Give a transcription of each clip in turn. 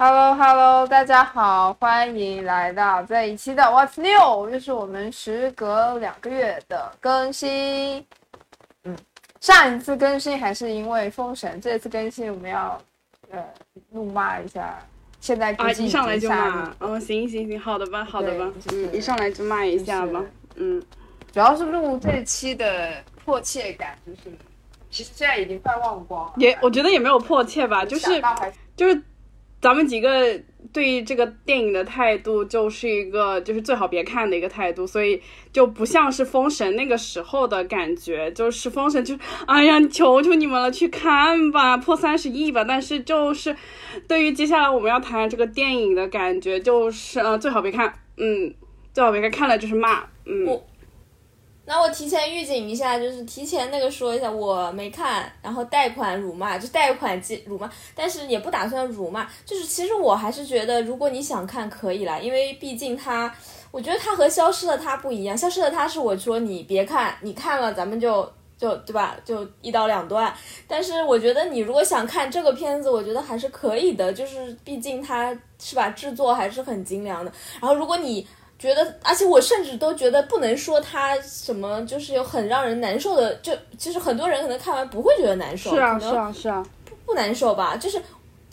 Hello Hello，大家好，欢迎来到这一期的 What's New，又是我们时隔两个月的更新。嗯，上一次更新还是因为封神，这次更新我们要呃怒骂一下。现在啊，一上来就骂，骂，嗯，行行行，好的吧，好的吧，对嗯，一上来就骂一下吧，嗯，主要是录这期的迫切感，就是其实现在已经快忘光了。也我觉得也没有迫切吧，就是就是咱们几个对这个电影的态度，就是一个就是最好别看的一个态度，所以就不像是封神那个时候的感觉，就是封神就哎呀，求求你们了，去看吧，破三十亿吧。但是就是对于接下来我们要谈这个电影的感觉，就是呃最好别看，嗯，最好别看，看了就是骂，嗯。那我提前预警一下，就是提前那个说一下，我没看，然后贷款辱骂，就贷款即辱骂，但是也不打算辱骂，就是其实我还是觉得，如果你想看可以啦，因为毕竟它，我觉得它和消失的它不一样，消失的它是我说你别看，你看了咱们就就对吧，就一刀两断。但是我觉得你如果想看这个片子，我觉得还是可以的，就是毕竟它是吧，制作还是很精良的。然后如果你觉得，而且我甚至都觉得不能说他什么，就是有很让人难受的，就其实很多人可能看完不会觉得难受，是啊，是啊，是啊，不难受吧？就是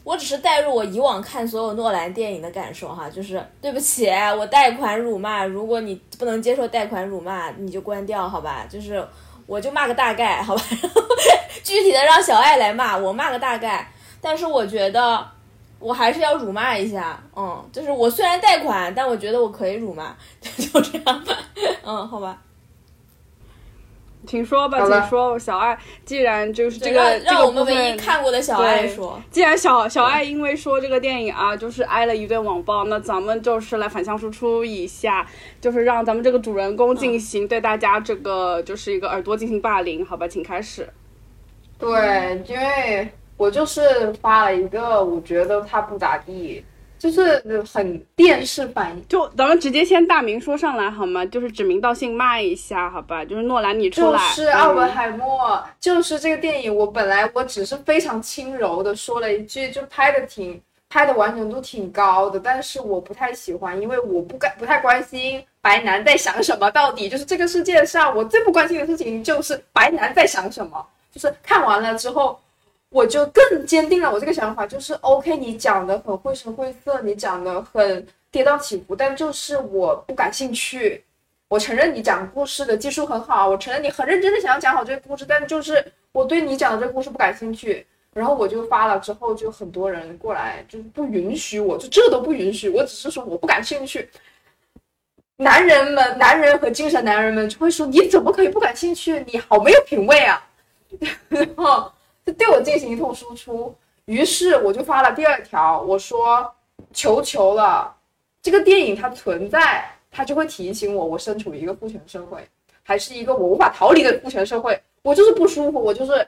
我只是带入我以往看所有诺兰电影的感受哈，就是对不起，我贷款辱骂，如果你不能接受贷款辱骂，你就关掉好吧？就是我就骂个大概好吧，具体的让小爱来骂，我骂个大概。但是我觉得我还是要辱骂一下，嗯，就是我虽然贷款，但我觉得我可以辱骂，就这样吧，嗯，好吧。请说吧，请说，小爱。既然就是这个让我们唯一，看过的小爱说，既然小小爱因为说这个电影啊，就是挨了一顿网暴，那咱们就是来反向输出一下，就是让咱们这个主人公进行对大家这个就是一个耳朵进行霸凌，好吧，请开始。对，因为我就是发了一个，我觉得他不咋地，就是很电视反应。就咱们直接先大名说上来好吗？就是指名道姓骂一下，好吧？就是诺兰你出就来，是奥本嗯海默，就是这个电影。我本来我只是非常轻柔的说了一句，就拍的挺拍的完成度挺高的，但是我不太喜欢，因为我不干不太关心白男在想什么。到底就是这个世界上我最不关心的事情就是白男在想什么。就是看完了之后，我就更坚定了我这个想法，就是 OK，你讲的很绘声绘色，你讲的很跌宕起伏，但就是我不感兴趣。我承认你讲故事的技术很好，我承认你很认真的想要讲好这个故事，但就是我对你讲的这个故事不感兴趣。然后我就发了之后，就很多人过来，就是不允许我，就这都不允许。我只是说我不感兴趣。男人们，男人和精神男人们就会说：“你怎么可以不感兴趣？你好没有品味啊！” 然后就对我进行一通输出。于是我就发了第二条，我说：“求求了，这个电影它存在，它就会提醒我，我身处一个父权社会，还是一个我无法逃离的父权社会。我就是不舒服，我就是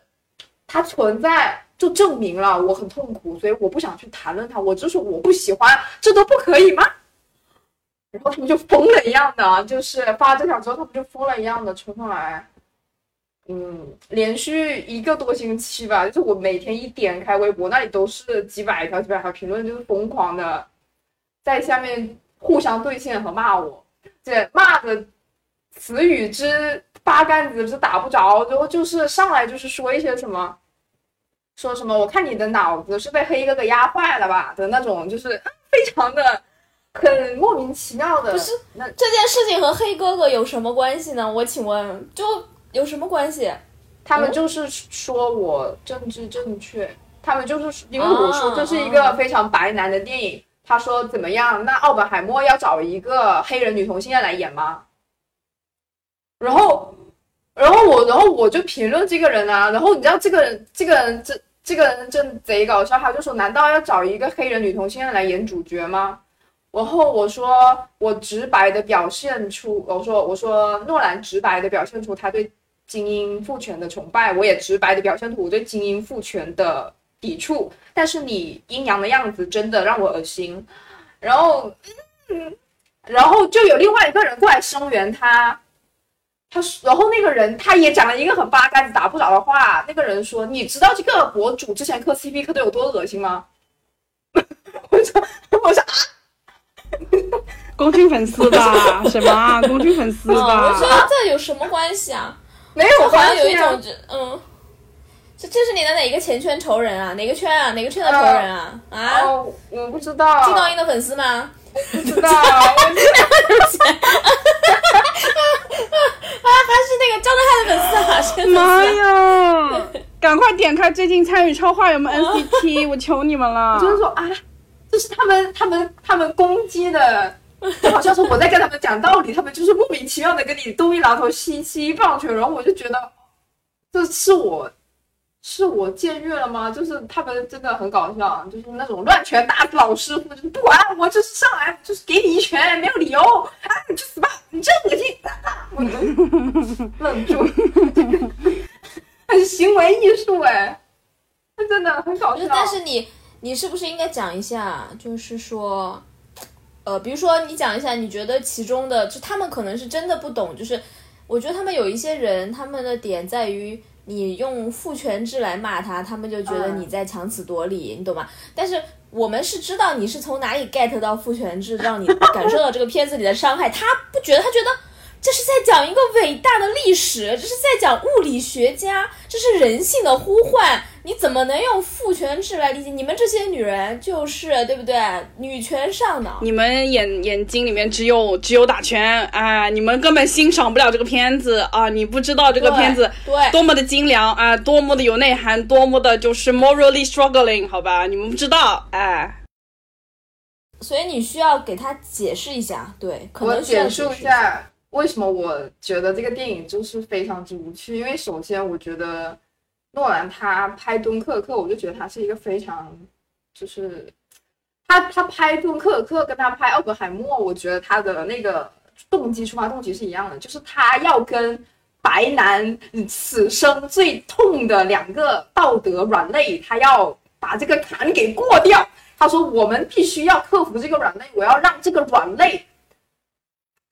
它存在就证明了我很痛苦，所以我不想去谈论它。我就是我不喜欢，这都不可以吗？然后他们就疯了一样的，就是发这条之后，他们就疯了一样的冲上来。嗯，连续一个多星期吧，就是我每天一点开微博，那里都是几百条、几百条评论，就是疯狂的在下面互相对线和骂我，这骂的词语之八竿子之打不着，然后就是上来就是说一些什么，说什么我看你的脑子是被黑哥哥压坏了吧的那种，就是 非常的很莫名其妙的。不是那这件事情和黑哥哥有什么关系呢？我请问，就有什么关系？他们就是说我政治正确，他们就是因为我说这是一个非常白男的电影，他说怎么样？那奥本海默要找一个黑人女同性恋来演吗？然后，然后我，然后我就评论这个人啊，然后你知道这个人，这个人这这个人真贼搞笑，他就说难道要找一个黑人女同性恋来演主角吗？然后我说我直白的表现出，我说我说诺兰直白的表现出他对精英父权的崇拜，我也直白的表现出我对精英父权的抵触。但是你阴阳的样子真的让我恶心。然后，嗯，然后就有另外一个人过来声援他，他说然后那个人他也讲了一个很八竿子打不着的话。那个人说：“你知道这个博主之前磕 CP 磕的有多恶心吗？” 我说我说啊，宫军粉丝吧？什么啊？宫军粉丝吧，我觉吧？得这有什么关系啊？没有好像有一种，这嗯，这这是你的哪个前圈仇人啊？哪个圈啊？哪个圈的仇人啊？啊？哦，我不知道，金道英的粉丝吗？不知道，我 啊，他是那个张德汉的粉丝啊！是妈啊呀！赶快点开最近参与超话有没有 NCT，我求你们了！就是说啊，这是他们他们他们攻击的，就好像是我在跟他们讲道理，他们就是莫名其妙的跟你东一榔头西西一棒槌，然后我就觉得这是我是我僭越了吗？就是他们真的很搞笑，就是那种乱拳打死老师傅，就是不管我就是上来就是给你一拳，没有理由啊，你去死吧，你真恶心！啊、我就愣住，很行为艺术哎，他真的很搞笑。但是你你是不是应该讲一下，就是说，呃，比如说你讲一下，你觉得其中的就他们可能是真的不懂，就是我觉得他们有一些人，他们的点在于你用父权制来骂他，他们就觉得嗯你在强词夺理，你懂吗？但是我们是知道你是从哪里 get 到父权制，让你感受到这个片子里的伤害，他不觉得，他觉得。这是在讲一个伟大的历史，这是在讲物理学家，这是人性的呼唤。你怎么能用父权制来理解？你们这些女人就是对不对？女权上脑。你们眼眼睛里面只有只有打拳，哎，你们根本欣赏不了这个片子啊！你不知道这个片子对多么的精良啊，多么的有内涵，多么的就是 morally struggling，好吧？你们不知道，哎，所以你需要给他解释一下，对，可能需要解释一下为什么我觉得这个电影就是非常之无趣。因为首先，我觉得诺兰他拍《敦刻尔克》，我就觉得他是一个非常，就是他他拍《敦刻尔克》跟他拍《奥本海默》，我觉得他的那个动机出发动机是一样的，就是他要跟白男此生最痛的两个道德软肋，他要把这个坎给过掉。他说：“我们必须要克服这个软肋，我要让这个软肋，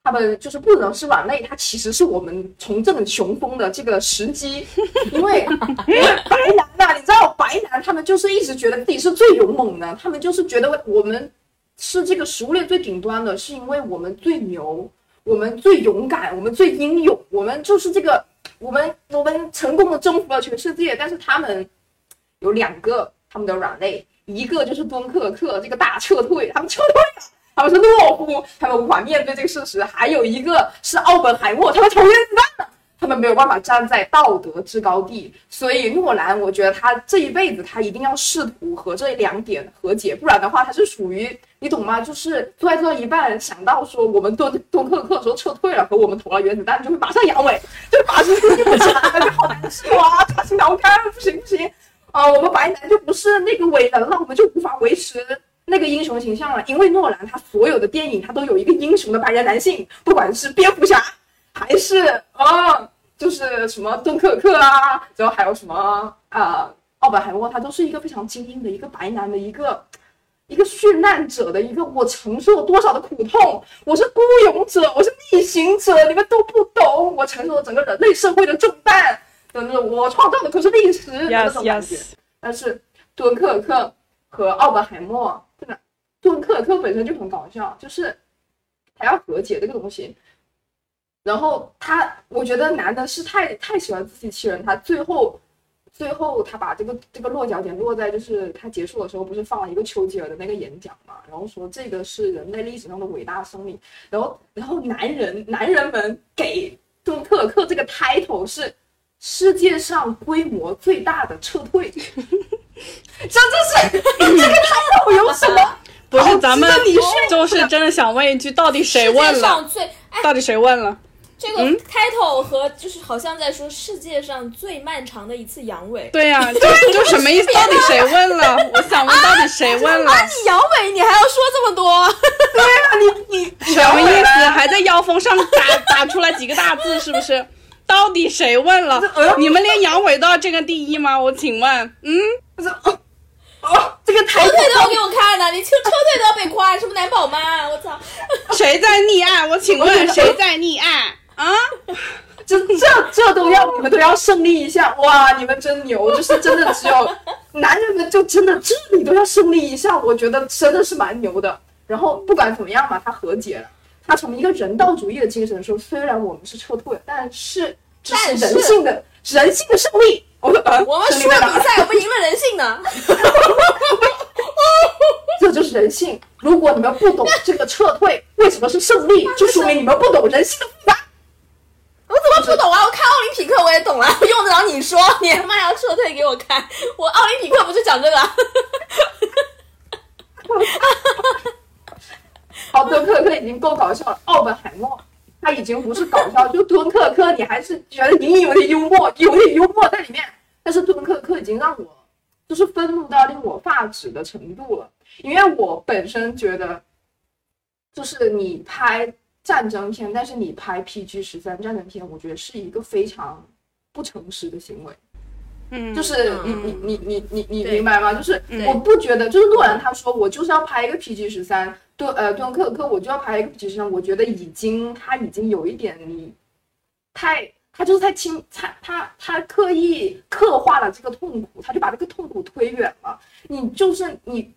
他们就是不能是软肋，它其实是我们重振雄风的这个时机。因为因 为白男呐、你知道白男他们就是一直觉得自己是最勇猛的，他们就是觉得我们是这个食物链最顶端的，是因为我们最牛，我们最勇敢，我们最英勇，我们就是这个，我们我们成功的征服了全世界。但是他们有两个他们的软肋，一个就是敦刻尔克这个大撤退，他们撤退了。他们是懦夫，他们无法面对这个事实；还有一个是奥本海默，他们投原子弹了，他们没有办法站在道德制高地。所以诺兰，我觉得他这一辈子他一定要试图和这两点和解，不然的话，他是属于你懂吗？就是做爱做到一半，想到说我们敦敦刻尔克的时候撤退了，和我们投了原子弹，就会马上阳痿，就马上就不查，就好难受啊！大情难堪，不行不行。啊、我们白男就不是那个伟人了，我们就无法维持那个英雄形象了。因为诺兰他所有的电影他都有一个英雄的白人男性，不管是蝙蝠侠，还是啊、就是什么敦刻尔克啊，然后还有什么啊、奥本海默，他都是一个非常精英的一个白男的一个。一个殉难者的一个，我承受了多少的苦痛，我是孤勇者，我是逆行者，你们都不懂，我承受了整个人类社会的重担的那种，我创造的可是历史的那 yes 种感觉。但是敦刻尔克和奥本海默，真的，敦刻尔克本身就很搞笑，就是他要和解这个东西。然后他，我觉得男的是太太喜欢自欺欺人，他最后最后他把这个这个落脚点落在就是他结束的时候，不是放了一个丘吉尔的那个演讲嘛，然后说这个是人类历史上的伟大生命，然后然后男人男人们给敦刻尔克这个 title 是世界上规模最大的撤退，这这是 这个 title 有什么？不是咱们就是真的想问一句，到底谁世界问了？上最哎，到底谁问了？这个 title 和就是好像在说世界上最漫长的一次阳痿。对呀、就就什么意思？到底谁问了？我想问，到底谁问了？啊，你阳痿你还要说这么多？对呀你你什么意思？还在腰封上打打出来几个大字，是不是？到底谁问了？你们连阳痿都要这个第一吗？我请问，嗯，这个车 title 队都要给我看的，你车车腿都要被夸，什么男宝妈？我操！谁在溺爱？我请问谁在溺爱？啊？这这这都要你们都要胜利一下哇！你们真牛，就是真的只有男人们就真的这里都要胜利一下，我觉得真的是蛮牛的。然后不管怎么样嘛，他和解了。他从一个人道主义的精神说，虽然我们是撤退，但是这是人性的人性的胜利。我们输了比赛，我们赢了人性呢。这就是人性。如果你们不懂这个撤退为什么是胜利，就说明你们不懂人性的复杂。我怎么不懂啊？我看奥林匹克我也懂啊，我 用得着你说？你他妈要撤退给我看？我奥林匹克不就讲这个？好，敦刻尔克已经够搞笑了。奥本海默他已经不是搞笑，就敦刻尔克你还是觉得隐隐有点幽默，有点幽默在里面。但是敦刻尔克已经让我就是愤怒到令我发指的程度了，因为我本身觉得，就是你拍战争片，但是你拍 PG 十三战争片，我觉得是一个非常不诚实的行为。嗯，就是你你你你你你明白吗？就是我不觉得，就是诺兰他说我就是要拍一个 PG 十三，对呃敦刻尔克我就要拍一个其实，我觉得已经他已经有一点你太他就是太轻他他他刻意刻画了这个痛苦，他就把这个痛苦推远了。你就是你。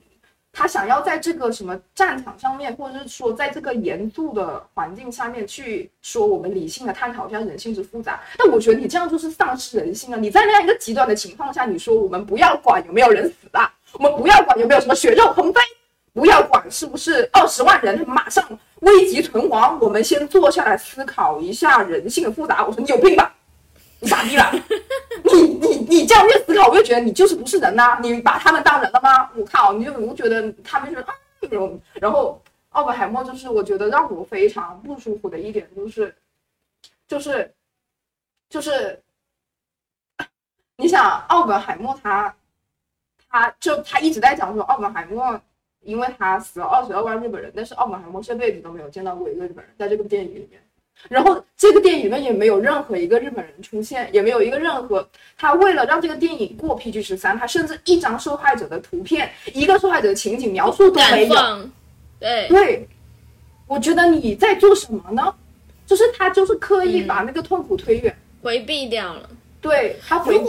他想要在这个什么战场上面，或者是说在这个严肃的环境下面去说我们理性的探讨一下人性之复杂，但我觉得你这样就是丧失人性了。你在那样一个极端的情况下，你说我们不要管有没有人死啊，我们不要管有没有什么血肉横飞，不要管是不是二十万人马上危急存亡，我们先坐下来思考一下人性的复杂。我说你有病吧？你傻逼了？你你你这样越思考，我越觉得你就是不是人呐、你把他们当人了吗？我靠，你就我觉得他们就是啊，然后然后奥本海默就是我觉得让我非常不舒服的一点就是，就是就是，你想奥本海默他他就他一直在讲说奥本海默。因为他死了二十二万日本人，但是奥本海默这辈子都没有见到过一个日本人，在这个电影里面。然后这个电影里面也没有任何一个日本人出现，也没有一个任何他为了让这个电影过 PG 十三，他甚至一张受害者的图片、一个受害者的情景描述都没有。对，对，我觉得你在做什么呢？就是他就是刻意把那个痛苦推远，回避掉了。对他回避。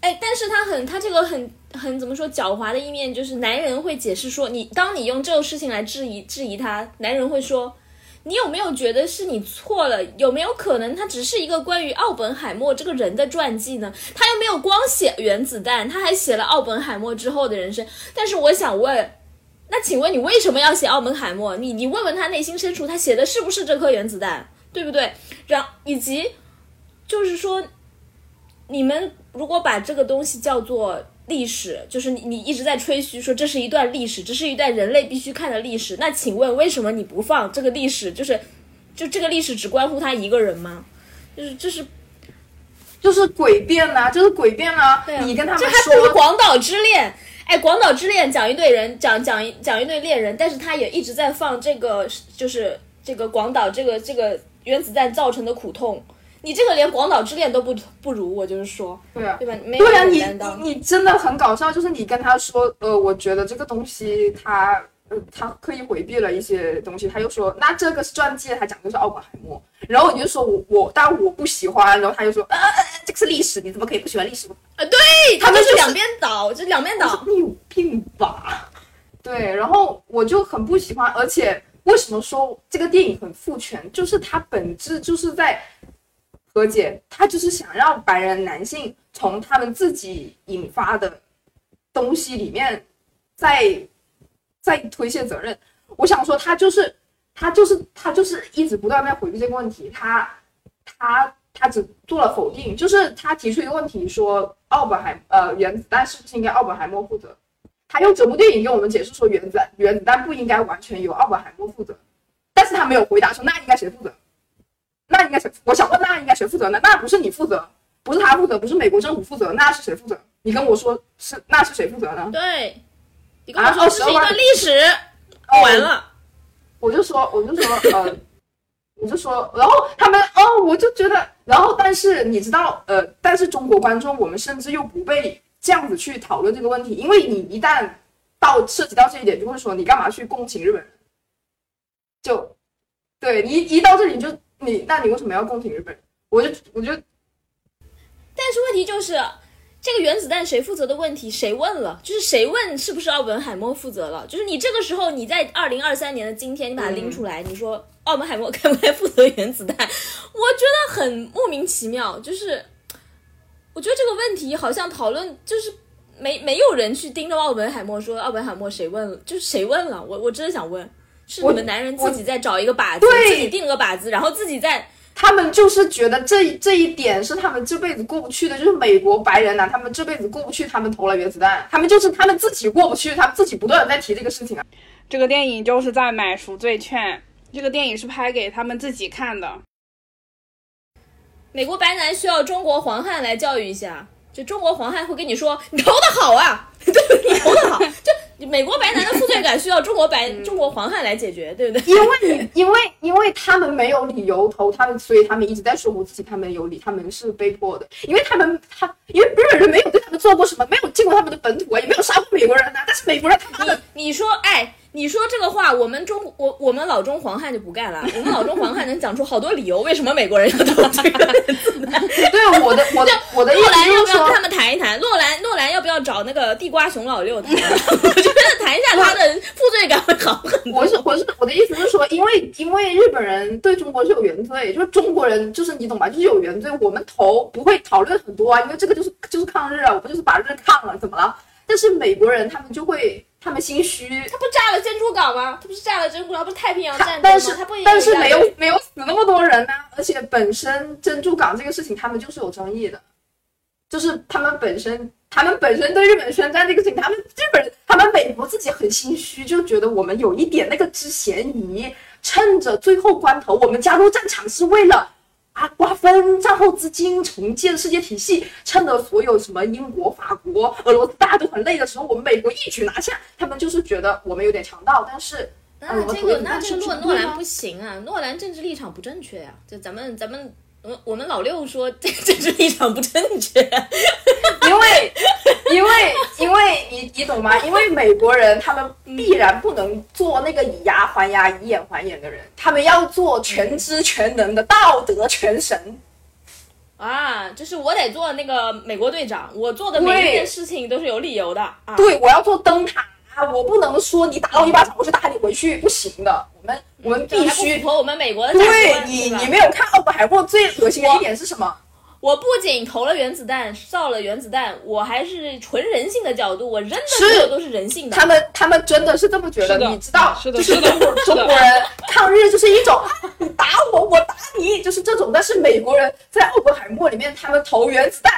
哎，但是他很，他这个很很怎么说狡猾的一面，就是男人会解释说，你当你用这种事情来质疑质疑他，男人会说，你有没有觉得是你错了？有没有可能他只是一个关于奥本海默这个人的传记呢？他又没有光写原子弹，他还写了奥本海默之后的人生。但是我想问。那请问你为什么要写奥本海默？你你问问他内心深处，他写的是不是这颗原子弹，对不对？然以及就是说，你们如果把这个东西叫做历史，就是你你一直在吹嘘说这是一段历史，这是一段人类必须看的历史。那请问为什么你不放这个历史？就是就这个历史只关乎他一个人吗？就是这是就是诡辩呐、就是诡辩呐、对啊你跟他们这还不如《，广岛之恋》。哎，《广岛之恋》讲一对人，讲讲一讲一对恋人，但是他也一直在放这个，就是这个广岛这个这个原子弹造成的苦痛。你这个连《广岛之恋》都不不如，我就是说，对啊，对吧？没有对啊，你。你你真的很搞笑，就是你跟他说，呃，我觉得这个东西他。呃，他刻意回避了一些东西，他又说，那这个是传记，他讲的是奥本海默，然后你就说我我，但我不喜欢，然后他就说，呃，呃呃这个是历史，你怎么可以不喜欢历史？啊，对，他们就是们是两边倒，这两边倒。你有病吧？对，然后我就很不喜欢，而且为什么说这个电影很父权？就是它本质就是在和解，他就是想让白人男性从他们自己引发的东西里面再再推卸责任。我想说，他就是他就是他就是一直不断在回避这个问题，他他他只做了否定，就是他提出一个问题说奥本海呃原子弹是不是应该奥本海默负责？他用整部电影跟我们解释说原子原子弹不应该完全由奥本海默负责，但是他没有回答说那应该谁负责？那应该谁？我想问那应该谁负责呢？那不是你负责，不是他负责，不是美国政府负责，那是谁负责？你跟我说是那是谁负责呢？对，你跟我啊说这是一22万段历史，哦完了。我就说，我就说，呃，我就说，然后他们，哦，我就觉得，然后但是你知道，呃，但是中国观众，我们甚至又不被这样子去讨论这个问题，因为你一旦到涉及到这一点，就会说你干嘛去共情日本人？就，对你一一到这里你就你，那你为什么要共情日本人？我就我就但是问题就是，这个原子弹谁负责的问题，谁问了？就是谁问是不是奥本海默负责了？就是你这个时候你在二零二三年的今天，你把它拎出来，你说奥本海默该不该负责原子弹？我觉得很莫名其妙。就是我觉得这个问题好像讨论就是没没有人去盯着奥本海默说奥本海默谁问了，就是谁问了？我我真的想问，是你们男人自己在找一个靶子，自己定个靶子，然后自己在。他们就是觉得这这一点是他们这辈子过不去的，就是美国白人呐，他们这辈子过不去，他们投了原子弹，他们就是他们自己过不去，他们自己不断的在提这个事情啊。这个电影就是在买赎罪券，这个电影是拍给他们自己看的。美国白男需要中国黄汉来教育一下，就中国黄汉会跟你说，你投的好啊，对，你投的好，就。美国白男的负罪感需要中国白中国黄汉来解决，对不对？因为你因为因为他们没有理由投他们，所以他们一直在说服自己他们有理，他们是被迫的。因为他们他因为日本人没有对他们做过什么，没有进过他们的本土啊，也没有杀过美国人呐。但是美国人他们你说哎。你说这个话，我们中我我们老中黄汉就不干了。我们老中黄汉能讲出好多理由，为什么美国人要投这个 对，我的我的我的诺兰要不要跟他们谈一谈？诺兰诺兰要不要找那个地瓜熊老六谈？我觉得谈一下他的负罪感会好很多。我是我是我的意思是说，因为因为日本人对中国是有原罪，就是中国人就是你懂吧？就是有原罪，我们投不会讨论很多啊，因为这个就是就是抗日啊，我不就是把日抗了，怎么了？但是美国人他们就会。他们心虚，他不炸了珍珠港吗？他不是炸了珍珠港，不是太平洋战争吗？但是他不但是没有没有死那么多人呢。而且本身珍珠港这个事情，他们就是有争议的，就是他们本身，他们本身对日本宣战这个事情，他们日本人，他们美国自己很心虚，就觉得我们有一点那个之嫌疑，趁着最后关头，我们加入战场是为了。啊，瓜分战后资金，重建世界体系，趁着所有什么英国、法国、俄罗斯大家都很累的时候，我们美国一举拿下。他们就是觉得我们有点强盗，但是那这个那这个诺诺兰不行啊，诺兰政治立场不正确呀。就咱们咱们我我们老六说 这这是立场不正确，因为。因为，因为你你懂吗？因为美国人他们必然不能做那个以牙还牙、以眼还眼的人，他们要做全知全能的道德全神。啊，就是我得做那个美国队长，我做的每一件事情都是有理由的。啊对，我要做灯塔，我不能说你打我一巴掌，我就打你回去，不行的。我们我们必须符合我们美国的对你，你没有看奥本海默最恶心的一点是什么？我不仅投了原子弹，造了原子弹，我还是纯人性的角度，我扔的所有都是人性的。他们他们真的是这么觉得，你知道？是的，是的。中国人抗日就是一种，你打我，我打你，就是这种。但是美国人在奥本海默里面，他们投原子弹，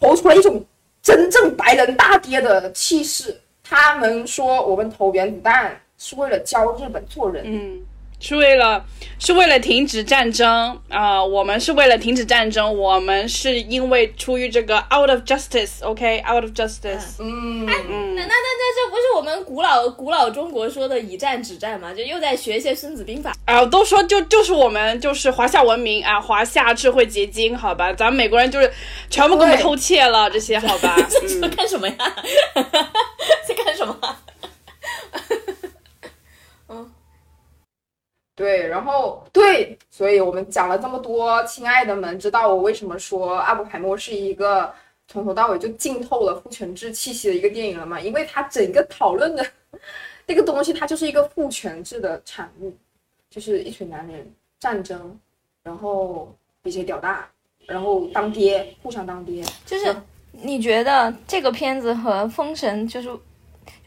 投出了一种真正白人大爹的气势。他们说，我们投原子弹是为了教日本做人。是为了是为了停止战争啊！我们是为了停止战争，我们是因为出于这个 out of justice，OK，out of justice。嗯嗯，那那那那这不是我们古老古老中国说的以战止战吗？就又在学一些孙子兵法啊！都说就就是我们就是华夏文明啊，华夏智慧结晶，好吧？咱们美国人就是全部给我们偷窃了这些，好吧？在干什么呀？在干什么？对，然后对，所以我们讲了这么多，亲爱的们，知道我为什么说阿布海默是一个从头到尾就浸透了父权制气息的一个电影了吗？因为它整个讨论的那个东西，它就是一个父权制的产物，就是一群男人战争，然后比谁屌大，然后当爹，互相当爹。就是你觉得这个片子和《封神》就是？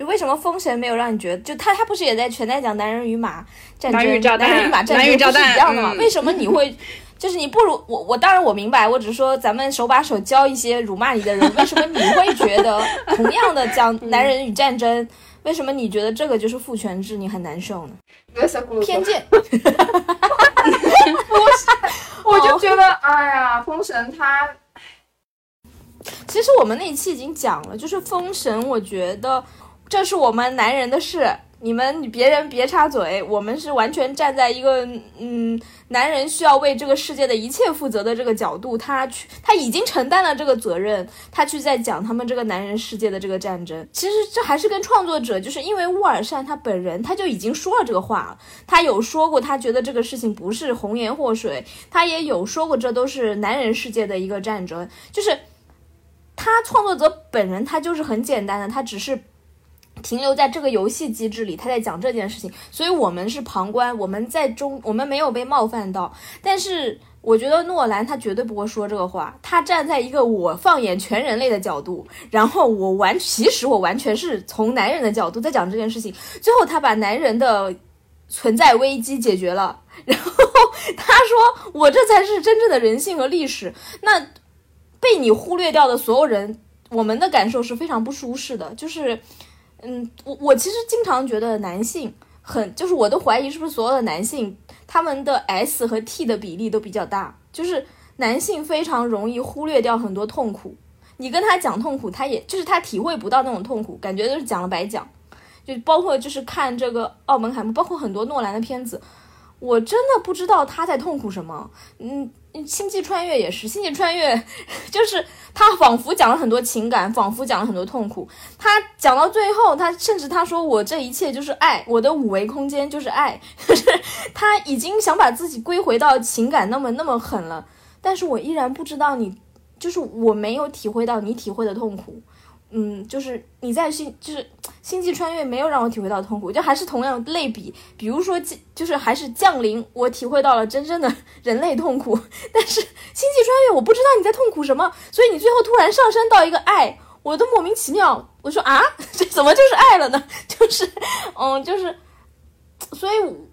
就为什么封神没有让你觉得，就他他不是也在全在讲男人与马战争，男人与马战争不是一样的吗？为什么你会，就是你不如我我当然我明白，我只是说咱们手把手教一些辱骂你的人，为什么你会觉得同样的讲男人与战争，为什么你觉得这个就是父权制，你很难受呢？偏见，不是，我就觉得哎呀，封神他，其实我们那一期已经讲了，就是封神，我觉得。这是我们男人的事，你们别人别插嘴。我们是完全站在一个嗯，男人需要为这个世界的一切负责的这个角度，他去他已经承担了这个责任，他去在讲他们这个男人世界的这个战争。其实这还是跟创作者，就是因为乌尔善他本人他就已经说了这个话，他有说过他觉得这个事情不是红颜祸水，他也有说过这都是男人世界的一个战争，就是。他创作者本人他就是很简单的，他只是停留在这个游戏机制里，他在讲这件事情，所以我们是旁观，我们在中，我们没有被冒犯到。但是我觉得诺兰他绝对不会说这个话，他站在一个我放眼全人类的角度，然后我完，其实我完全是从男人的角度在讲这件事情，最后他把男人的存在危机解决了，然后 他说我这才是真正的人性和历史。那被你忽略掉的所有人，我们的感受是非常不舒适的，就是。嗯，我我其实经常觉得男性很，就是我都怀疑是不是所有的男性他们的 S 和 T 的比例都比较大，就是男性非常容易忽略掉很多痛苦。你跟他讲痛苦，他也就是他体会不到那种痛苦，感觉就是讲了白讲。就包括就是看这个澳门海默，包括很多诺兰的片子，我真的不知道他在痛苦什么。嗯。星际穿越也是，星际穿越 就是他仿佛讲了很多情感，仿佛讲了很多痛苦。他讲到最后，他甚至他说我这一切就是爱，我的五维空间就是爱，就是他已经想把自己归回到情感那么那么狠了。但是我依然不知道你，就是我没有体会到你体会的痛苦。嗯，就是你在星，就是星际穿越没有让我体会到痛苦，就还是同样类比，比如说，就是还是降临，我体会到了真正的 人类痛苦。但是星际穿越，我不知道你在痛苦什么，所以你最后突然上升到一个爱，我都莫名其妙。我说啊，这怎么就是爱了呢？就是，嗯，就是，所以。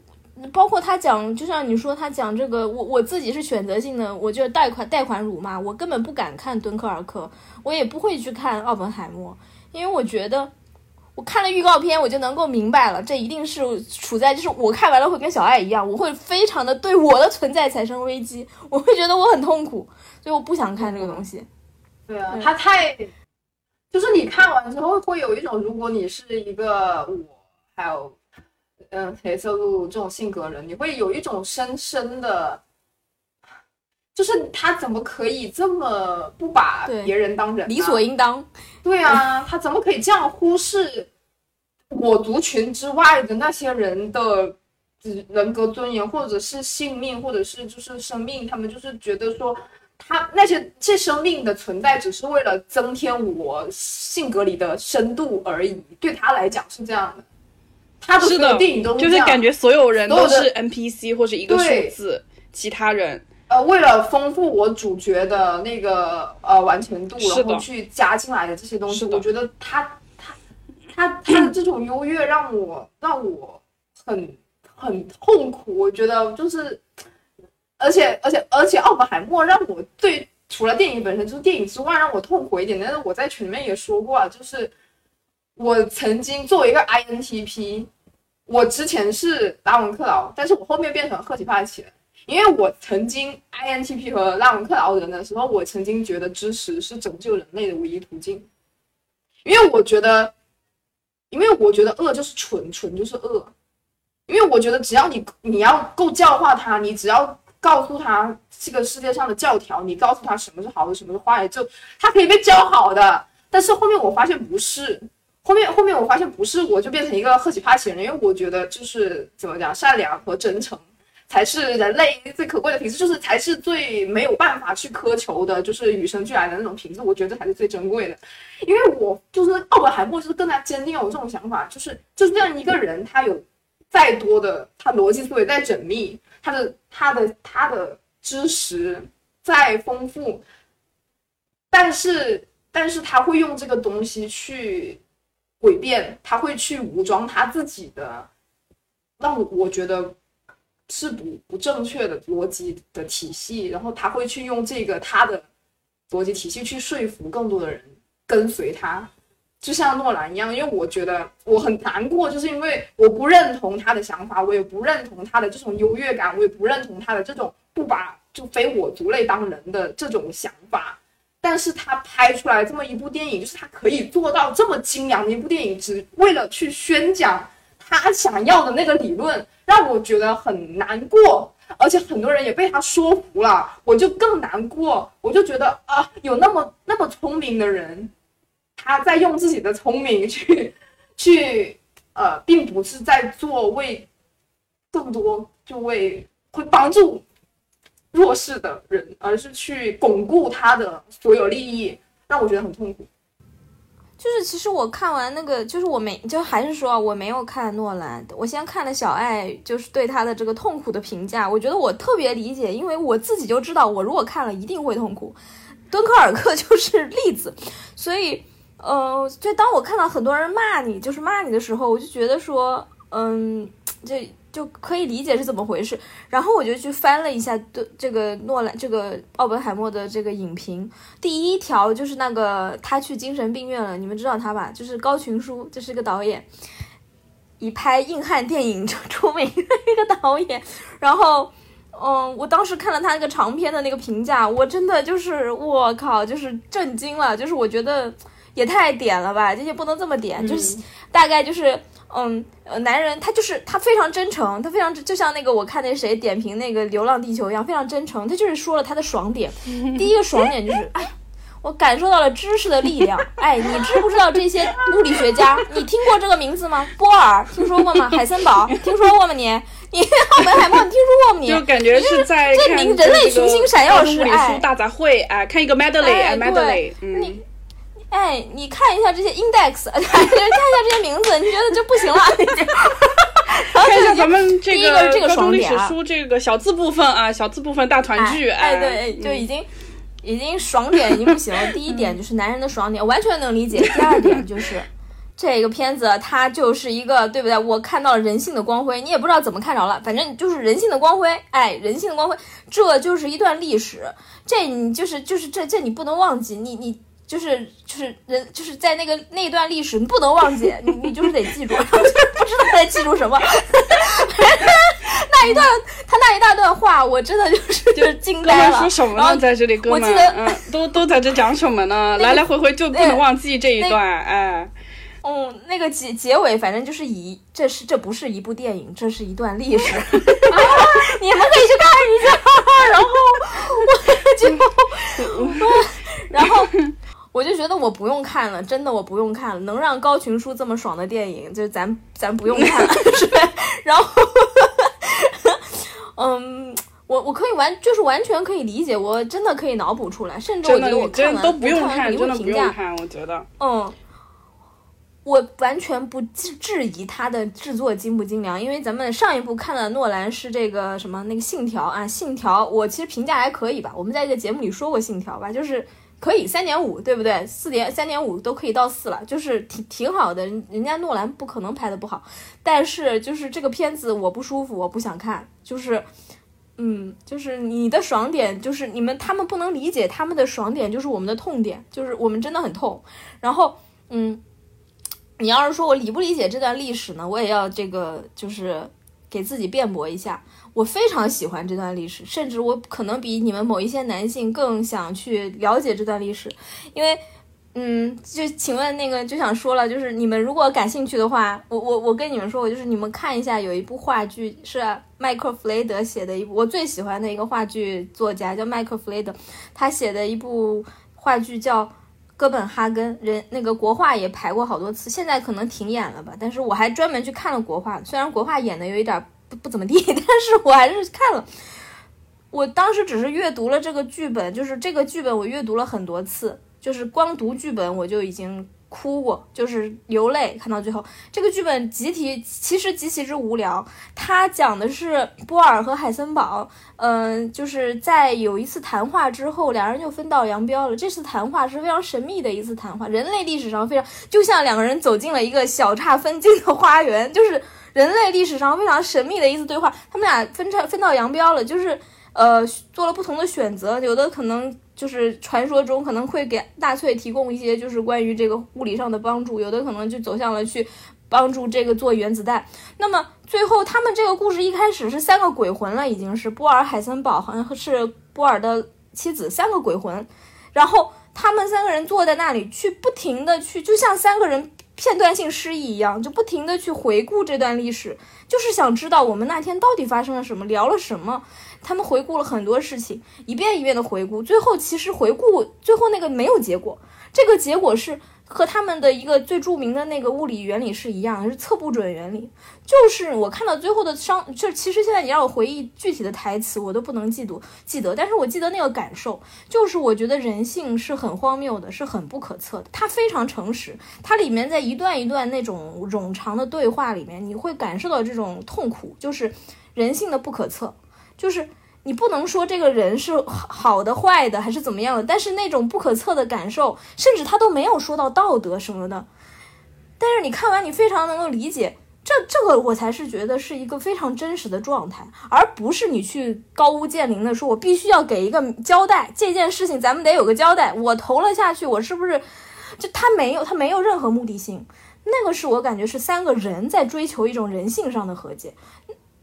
包括他讲，就像你说他讲这个，我我自己是选择性的，我就是贷款贷款辱骂，我根本不敢看敦刻尔克，我也不会去看奥本海默，因为我觉得我看了预告片，我就能够明白了，这一定是处在就是我看完了会跟小爱一样，我会非常的对我的存在产生危机，我会觉得我很痛苦，所以我不想看这个东西。对啊，他太，就是你看完之后会有一种，如果你是一个我，还有。嗯，黑色路这种性格人，你会有一种深深的，就是他怎么可以这么不把别人当人？理所应当。对啊，他怎么可以这样忽视我族群之外的那些人的人格尊严，或者是性命，或者是就是生命？他们就是觉得说，他那些这生命的存在只是为了增添我性格里的深度而已。对他来讲是这样的。他的电影都是就是感觉所有人都是 NPC 或者一个数字，其他人呃，为了丰富我主角的那个呃完成度，然后去加进来的这些东西，我觉得他他他他的这种优越让我让我很很痛苦。我觉得就是，而且而且而且奥本海默让我最除了电影本身就是电影之外让我痛苦一点，但是我在群里面也说过啊，就是我曾经作为一个 INTP。我之前是拉文克劳，但是我后面变成赫奇帕奇了，因为我曾经 INTP 和拉文克劳人的时候，我曾经觉得知识是拯救人类的唯一途径，因为我觉得，因为我觉得恶就是蠢，蠢就是恶，因为我觉得只要你你要够教化他，你只要告诉他这个世界上的教条，你告诉他什么是好的，什么是坏的，就他可以被教好的。但是后面我发现不是。后面后面我发现不是我就变成一个赫奇帕奇人，因为我觉得就是怎么讲，善良和真诚才是人类最可贵的品质，就是才是最没有办法去苛求的，就是与生俱来的那种品质，我觉得这才是最珍贵的。因为我就是奥本海默，就是更加坚定了我这种想法，就是就是这样一个人，他有再多的他逻辑思维再缜密，他的他的他的知识再丰富，但是但是他会用这个东西去。诡辩，他会去武装他自己的，让我觉得是不不正确的逻辑的体系，然后他会去用这个他的逻辑体系去说服更多的人跟随他，就像诺兰一样。因为我觉得我很难过，就是因为我不认同他的想法，我也不认同他的这种优越感，我也不认同他的这种不把就非我族类当人的这种想法。但是他拍出来这么一部电影，就是他可以做到这么精良的一部电影，只为了去宣讲他想要的那个理论，让我觉得很难过。而且很多人也被他说服了，我就更难过。我就觉得啊，有那么那么聪明的人，他在用自己的聪明去去呃，并不是在做为更多就为会帮助。弱势的人，而是去巩固他的所有利益，让我觉得很痛苦。就是其实我看完那个，就是我没，就还是说我没有看诺兰，我先看了小爱，就是对他的这个痛苦的评价，我觉得我特别理解，因为我自己就知道，我如果看了一定会痛苦。敦刻尔克就是例子，所以，呃，就当我看到很多人骂你，就是骂你的时候，我就觉得说，嗯，这。就可以理解是怎么回事，然后我就去翻了一下对这个诺兰这个奥本海默的这个影评，第一条就是那个他去精神病院了，你们知道他吧？就是高群书，这是一个导演，以拍硬汉电影出名的一个导演。然后，嗯，我当时看了他那个长篇的那个评价，我真的就是我靠，就是震惊了，就是我觉得也太点了吧，这些不能这么点，就是大概就是。嗯，呃，男人他就是他非常真诚，他非常就像那个我看那谁点评那个《流浪地球》一样，非常真诚。他就是说了他的爽点，第一个爽点就是，哎，我感受到了知识的力量。哎，你知不知道这些物理学家？你听过这个名字吗？波尔听说过吗？海森堡听说过吗？你你奥本海默听说过吗？你就感觉是在这名人类群星闪耀时，哎，大杂烩，哎，看一个 medley，medley，嗯。哎，你看一下这些 index，看一下这些名字，你觉得就不行了？看一下咱们这个 这个高中历史书这个小字部分啊，小字部分大团聚，哎，对，就已经已经爽点已经不行了。第一点 就是男人的爽点，完全能理解。第二点就是这个片子它就是一个对不对？我看到了人性的光辉，你也不知道怎么看着了，反正就是人性的光辉。哎，人性的光辉，这就是一段历史，这你就是就是这这你不能忘记，你你。就是就是人就是在那个那段历史，你不能忘记，你你就是得记住，就是不知道在记住什么。那一段他那一大段话，我真的就是就是 惊呆了。说什么呢？在这里，哥们，嗯，都都在这讲什么呢？来来回回就不能忘记这一段，哎。嗯，那个结结尾，反正就是以这是这不是一部电影，这是一段历史。你们可以去看一下。然后我就，然后。我就觉得我不用看了，真的我不用看了。能让高群书这么爽的电影，就咱咱不用看了，是吧？然后，嗯，我我可以完，就是完全可以理解，我真的可以脑补出来，甚至我觉得我看完，都不用看，真的不用看，我觉得，嗯，我完全不质质疑他的制作精不精良，因为咱们上一部看的诺兰是这个什么那个信条啊，信条，我其实评价还可以吧，我们在这个节目里说过信条吧，就是。可以三点五，对不对？四点三点五都可以到四了，就是挺挺好的。人家诺兰不可能拍的不好，但是就是这个片子我不舒服，我不想看。就是，嗯，就是你的爽点，就是你们他们不能理解他们的爽点，就是我们的痛点，就是我们真的很痛。然后，嗯，你要是说我理不理解这段历史呢，我也要这个就是给自己辩驳一下。我非常喜欢这段历史，甚至我可能比你们某一些男性更想去了解这段历史，因为，嗯，就请问那个就想说了，就是你们如果感兴趣的话，我我我跟你们说，我就是你们看一下，有一部话剧是麦克弗雷德写的一部，我最喜欢的一个话剧作家叫麦克弗雷德，他写的一部话剧叫《哥本哈根》，人那个国画也排过好多次，现在可能停演了吧，但是我还专门去看了国画，虽然国画演的有一点。不不怎么地，但是我还是看了。我当时只是阅读了这个剧本，就是这个剧本我阅读了很多次，就是光读剧本我就已经哭过，就是流泪。看到最后，这个剧本集体其实极其之无聊。它讲的是波尔和海森堡，嗯，就是在有一次谈话之后，两人就分道扬镳了。这次谈话是非常神秘的一次谈话，人类历史上非常就像两个人走进了一个小岔分镜的花园，就是。人类历史上非常神秘的一次对话，他们俩分拆分道扬镳了，就是呃做了不同的选择，有的可能就是传说中可能会给纳粹提供一些就是关于这个物理上的帮助，有的可能就走向了去帮助这个做原子弹。那么最后他们这个故事一开始是三个鬼魂了，已经是波尔、海森堡，好像是波尔的妻子，三个鬼魂，然后他们三个人坐在那里去不停的去，就像三个人。片段性失忆一样，就不停的去回顾这段历史，就是想知道我们那天到底发生了什么，聊了什么。他们回顾了很多事情，一遍一遍的回顾，最后其实回顾最后那个没有结果，这个结果是和他们的一个最著名的那个物理原理是一样，是测不准原理。就是我看到最后的伤，就其实现在你让我回忆具体的台词，我都不能记住记得，但是我记得那个感受，就是我觉得人性是很荒谬的，是很不可测的。它非常诚实，它里面在一段一段那种冗长的对话里面，你会感受到这种痛苦，就是人性的不可测，就是你不能说这个人是好的、坏的还是怎么样的，但是那种不可测的感受，甚至他都没有说到道德什么的，但是你看完，你非常能够理解。这这个我才是觉得是一个非常真实的状态，而不是你去高屋建瓴的说，我必须要给一个交代，这件事情咱们得有个交代。我投了下去，我是不是就他没有他没有任何目的性？那个是我感觉是三个人在追求一种人性上的和解，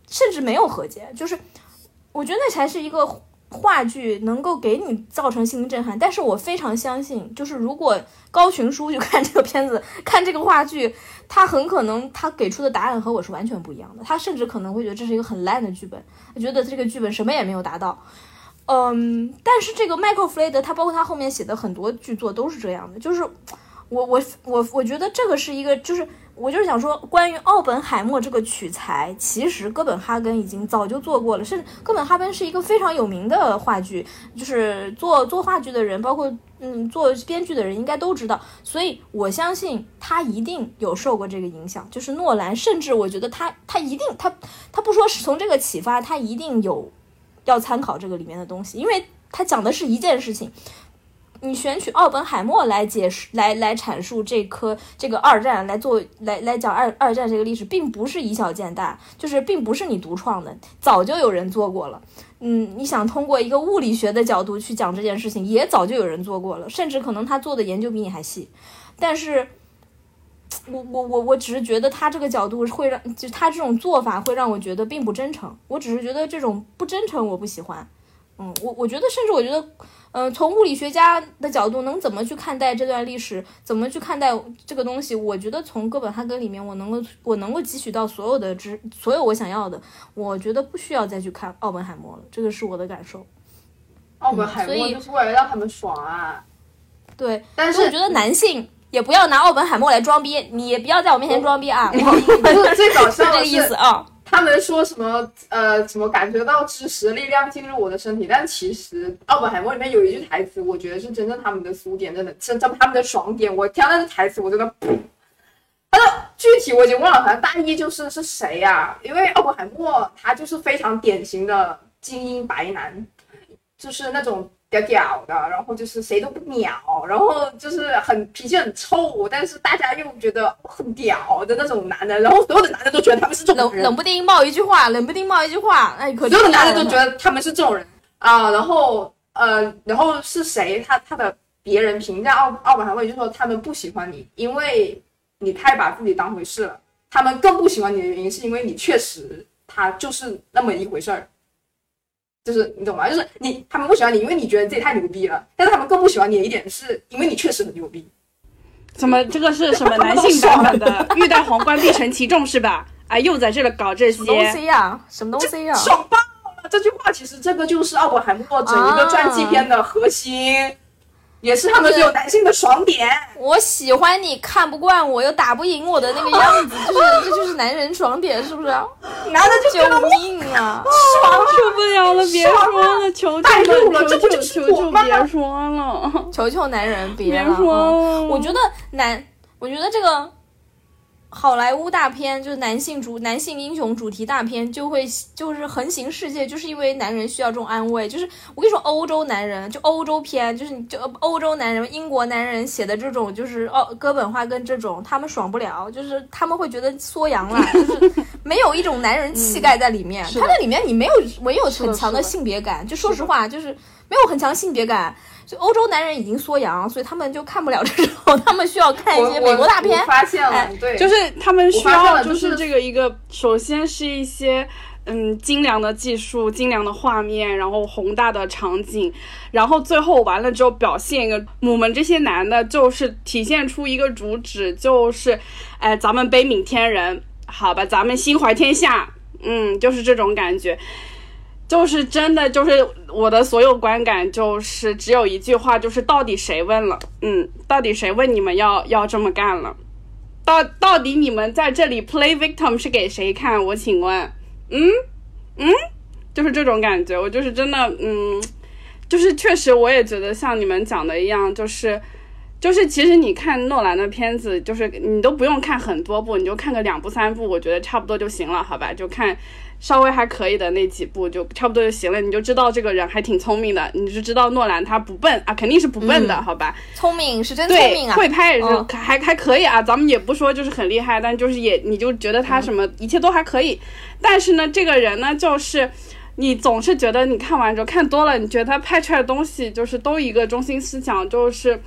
甚至没有和解，就是我觉得那才是一个。话剧能够给你造成心灵震撼，但是我非常相信，就是如果高群书去看这个片子，看这个话剧，他很可能他给出的答案和我是完全不一样的，他甚至可能会觉得这是一个很烂的剧本，觉得这个剧本什么也没有达到。嗯，但是这个麦克·弗雷德，他包括他后面写的很多剧作都是这样的，就是我我我我觉得这个是一个就是。我就是想说，关于奥本海默这个取材，其实哥本哈根已经早就做过了。甚至哥本哈根是一个非常有名的话剧，就是做做话剧的人，包括嗯做编剧的人，应该都知道。所以我相信他一定有受过这个影响。就是诺兰，甚至我觉得他他一定他他不说是从这个启发，他一定有要参考这个里面的东西，因为他讲的是一件事情。你选取奥本海默来解释、来来阐述这颗这个二战，来做来来讲二二战这个历史，并不是以小见大，就是并不是你独创的，早就有人做过了。嗯，你想通过一个物理学的角度去讲这件事情，也早就有人做过了，甚至可能他做的研究比你还细。但是，我我我我只是觉得他这个角度会让，就他这种做法会让我觉得并不真诚。我只是觉得这种不真诚我不喜欢。嗯，我我觉得，甚至我觉得。嗯，从物理学家的角度，能怎么去看待这段历史？怎么去看待这个东西？我觉得从哥本哈根里面，我能够我能够汲取到所有的知，所有我想要的。我觉得不需要再去看奥本海默了，这个是我的感受。奥本海默就是为了让他们爽啊！对，但是我觉得男性也不要拿奥本海默来装逼，你也不要在我面前装逼啊！我最搞笑 这个意思啊。他们说什么？呃，什么感觉到知识力量进入我的身体？但其实《奥本海默》里面有一句台词，我觉得是真正他们的苏点，真的真他们他们的爽点。我听到那台词，我真的，他的具体我已经忘了，反正大意就是是谁呀？因为奥本海默他就是非常典型的精英白男，就是那种。屌屌的，然后就是谁都不鸟，然后就是很脾气很臭，但是大家又觉得很屌的那种男的，然后所有的男的都觉得他们是这种人，冷不丁冒一句话，冷不丁冒一句话，哎，可所有的男的都觉得他们是这种人啊，然后呃，然后是谁？他他的别人评价奥奥本海默就是说他们不喜欢你，因为你太把自己当回事了。他们更不喜欢你的原因是因为你确实他就是那么一回事儿。就是你懂吗？就是你，他们不喜欢你，因为你觉得自己太牛逼了。但是他们更不喜欢你的一点，是因为你确实很牛逼。怎么这个是什么 男性版本的？欲戴皇冠必承其重是吧？哎，又在这里搞这些东西呀？什么东西呀？爽爆了！这句话其实这个就是奥本海默整一个传记片的核心。也是他们有男性的爽点。我喜欢你看不惯我又打不赢我的那个样子，就是 这就是男人爽点，是不是？男的就救命啊！爽受不了了，别说了，求求了，求求求求别说了，求求男人别说了。我觉得男，我觉得这个。好莱坞大片就是男性主男性英雄主题大片，就会就是横行世界，就是因为男人需要这种安慰。就是我跟你说，欧洲男人就欧洲片，就是就欧洲男人、英国男人写的这种，就是哦哥本哈根这种，他们爽不了，就是他们会觉得缩阳了，就是没有一种男人气概在里面。他在里面你没有没有很强的性别感，就说实话，就是没有很强性别感。就欧洲男人已经缩阳，所以他们就看不了这种，他们需要看一些美国大片。发现了，对，就是他们需要，就是这个一个，首先是一些嗯精良的技术、精良的画面，然后宏大的场景，然后最后完了之后表现一个我们这些男的，就是体现出一个主旨，就是哎，咱们悲悯天人，好吧，咱们心怀天下，嗯，就是这种感觉。就是真的，就是我的所有观感，就是只有一句话，就是到底谁问了？嗯，到底谁问你们要要这么干了？到到底你们在这里 play victim 是给谁看？我请问，嗯嗯，就是这种感觉，我就是真的，嗯，就是确实我也觉得像你们讲的一样，就是就是其实你看诺兰的片子，就是你都不用看很多部，你就看个两部三部，我觉得差不多就行了，好吧？就看。稍微还可以的那几部就差不多就行了，你就知道这个人还挺聪明的，你就知道诺兰他不笨啊，肯定是不笨的，好吧？聪明是真聪明啊，会拍也是还还可以啊，咱们也不说就是很厉害，但就是也你就觉得他什么一切都还可以。但是呢，这个人呢，就是你总是觉得你看完之后看多了，你觉得他拍出来的东西就是都一个中心思想，就是。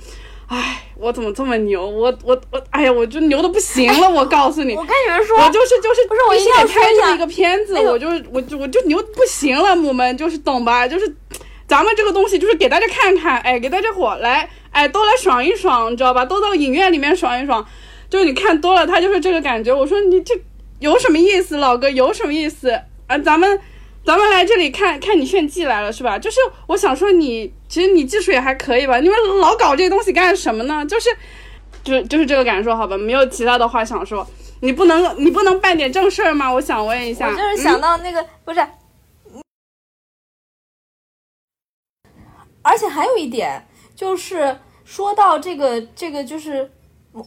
唉，我怎么这么牛？我我我，哎呀，我就牛的不行了！我告诉你，我跟你们说，我就是就是不是我一定要拍这么一个片子，我就我就我就牛不行了，母们就是懂吧？就是咱们这个东西就是给大家看看，哎，给大家伙来，哎，都来爽一爽，你知道吧？都到影院里面爽一爽，就是你看多了，他就是这个感觉。我说你这有什么意思，老哥有什么意思啊？咱们。咱们来这里看看你炫技来了是吧？就是我想说你，其实你技术也还可以吧？你们老搞这些东西干什么呢？就是，就就是这个感受好吧？没有其他的话想说。你不能你不能办点正事儿吗？我想问一下。我就是想到那个不是，而且还有一点就是说到这个这个就是。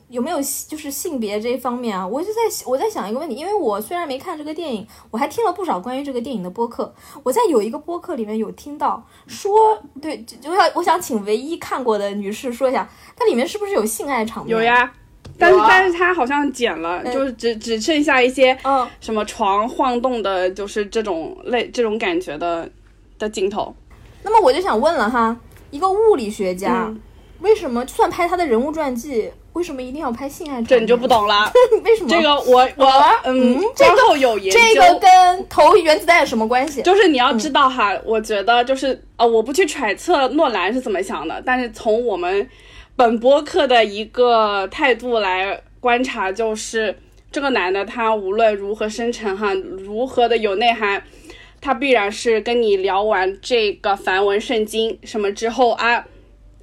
有没有就是性别这一方面啊？我就在我在想一个问题，因为我虽然没看这个电影，我还听了不少关于这个电影的播客。我在有一个播客里面有听到说，对，就要我想请唯一看过的女士说一下，它里面是不是有性爱场面？有呀，但是但是它好像剪了，就是只只剩下一些嗯什么床晃动的，就是这种类这种感觉的的镜头。那么我就想问了哈，一个物理学家为什么就算拍他的人物传记？为什么一定要拍性爱？这你就不懂了。为什么？这个我我嗯，之后有研究。这个跟投原子弹有什么关系？就是你要知道哈，我觉得就是呃，我不去揣测诺兰是怎么想的，但是从我们本播客的一个态度来观察，就是这个男的他无论如何深沉哈，如何的有内涵，他必然是跟你聊完这个梵文圣经什么之后啊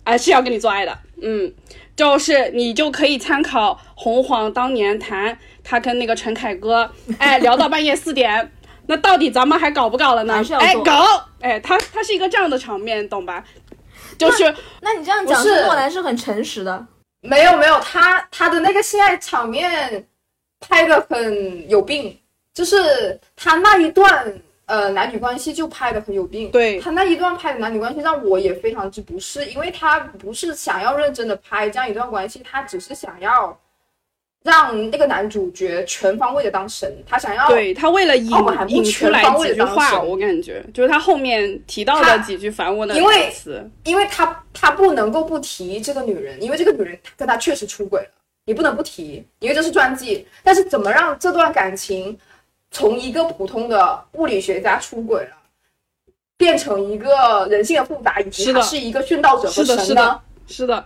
啊是要跟你做爱的，嗯。就是你就可以参考红黄当年谈他跟那个陈凯歌，哎，聊到半夜四点，那到底咱们还搞不搞了呢？哎，搞，哎，他他是一个这样的场面，懂吧？就是，那你这样讲，是诺兰是很诚实的。没有没有，他他的那个性爱场面拍的很有病，就是他那一段。呃，男女关系就拍的很有病。对他那一段拍的男女关系让我也非常之不适，因为他不是想要认真的拍这样一段关系，他只是想要让那个男主角全方位的当神，他想要对他为了引引出来几句话，我感觉就是他后面提到的几句繁文的词，因为他他不能够不提这个女人，因为这个女人跟他确实出轨了，你不能不提，因为这是传记。但是怎么让这段感情？从一个普通的物理学家出轨了，变成一个人性的复杂，以及他是一个殉道者和神呢？是的，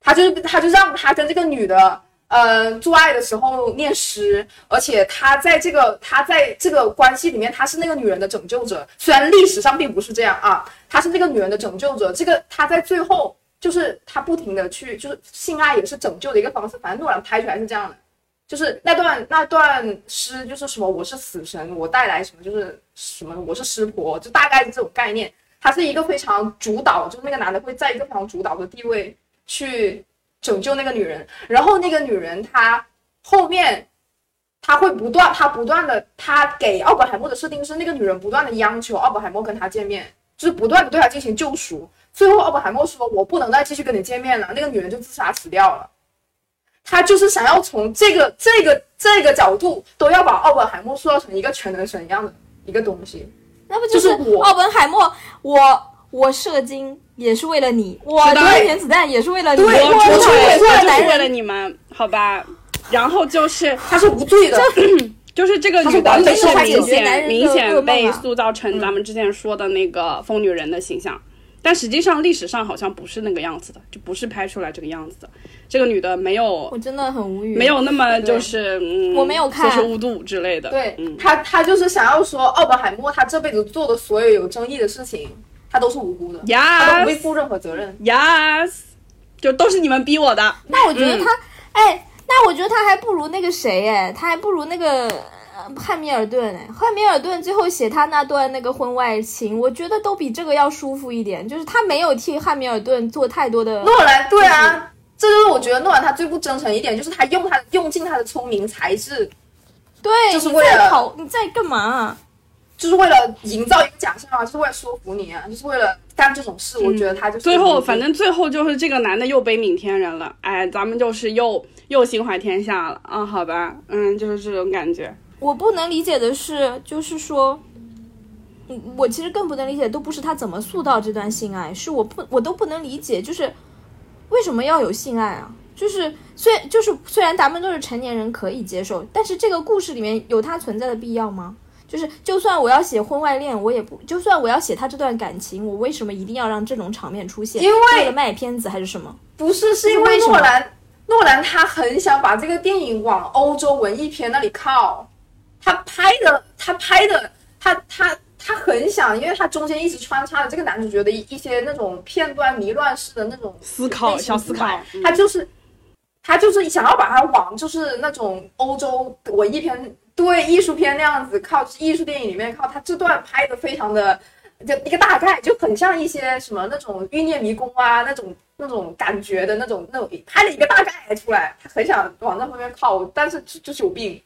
他就他就让他跟这个女的，呃，做爱的时候念诗，而且他在这个他在这个关系里面，他是那个女人的拯救者。虽然历史上并不是这样啊，他是那个女人的拯救者。这个他在最后就是他不停的去，就是性爱也是拯救的一个方式。反正诺兰拍出来是这样的。就是那段那段诗，就是什么我是死神，我带来什么，就是什么我是湿婆，就大概是这种概念。他是一个非常主导，就是那个男的会在一个非常主导的地位去拯救那个女人，然后那个女人她后面她会不断，她不断的，她给奥本海默的设定是那个女人不断的央求奥本海默跟他见面，就是不断的对他进行救赎。最后奥本海默说：“我不能再继续跟你见面了。”那个女人就自杀死掉了。他就是想要从这个这个这个角度，都要把奥本海默塑造成一个全能神一样的一个东西。那不就是奥本海默？我我射精也是为了你，我丢原子弹也是为了你，我出轨是为了你们，好吧？然后就是他是无罪的，就是这个女的就是明显明显被塑造成咱们之前说的那个疯女人的形象。但实际上历史上好像不是那个样子的，就不是拍出来这个样子的。这个女的没有我真的很无语。没有那么就是嗯，我没有看就是无度之类的。对嗯，他，他就是想要说，奥本海默他这辈子做的所有有争议的事情，他都是无辜的，他都不 Yes 会负任何责任。Yes，就都是你们逼我的。那我觉得他，哎，那我觉得他还不如那个谁，哎，他还不如那个。呃汉密尔顿，哎，汉密尔顿最后写他那段那个婚外情，我觉得都比这个要舒服一点。就是他没有替汉密尔顿做太多的，诺兰，对啊，这就是我觉得诺兰他最不真诚一点，就是他用他用尽他的聪明才智，对，就是为了在考你在干嘛、啊就是为了营造一个假象啊，就是为了说服你啊，就是为了干这种事。我觉得他就是最后，反正最后就是这个男的又悲悯天人了，哎，咱们就是又又心怀天下了啊，好吧，嗯，就是这种感觉。我不能理解的是，就是说，嗯，我其实更不能理解，都不是他怎么塑造这段性爱，是我不我都不能理解，就是为什么要有性爱啊？就是虽就是虽然咱们都是成年人可以接受，但是这个故事里面有它存在的必要吗？就是就算我要写婚外恋，我也不就算我要写他这段感情，我为什么一定要让这种场面出现？因为了卖片子还是什么？不是，是因为诺兰，诺兰他很想把这个电影往欧洲文艺片那里靠，他拍的，他拍的，他他他很想，因为他中间一直穿插了这个男主角的一一些那种片段迷乱式的那种思考小思考嗯他就是他就是想要把它往就是那种欧洲文艺片对艺术片那样子靠，艺术电影里面靠，他这段拍的非常的。就一个大概，就很像一些什么那种欲念迷宫啊，那种那种感觉的那种那种，拍了一个大概出来，他很想往那方面靠，但是就就是有病。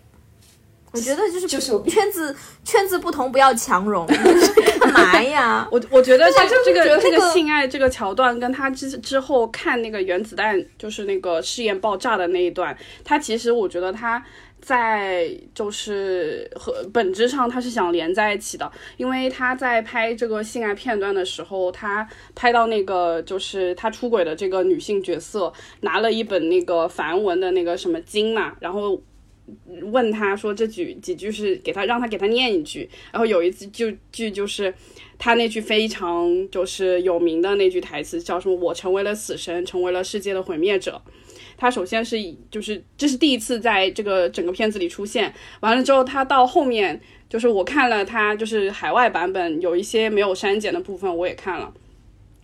我觉得就是就是 圈子圈子不同，不要强融，就是 干嘛呀？我我觉得这就这个这个性爱这个桥段，跟他之之后看那个原子弹，就是那个试验爆炸的那一段，他其实我觉得他在就是和本质上他是想连在一起的，因为他在拍这个性爱片段的时候，他拍到那个就是他出轨的这个女性角色拿了一本那个梵文的那个什么经嘛，然后。问他说这句几句是给他让他给他念一句，然后有一次就句就是他那句非常就是有名的那句台词叫什么？我成为了死神，成为了世界的毁灭者。他首先是就是这是第一次在这个整个片子里出现，完了之后他到后面就是我看了他就是海外版本有一些没有删减的部分我也看了。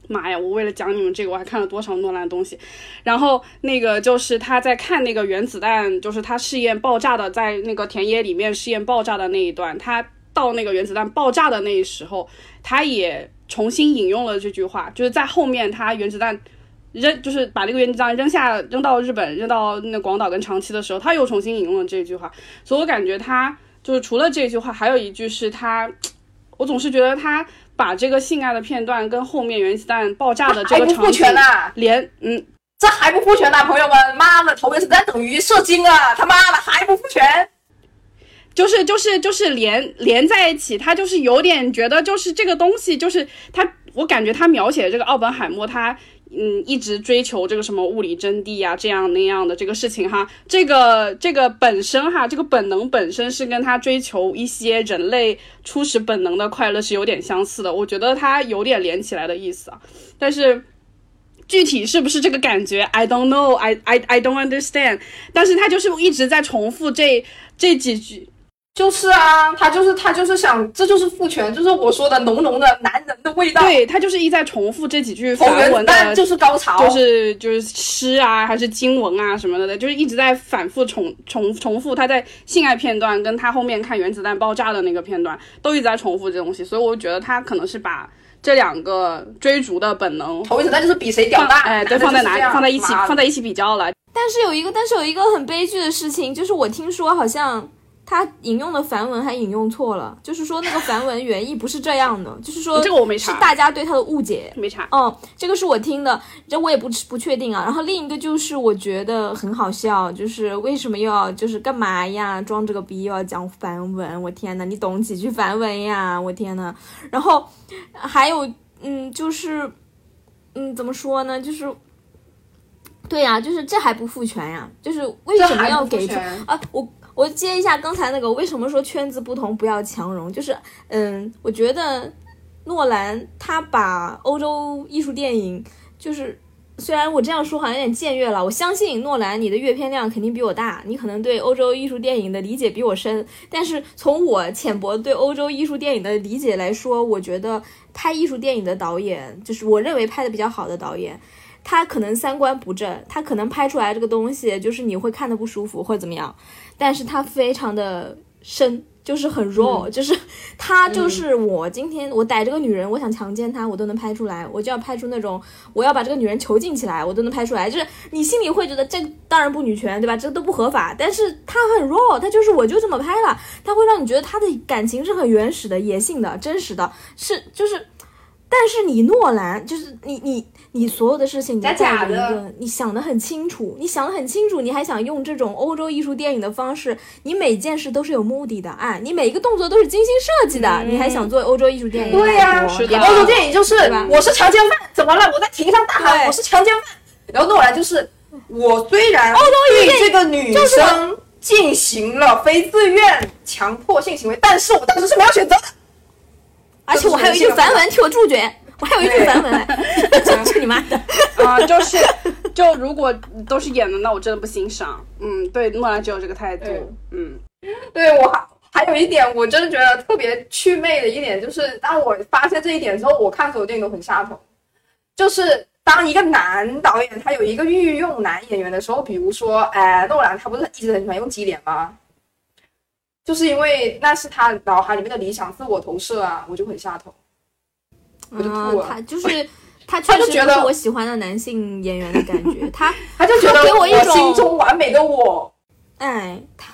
妈呀！我为了讲你们这个，我还看了多少诺兰的东西。然后那个就是他在看那个原子弹，就是他试验爆炸的，在那个田野里面试验爆炸的那一段，他到那个原子弹爆炸的那一时候，他也重新引用了这句话，就是在后面他原子弹扔，就是把那个原子弹扔下扔到日本，扔到那广岛跟长崎的时候，他又重新引用了这句话。所以我感觉他就是除了这句话，还有一句是他，我总是觉得他。把这个性爱的片段跟后面原子弹爆炸的这个场景连，嗯，这还不复全呐、朋友们！妈的，投原子弹等于射精啊！他妈的还不复全！就是就是就是连连在一起，他就是有点觉得就是这个东西，就是他，我感觉他描写这个奥本海默他。嗯，一直追求这个什么物理真谛啊，这样那样的这个事情哈，这个这个本身哈，这个本能本身是跟他追求一些人类初始本能的快乐是有点相似的，我觉得他有点连起来的意思啊，但是具体是不是这个感觉，I don't know，I I I don't understand，但是他就是一直在重复这这几句，就是啊，他就是他就是想，这就是父权，就是我说的浓浓的男人的味道。，对他就是一再重复这几句投原子梵文的，弹就是高潮，就是就是诗啊，还是经文啊什么的，就是一直在反复重重重复他在性爱片段跟他后面看原子弹爆炸的那个片段都一直在重复这东西，所以我觉得他可能是把这两个追逐的本能投原子弹就是比谁屌大，哎对放在哪放在一起放在一起比较了，但是有一个，但是有一个很悲剧的事情，就是我听说好像他引用的梵文还引用错了，就是说那个梵文原意不是这样的，就是说这个我没查是，大家对他的误解。没查。哦，这个是我听的，这我也不不确定啊。然后另一个就是我觉得很好笑，就是为什么又要就是干嘛呀？装这个逼又要讲梵文？我天呐，你懂几句梵文呀？我天呐。然后还有嗯，就是嗯，怎么说呢？就是对呀、就是这还不复权呀？就是为什么要给出啊？我我接一下刚才那个，为什么说圈子不同不要强融？就是嗯，我觉得诺兰他把欧洲艺术电影，就是虽然我这样说好像有点僭越了，我相信诺兰你的阅片量肯定比我大，你可能对欧洲艺术电影的理解比我深，但是从我浅薄对欧洲艺术电影的理解来说，我觉得拍艺术电影的导演，就是我认为拍的比较好的导演。他可能三观不正，他可能拍出来这个东西就是你会看的不舒服或者怎么样，但是他非常的深，就是很 raw，、就是他就是我今天我逮这个女人，我想强奸她，我都能拍出来，我就要拍出那种我要把这个女人囚禁起来，我都能拍出来，就是你心里会觉得这当然不女权，对吧？这都不合法，但是他很 raw，他就是我就这么拍了，他会让你觉得他的感情是很原始的、野性的、真实的，是就是。但是你诺兰，就是你你你所有的事情，你假假的，你想的很清楚，你想的很清楚，你还想用这种欧洲艺术电影的方式，你每件事都是有目的的，哎，你每一个动作都是精心设计的，你还想做欧洲艺术电影？对呀、是的欧洲电影就是我是强奸犯，怎么了？我在庭上大喊我是强奸犯。然后诺兰就是我虽然对这个女生进行了非自愿强迫性行为，但是我当时是没有选择的。而且我还有一句梵文替我注解，我还有一句梵文，真 是你妈的！啊、就是就如果都是演的，那我真的不欣赏。嗯，对，诺兰只有这个态度。嗯，对我还还有一点，我真的觉得特别祛魅的一点，就是当我发现这一点之后，我看所有电影都很下头。就是当一个男导演他有一个御用男演员的时候，比如说，哎，诺兰他不是一直很喜欢用基脸吗？就是因为那是他脑海里面的理想自我投射啊，我就很下头。我就啊吐了，他就是 他确实觉是我喜欢的男性演员的感觉，他 他就觉得他给我一种心中完美的我，哎，他，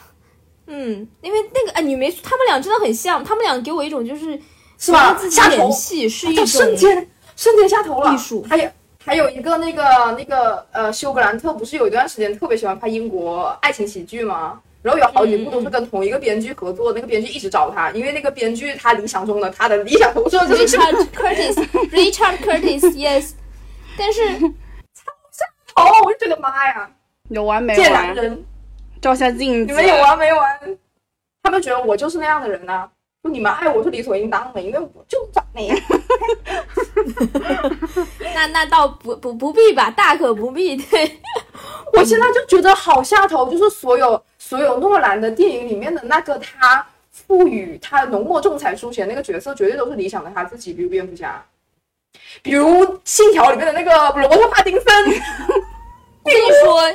嗯，因为那个哎，你没，他们俩真的很像，他们俩给我一种就是是吧？下头演，戏是一就种瞬间瞬间下头了。艺术还有还有一个那个那个呃，休格兰特不是有一段时间特别喜欢拍英国爱情喜剧吗？然后有好几部都是跟同一个编剧合作，那个编剧一直找他，因为那个编剧他理想中的他的理想投射就是 Richard Curtis，Richard Curtis，yes，但是头，我就觉得妈呀，有完没贱男？人，照下镜子。你们有完没完？他们觉得我就是那样的人呐、说你们爱我是理所应当的，因为我就长那样。那那倒不不不必吧，大可不必。对，我现在就觉得好下头，就是所有所有诺兰的电影里面的那个他赋予他浓墨重彩书写那个角色，绝对都是理想的他自己，比如蝙蝠侠，比如《信条》里面的那个罗伯特·帕丁森，我跟你说，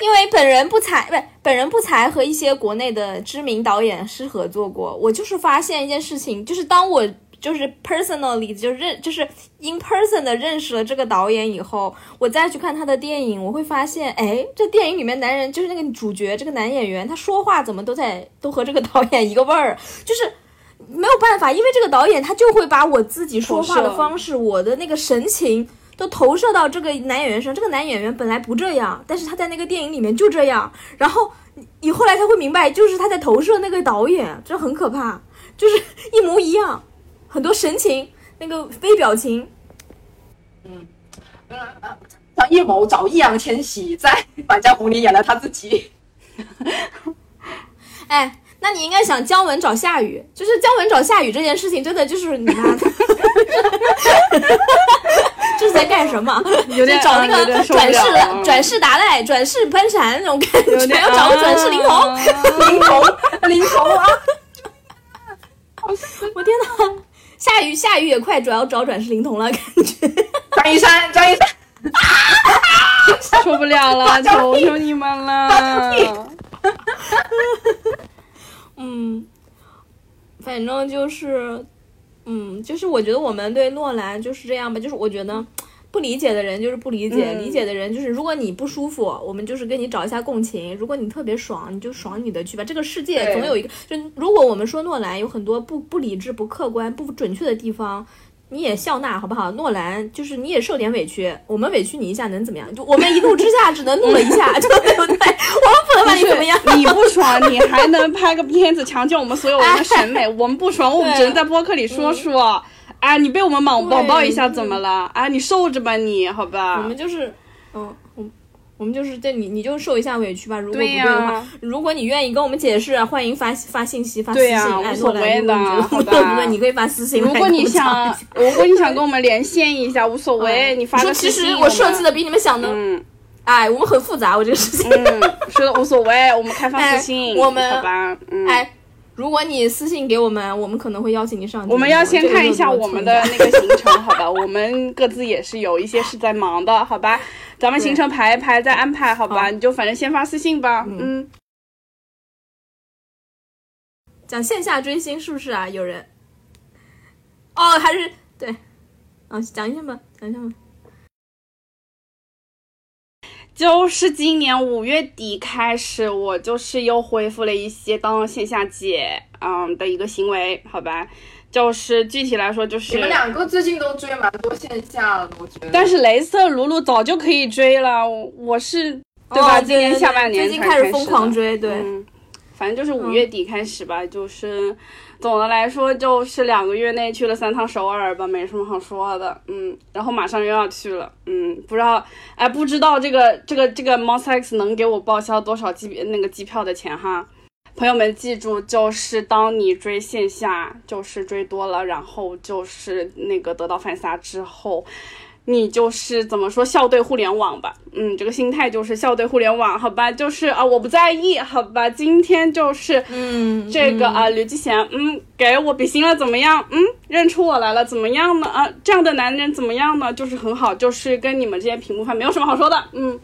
因为本人不才，不是本人不才和一些国内的知名导演是合作过，我就是发现一件事情，就是当我就是 personally 就认就是 in person 的认识了这个导演以后，我再去看他的电影，我会发现，哎，这电影里面男人就是那个主角这个男演员，他说话怎么都在都和这个导演一个味儿，就是。没有办法，因为这个导演他就会把我自己说话的方式，我的那个神情都投射到这个男演员身上。这个男演员本来不这样，但是他在那个电影里面就这样。然后你你后来才会明白，就是他在投射那个导演，这很可怕，就是一模一样，很多神情，那个非表情。嗯张艺谋找易烊千玺在《满江红》里演了他自己。哎，那你应该想姜文找夏雨，就是姜文找夏雨这件事情，真的就是你妈的，这是在干什么？有点找那个转世了转世达赖、转世潘禅那种感觉，有点要找个转世灵童。啊 灵童，灵童啊！我天哪，夏雨下雨也快主要找转世灵童了，感觉。张一山，张一山，受不了了，求求你们了！嗯，反正就是，嗯，就是我觉得我们对诺兰就是这样吧，就是我觉得。不理解的人就是不理解，嗯理解的人就是，如果你不舒服，我们就是跟你找一下共情；如果你特别爽，你就爽你的去吧。这个世界总有一个，就如果我们说诺兰有很多不不理智、不客观、不准确的地方，你也笑纳好不好？诺兰就是你也受点委屈，我们委屈你一下能怎么样？就我们一怒之下只能怒了一下，对不对？我们不能把你怎么样？你不爽，你还能拍个片子强奸我们所有人的审美？我们不爽，我们只能在播客里说说。啊，你被我们网对网暴一下怎么了？啊，你受着吧你，好吧？我们就是，嗯，我我们就是对你，你就受一下委屈吧。如果不对的话，如果你愿意跟我们解释，啊欢迎发发信息、发私信。无所谓的好吧 你可以发私信如果你想，如果你想跟我们连线一下，无所谓，嗯你发说个私信其实我设计的，比你们想的，嗯哎，我们很复杂，我这个事情。嗯，说的无所谓，我们开放哎私信，我们好吧，嗯。哎，如果你私信给我们，我们可能会邀请你上。我们要先看一下我们的那个行程，好吧？我们各自也是有一些是在忙的，好吧？咱们行程排一排，再安排，好吧？好你就反正先发私信吧，嗯。讲线下追星是不是啊？有人？哦，还是对，啊，讲一下吧，讲一下吧。就是今年五月底开始，我就是又恢复了一些当线下姐嗯的一个行为，好吧？就是具体来说，就是你们两个最近都追蛮多线下的，我觉得。但是雷瑟卢卢早就可以追了，我我是对吧？哦今年下半年最近开始疯狂追，对，嗯，反正就是五月底开始吧，就是总的来说就是两个月内去了三趟首尔吧，没什么好说的。嗯，然后马上又要去了，嗯，不知道哎，不知道这个这个这个 Mos X 能给我报销多少机那个机票的钱哈。朋友们记住，就是当你追线下，就是追多了，然后就是那个得到反杀之后，你就是怎么说笑对互联网吧，嗯，这个心态就是笑对互联网，好吧，就是啊，我不在意，好吧，今天就是嗯，嗯这个啊，刘继贤，嗯，给我比心了，怎么样？嗯，认出我来了，怎么样呢？啊，这样的男人怎么样呢？就是很好，就是跟你们这些屏幕派没有什么好说的，嗯，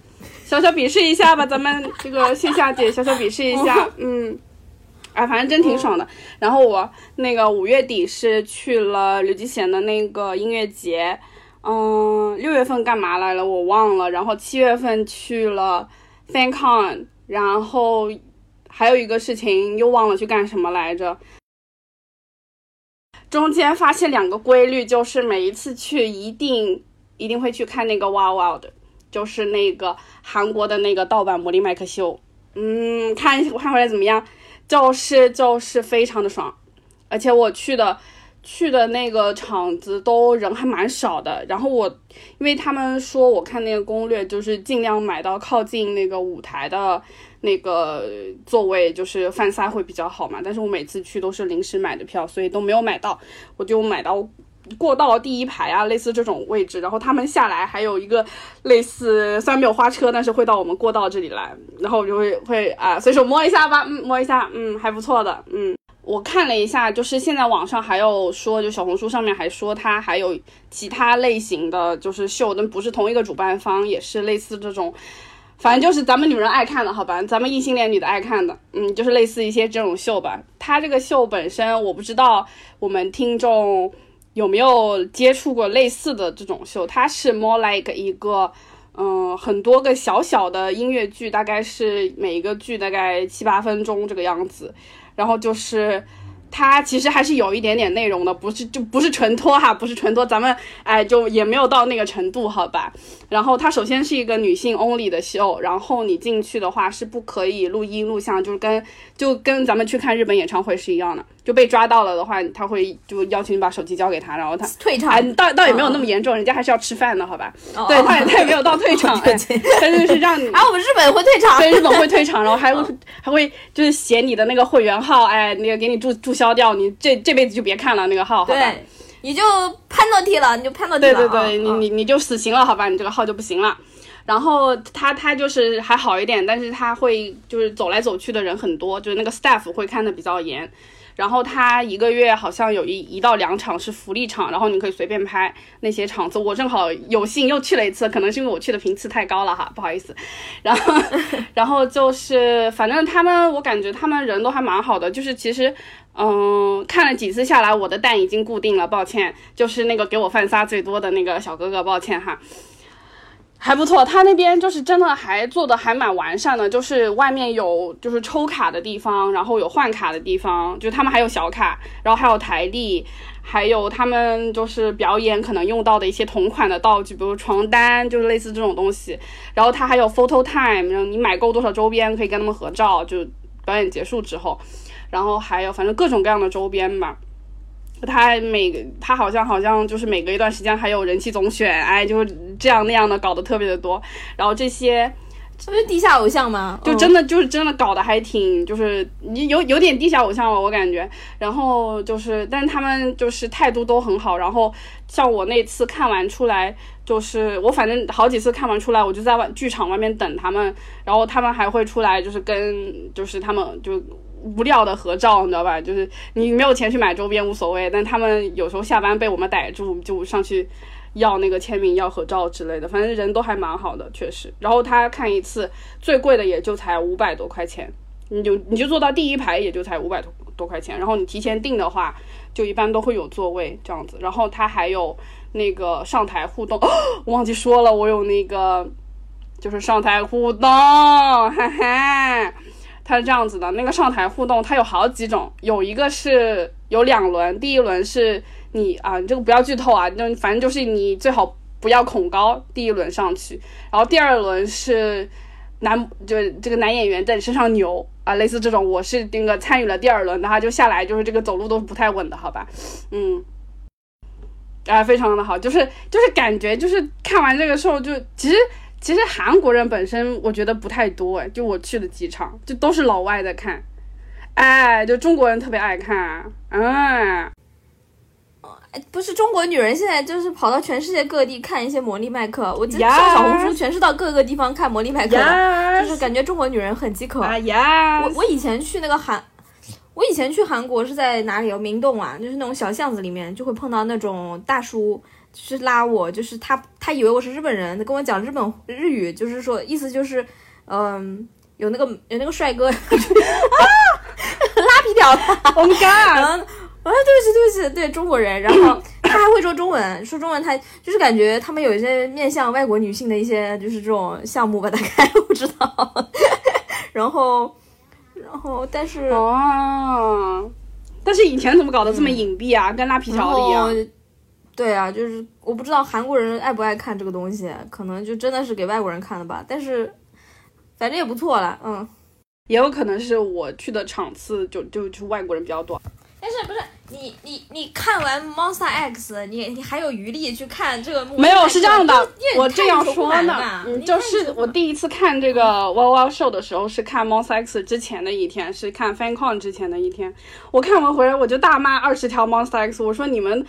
小小鄙视一下吧，咱们这个线下姐小小鄙视一下，嗯。哎，反正真挺爽的。然后我那个五月底是去了刘吉贤的那个音乐节，嗯，六月份干嘛来了我忘了。然后七月份去了 FanCon，然后还有一个事情又忘了去干什么来着。中间发现两个规律，就是每一次去一定一定会去看那个 Wow Wow 的，就是那个韩国的那个盗版魔力麦克秀。嗯，看看回来怎么样？就是就是非常的爽，而且我去的去的那个场子都人还蛮少的。然后我因为他们说我看那个攻略，就是尽量买到靠近那个舞台的那个座位，就是饭撒会比较好嘛。但是我每次去都是临时买的票，所以都没有买到，我就买到。过道第一排啊，类似这种位置，然后他们下来还有一个类似，虽然没有花车，但是会到我们过道这里来，然后我就会会啊随手摸一下吧，嗯，摸一下，嗯，还不错的，嗯，我看了一下，就是现在网上还有说，就小红书上面还说它还有其他类型的就是秀，但不是同一个主办方，也是类似这种。反正就是咱们女人爱看的，好吧？咱们异性恋女的爱看的，嗯，就是类似一些这种秀吧。它这个秀本身，我不知道我们听众有没有接触过类似的这种秀？它是 more like 一个，嗯，很多个小小的音乐剧，大概是每一个剧大概七八分钟这个样子，然后就是。它其实还是有一点点内容的，不是就不是纯脱哈，不是纯脱，咱们哎就也没有到那个程度，好吧？然后它首先是一个女性 only 的秀，然后你进去的话是不可以录音录像，就是跟就跟咱们去看日本演唱会是一样的，就被抓到了的话，他会就要求你把手机交给他，然后他退场哎，倒倒也没有那么严重，人家还是要吃饭的，好吧？对，他也他也没有到 退场，哎，他就是让你 啊，我们日本会退场，对，日本会退场，然后还会还会就是写你的那个会员号，哎，那个给你注注销掉，你这这辈子就别看了那个号，好吧？对，你就 penalty 了，你就 penalty 了，对对对，你啊你你就死刑了，好吧？你这个号就不行了。然后他他就是还好一点，但是他会就是走来走去的人很多，就是那个 staff 会看的比较严。然后他一个月好像有一一到两场是福利场，然后你可以随便拍那些场子。我正好有幸又去了一次，可能是因为我去的频次太高了哈，不好意思。然后 然后就是反正他们，我感觉他们人都还蛮好的，就是其实。嗯，看了几次下来，我的蛋已经固定了，抱歉，就是那个给我饭撒最多的那个小哥哥，抱歉哈。还不错，他那边就是真的还做的还蛮完善的，就是外面有就是抽卡的地方，然后有换卡的地方，就他们还有小卡，然后还有台历，还有他们就是表演可能用到的一些同款的道具，比如床单，就是类似这种东西。然后他还有 photo time，然后你买够多少周边可以跟他们合照，就表演结束之后，然后还有反正各种各样的周边吧。他每个他好像好像就是每隔一段时间还有人气总选，哎，就是这样那样的搞得特别的多。然后这些这不是地下偶像吗？就真的就是真的搞得还挺就是你有有点地下偶像了，我感觉。然后就是，但他们就是态度都很好。然后像我那次看完出来，就是我反正好几次看完出来，我就在外剧场外面等他们，然后他们还会出来，就是跟就是他们就。无聊的合照，你知道吧？就是你没有钱去买周边无所谓，但他们有时候下班被我们逮住，就上去要那个签名、要合照之类的。反正人都还蛮好的，确实。然后他看一次最贵的也就才五百多块钱，你就你就坐到第一排也就才五百多多块钱。然后你提前订的话，就一般都会有座位这样子。然后他还有那个上台互动，忘记说了，我有那个就是上台互动，哈哈。它是这样子的，那个上台互动它有好几种，有一个是有两轮，第一轮是你啊，你这个不要剧透啊，就反正就是你最好不要恐高，第一轮上去，然后第二轮是男，就这个男演员在你身上扭啊，类似这种，我是那个参与了第二轮，然后就下来就是这个走路都不太稳的，好吧，嗯，啊，非常的好，就是就是感觉就是看完这个时候就其实。其实韩国人本身我觉得不太多哎，就我去的几场，就都是老外在看，哎，就中国人特别爱看，嗯，不是中国女人现在就是跑到全世界各地看一些魔力麦克，我上小红书全是到各个地方看魔力麦克的，就是感觉中国女人很饥渴。我我以前去那个韩，我以前去韩国是在哪里？有明洞啊，就是那种小巷子里面就会碰到那种大叔。就是拉我，就是他，他以为我是日本人，他跟我讲日本日语，就是说意思就是，嗯，有那个有那个帅哥啊，拉皮条，Oh my god，然后啊，对不起对不起，对中国人，然后他还会说中文，说中文他就是感觉他们有一些面向外国女性的一些就是这种项目吧，大概 我不知道，然后然后但是哦，但是以前怎么搞得这么隐蔽啊，跟拉皮条的一样。对啊，就是我不知道韩国人爱不爱看这个东西，可能就真的是给外国人看的吧。但是反正也不错了，嗯，也有可能是我去的场次就就就外国人比较多。但是不是你你你看完 Monster X，你你还有余力去看这个？没有是这样的，我这样说呢，嗯，就是我第一次看这个 wa wa show 的时候是看 Monster X 之前的一天，是看 FanCon 之前的一天。我看完回来我就大骂二十条 Monster X，我说你们。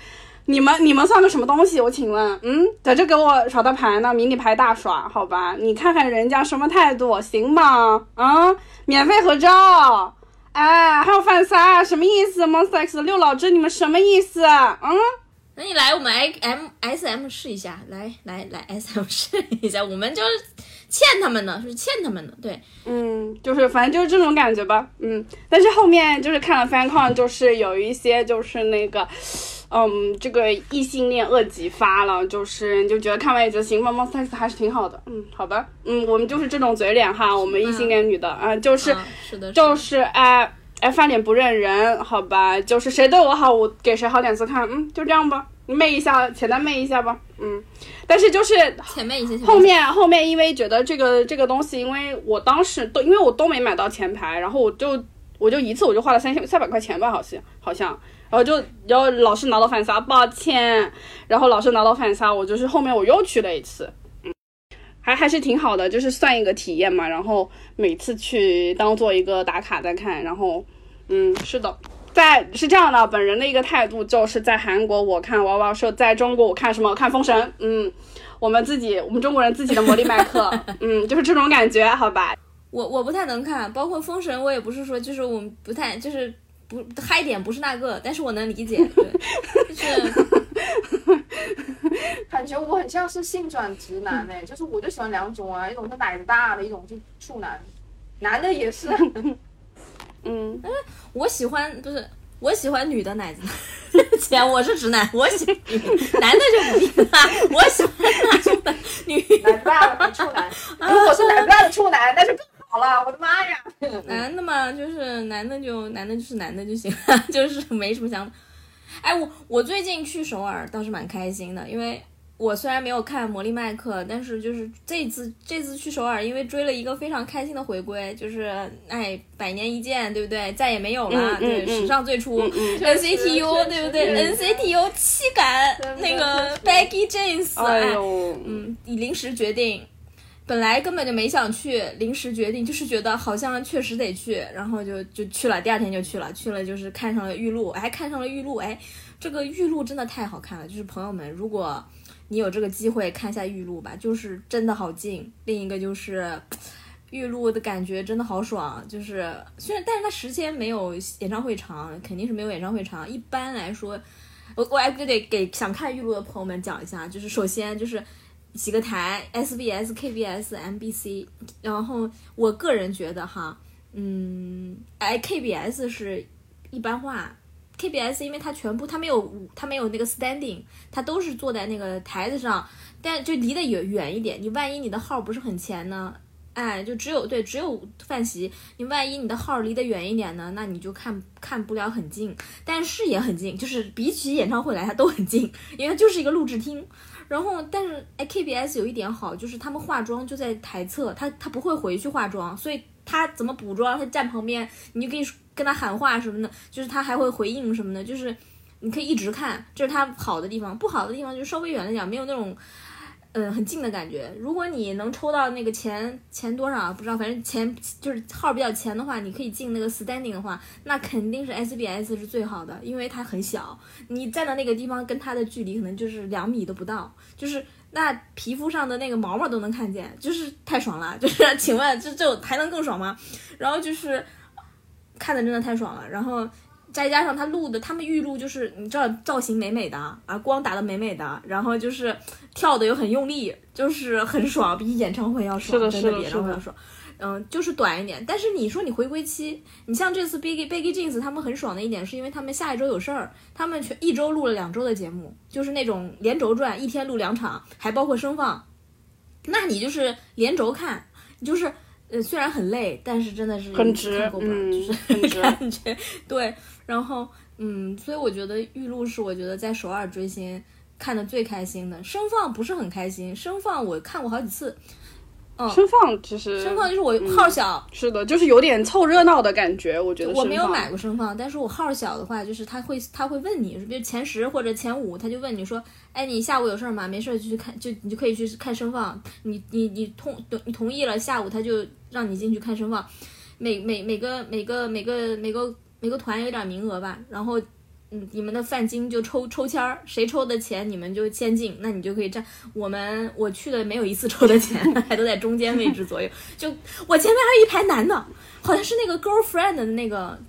你们你们算个什么东西？我请问，嗯，在这给我耍大牌呢，迷你牌大耍，好吧？你看看人家什么态度，行吗？啊，免费合照，哎，还有反杀，什么意思？Monster X 六老师，你们什么意思？嗯，那你来我们 I M S M 试一下，来来来 S M 试一下，我们就是欠他们的，是欠他们的，对，嗯，就是反正就是这种感觉吧，嗯，但是后面就是看了 FanCon，就是有一些就是那个。嗯，这个异性恋恶极发了，就是你就觉得看完也觉得行吧，Monster X 还是挺好的。嗯，好吧，嗯，我们就是这种嘴脸哈，我们异性恋女的啊，就是是的，就是哎哎翻脸不认人，好吧，就是谁对我好，我给谁好脸色看，嗯，就这样吧，媚一下，简单媚一下吧，嗯，但是就是前面一些，后面后面因为觉得这个这个东西，因为我当时都因为我都没买到前排，然后我就我就一次我就花了三千三百块钱吧，好像好像。然后就，然后老是拿到反杀，抱歉。然后老是拿到反杀，我就是后面我又去了一次，嗯，还还是挺好的，就是算一个体验嘛。然后每次去当做一个打卡在看。然后，嗯，是的，在是这样的，本人的一个态度就是在韩国我看娃娃秀，在中国我看什么？看封神。嗯，我们自己，我们中国人自己的魔力麦克，嗯，就是这种感觉，好吧？我我不太能看，包括封神，我也不是说就是我们不太就是。不嗨点不是那个，但是我能理解，对，就是 感觉我很像是性转直男哎，就是我就喜欢两种啊，一种是奶子大的，一种是处男，男的也是，嗯，我喜欢不是我喜欢女的奶子，姐我是直男，我喜男的就不一样，我喜欢那种的女奶子大的处男，如果是奶子大的处男，那就更。好了，我的妈呀！男的嘛，就是男的就男的就是男的就行 就是没什么想法。哎，我我最近去首尔倒是蛮开心的，因为我虽然没有看魔力麦克，但是就是这次这次去首尔，因为追了一个非常开心的回归，就是哎百年一见，对不对？再也没有了，对，史上最初 NCTU，对不对？NCTU 七感那个 Becky James，哎呦，嗯，临时决定。本来根本就没想去，临时决定，就是觉得好像确实得去，然后就就去了。第二天就去了，去了就是看上了玉露，还看上了玉露，哎，这个玉露真的太好看了。就是朋友们，如果你有这个机会看一下玉露吧，就是真的好近。另一个就是玉露的感觉真的好爽，就是虽然但是它时间没有演唱会长，肯定是没有演唱会长。一般来说，我我还得给想看玉露的朋友们讲一下，就是首先就是。几个台，SBS、KBS、MBC，然后我个人觉得哈，嗯，哎，KBS 是一般化，KBS 因为它全部它没有它没有那个 standing，它都是坐在那个台子上，但就离得远远一点，你万一你的号不是很前呢，哎，就只有对只有范席，你万一你的号离得远一点呢，那你就看看不了很近，但是也很近，就是比起演唱会来它都很近，因为它就是一个录制厅。然后，但是哎，KBS 有一点好，就是他们化妆就在台侧，他他不会回去化妆，所以他怎么补妆，他站旁边，你就可以跟他喊话什么的，就是他还会回应什么的，就是你可以一直看，这是他好的地方。不好的地方就稍微远了点，没有那种。嗯，很近的感觉。如果你能抽到那个前前多少不知道，反正前就是号比较前的话，你可以进那个 standing 的话，那肯定是 SBS 是最好的，因为它很小，你站的那个地方跟它的距离可能就是两米都不到，就是那皮肤上的那个毛毛都能看见，就是太爽了。就是请问这这还能更爽吗？然后就是看的真的太爽了，然后。再加上他录的，他们预录就是你知道造型美美的啊，光打的美美的，然后就是跳的又很用力，就是很爽，比演唱会要爽，真的比演唱会要爽。嗯，就是短一点。但是你说你回归期，你像这次 Biggie Biggie Jeans 他们很爽的一点，是因为他们下一周有事儿，他们全一周录了两周的节目，就是那种连轴转，一天录两场，还包括声放。那你就是连轴看，就是。呃，虽然很累，但是真的是很值，嗯，就是 感觉对。然后，嗯，所以我觉得玉露是我觉得在首尔追星看的最开心的。生放不是很开心，生放我看过好几次。声放其实声放就是我号小，是的，就是有点凑热闹的感觉。我觉得我没有买过声放，但是我号小的话，就是他会他会问你，比如前十或者前五，他就问你说，哎，你下午有事儿吗？没事儿就去看，就你就可以去看声放。你你你同你同意了，下午他就让你进去看声放。每每每个每个每个每个每个团有点名额吧，然后。嗯，你们的饭金就抽抽签儿，谁抽的钱你们就先进，那你就可以站。我们我去的没有一次抽的钱，还都在中间位置左右。就我前面还有一排男的，好像是那个 girlfriend 的那个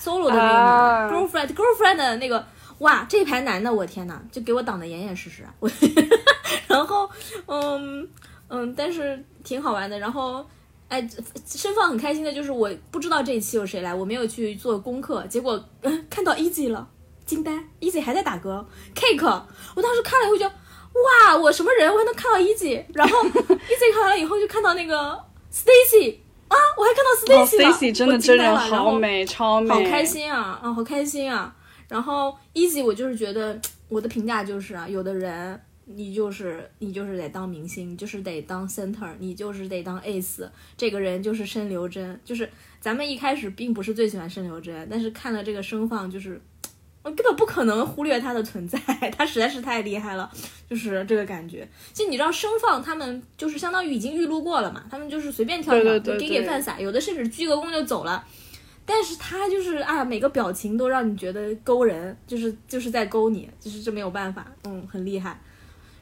solo 的那个 girlfriend girlfriend 的那个，哇，这一排男的，我天呐，就给我挡得严严实实。我，然后嗯嗯，但是挺好玩的。然后哎，申放很开心的就是我不知道这一期有谁来，我没有去做功课，结果看到 easy 了。惊呆，Easy 还在打嗝，Cake，我当时看了以后就，哇，我什么人，我还能看到 Easy，然后 Easy 看完了以后就看到那个 Stacy，啊，我还看到 Stacy 了，Stacy 真的真人好美，超美，好开心啊，啊，好开心啊，然后 Easy 我就是觉得我的评价就是啊，有的人你就是你就是得当明星，就是得当 Center，你就是得当 Ace，这个人就是申刘真，就是咱们一开始并不是最喜欢申刘真，但是看了这个声放就是。我根本不可能忽略他的存在，他实在是太厉害了，就是这个感觉。就你知道，声放他们就是相当于已经预录过了嘛，他们就是随便跳跳，给给饭撒，有的甚至鞠个躬就走了。但是他就是啊，每个表情都让你觉得勾人，就是就是在勾你，就是这没有办法，嗯，很厉害。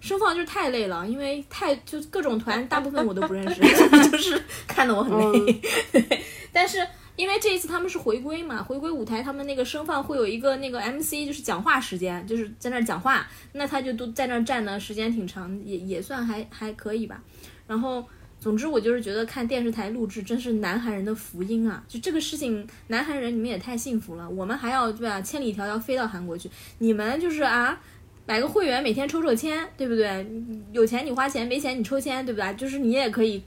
声放就是太累了，因为太就各种团，大部分我都不认识，就是看得我很累。但是。因为这一次他们是回归嘛，回归舞台，他们那个声放会有一个那个 MC，就是讲话时间，就是在那讲话，那他就都在那站的时间挺长，也也算还还可以吧。然后，总之我就是觉得看电视台录制真是南韩人的福音啊！就这个事情，南韩人你们也太幸福了，我们还要对吧，千里迢迢飞到韩国去，你们就是啊，买个会员每天抽抽签，对不对？有钱你花钱，没钱你抽签，对不对？就是你也可以，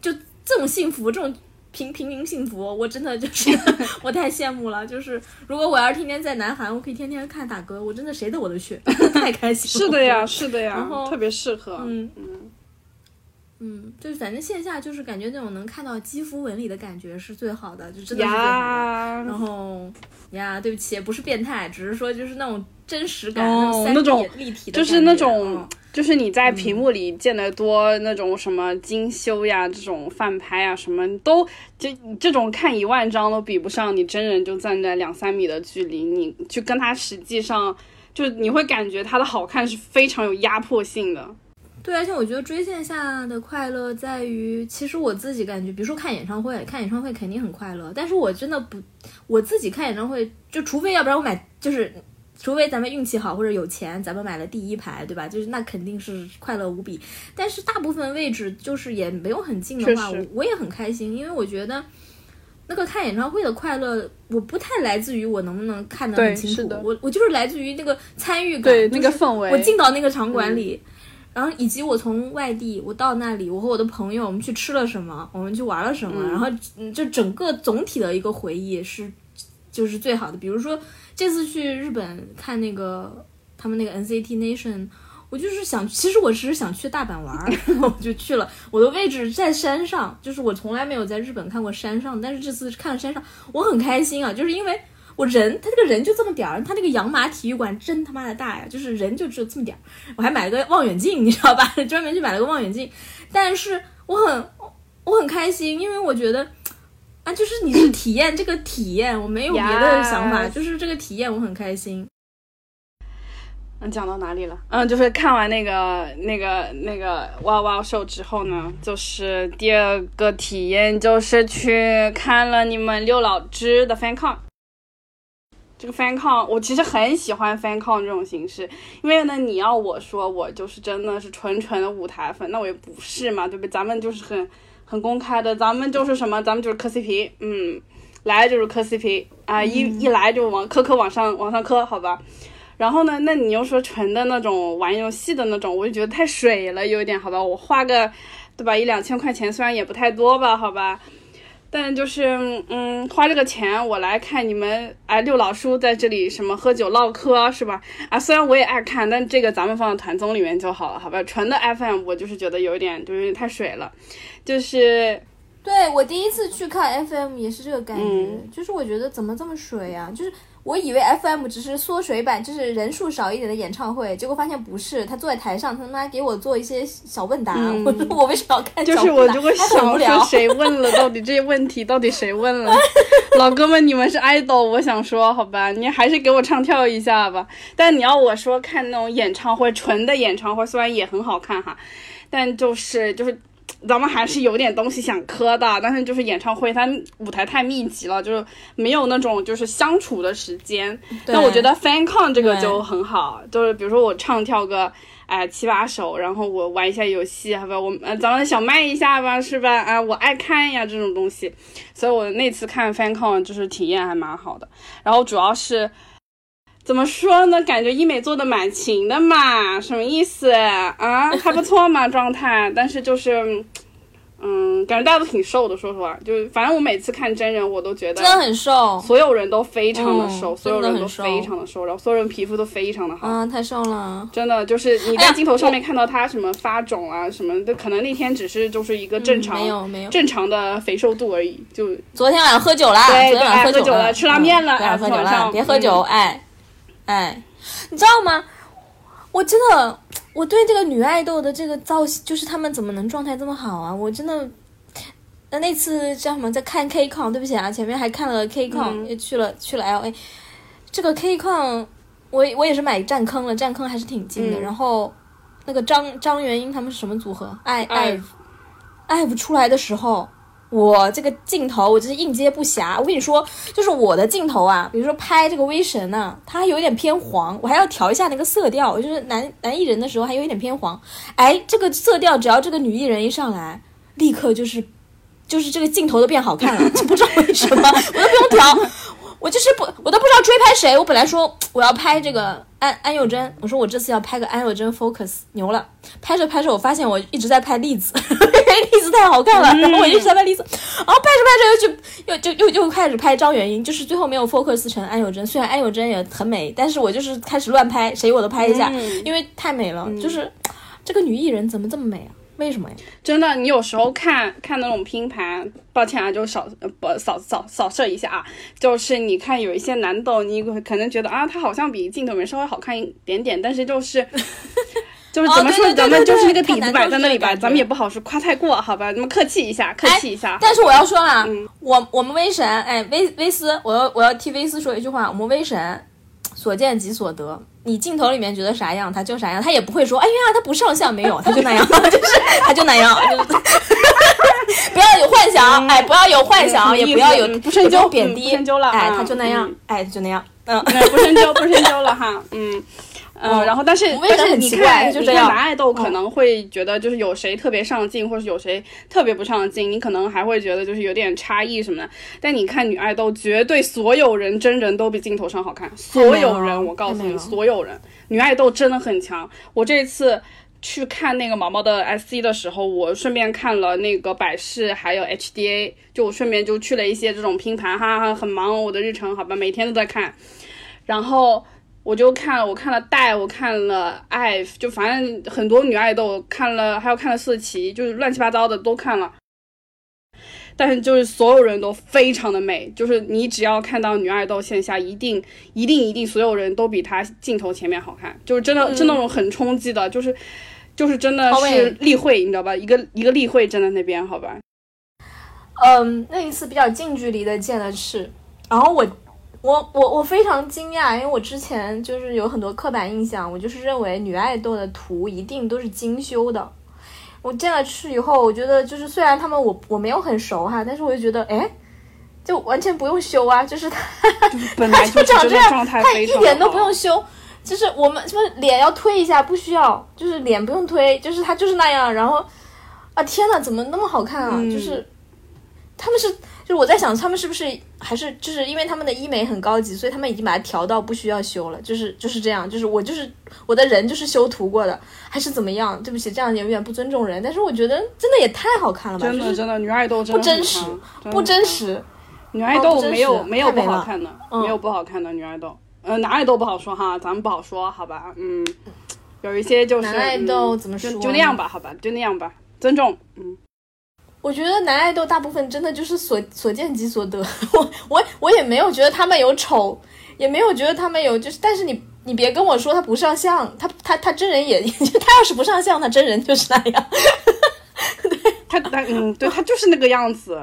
就这种幸福，这种。平平民幸福，我真的就是 我太羡慕了。就是如果我要是天天在南韩，我可以天天看打歌，我真的谁的我都去，太开心。是的呀，是的呀，然后特别适合。嗯嗯嗯，就是反正线下就是感觉那种能看到肌肤纹理的感觉是最好的，就真的是最好的。然后呀，对不起，不是变态，只是说就是那种真实感，那种立体的，就是那种。就是你在屏幕里见得多那种什么精修呀，这种翻拍啊，什么都就这种看一万张都比不上你真人就站在两三米的距离，你去跟他实际上就你会感觉他的好看是非常有压迫性的。对，而且我觉得追线下的快乐在于，其实我自己感觉，比如说看演唱会，看演唱会肯定很快乐，但是我真的不，我自己看演唱会，就除非要不然我买，就是除非咱们运气好或者有钱，咱们买了第一排，对吧？就是那肯定是快乐无比。但是大部分位置就是也没有很近的话，我我也很开心，因为我觉得。那个看演唱会的快乐，我不太来自于我能不能看得很清楚我我就是来自于那个参与感，对那个氛围我进到那个场馆里，然后以及我从外地我到那里，我和我的朋友我们去吃了什么，我们去玩了什么，然后嗯，就整个总体的一个回忆是就是最好的。比如说这次去日本看那个他们那个 NCT Nation。我就是想，其实我只是想去大阪玩，然 后我就去了。我的位置在山上，就是我从来没有在日本看过山上，但是这次看了山上，我很开心啊，就是因为我人，他这个人就这么点儿，他那个养马体育馆真他妈的大呀，就是人就只有这么点儿。我还买了个望远镜，你知道吧？专门去买了个望远镜，但是我很我很开心，因为我觉得。啊，就是你是体验这个体验，我没有别的想法 Yes 就是这个体验我很开心。嗯，讲到哪里了？嗯，就是看完那个那个那个哇哇秀之后呢，就是第二个体验就是去看了你们六老之的 FanCon。这个 FanCon 我其实很喜欢 FanCon 这种形式，因为呢，你要我说我就是真的是纯纯的舞台粉，那我也不是嘛，对不对？咱们就是很很公开的，咱们就是什么，咱们就是磕 CP，嗯，来就是磕 CP 啊，一一来就往磕磕往上往上磕，好吧？然后呢，那你又说纯的那种玩游戏的那种，我就觉得太水了，有点好吧？我花个，对吧，一两千块钱，虽然也不太多吧，好吧，但就是嗯，花这个钱我来看你们哎六老叔在这里什么喝酒唠嗑是吧？啊，虽然我也爱看，但这个咱们放到团综里面就好了，好吧？纯的 FM 我就是觉得有点就有点太水了，就是对我第一次去看 FM 也是这个感觉，嗯就是我觉得怎么这么水啊？就是我以为 FM 只是缩水版，就是人数少一点的演唱会，结果发现不是，他坐在台上，他他妈给我做一些小问答，嗯 我说我为什么要看就？是我就会还很无想聊说。谁问了，到底这些问题到底谁问了？老哥们，你们是 idol，我想说好吧，你还是给我唱跳一下吧。但你要我说看那种演唱会，纯的演唱会虽然也很好看哈，但就是就是。咱们还是有点东西想磕的，但是就是演唱会，它舞台太密集了，就是没有那种就是相处的时间。那我觉得 FanCon 这个就很好，就是比如说我唱跳个哎七八首，然后我玩一下游戏，好吧，我呃咱们小麦一下吧，是吧？啊，我爱看呀这种东西，所以我那次看 FanCon 就是体验还蛮好的。然后主要是怎么说呢？感觉医美做的蛮勤的嘛，什么意思啊？还不错嘛状态，但是就是。嗯，感觉大家都挺瘦的，说实话，就是反正我每次看真人，我都觉得真的很瘦，所有人都非常的瘦，嗯所有人都非常的瘦，然后所有人皮肤都非常的好，嗯，太瘦了。真的就是你在镜头上面看到他什么发肿啊什么的，可能那天只是就是一个正常、嗯没有没有，正常的肥瘦度而已，就昨天晚上喝酒啦，对昨天晚上喝酒了，吃拉面了嗯昨天晚上喝酒了，哎晚上别喝酒，哎哎，你知道吗？我真的，我对这个女爱豆的这个造型，就是她们怎么能状态这么好啊？我真的。那那次叫什么，在看 KCON，对不起啊，前面还看了 KCON，、嗯也去了去了 LA。这个 KCON，我我也是买站坑了，站坑还是挺近的。嗯然后那个张张元英他们是什么组合？爱爱 IVE 爱不出来的时候，我这个镜头我就是应接不暇。我跟你说，就是我的镜头啊，比如说拍这个威神呢、它有点偏黄，我还要调一下那个色调，就是男男艺人的时候还有一点偏黄。哎，这个色调只要这个女艺人一上来，立刻就是就是这个镜头都变好看了，就不知道为什么，我都不用调。我就是不，我都不知道追拍谁。我本来说 我要拍这个安安宥真，我说我这次要拍个安宥真 focus，牛了。拍着拍着，我发现我一直在拍栗子，因为栗子太好看了，然后我一直在拍栗子，然后拍着拍着又去又就又又开始拍张元英，就是最后没有 focus 成安宥真。虽然安宥真也很美，但是我就是开始乱拍，谁我都拍一下，嗯因为太美了。就是这个女艺人怎么这么美啊？为什么呀？真的，你有时候看看那种拼盘，抱歉啊，就扫呃不扫扫扫射一下啊，就是你看有一些男抖，你可能觉得啊，他好像比镜头里面稍微好看一点点，但是就是 就是怎么说，咱们就是那个底子摆在那里吧，咱们也不好说夸太过，好吧？咱们客气一下，客气一下。但是我要说了，嗯我我们威神，哎，威威斯，我要我要替威斯说一句话，我们威神所见即所得。你镜头里面觉得啥样，他就啥样，他也不会说，哎呀，他不上相，没有，他就那样，就是他就那样，就 是不要有幻想，哎，不要有幻想，嗯也不要有嗯不深究贬低，深究了哎，啊他就那样嗯，哎，就那样，嗯。哎不深究，不深究了哈，嗯。嗯，然后但是但是你看，你看就这样男爱豆可能会觉得就是有谁特别上镜，或者有谁特别不上镜，你可能还会觉得就是有点差异什么的。但你看女爱豆，绝对所有人真人都比镜头上好看，所有人，我告诉你，所有人，女爱豆真的很强。我这次去看那个毛毛的 SC 的时候，我顺便看了那个百事还有 HDA，就我顺便就去了一些这种拼盘，哈哈，很忙，我的日程好吧，每天都在看，然后。我就看了，我看了戴，我看了爱，就反正很多女爱豆看了，还有看了四期，就是乱七八糟的都看了。但是就是所有人都非常的美，就是你只要看到女爱豆线下，一定一定一定所有人都比她镜头前面好看，就是真的、是那种很冲击的，就是就是真的是例会，你知道吧？一个一个例会站在那边，好吧？嗯，那一次比较近距离的见的是，然后我我我我非常惊讶，因为我之前就是有很多刻板印象，我就是认为女爱豆的图一定都是精修的。我见了去以后，我觉得就是虽然他们我我没有很熟哈，但是我就觉得哎，就完全不用修啊，就是他就是本来就就长这样，他一点都不用修，就是我们什么脸要推一下不需要，就是脸不用推，就是他就是那样，然后啊天呐，怎么那么好看啊？嗯就是他们是，就是我在想他们是不是还是就是因为他们的医美很高级，所以他们已经把它调到不需要修了，就是就是这样，就是我就是我的人就是修图过的，还是怎么样？对不起，这样有点不尊重人，但是我觉得真的也太好看了吧，就是真的真的女爱豆真的不真实不真实。女爱豆没有、实没有不好看的，嗯没有不好看的女爱豆。呃，男爱豆不好说哈，咱们不好说，好吧？嗯，有一些就是男爱豆嗯怎么说就就那样吧，好吧，就那样吧，尊重。嗯，我觉得男爱豆大部分真的就是所所见即所得，我我我也没有觉得他们有丑，也没有觉得他们有就是，但是你你别跟我说他不上相，他他他真人也 他要是不上相，他真人就是那样。他他嗯，对他就是那个样子，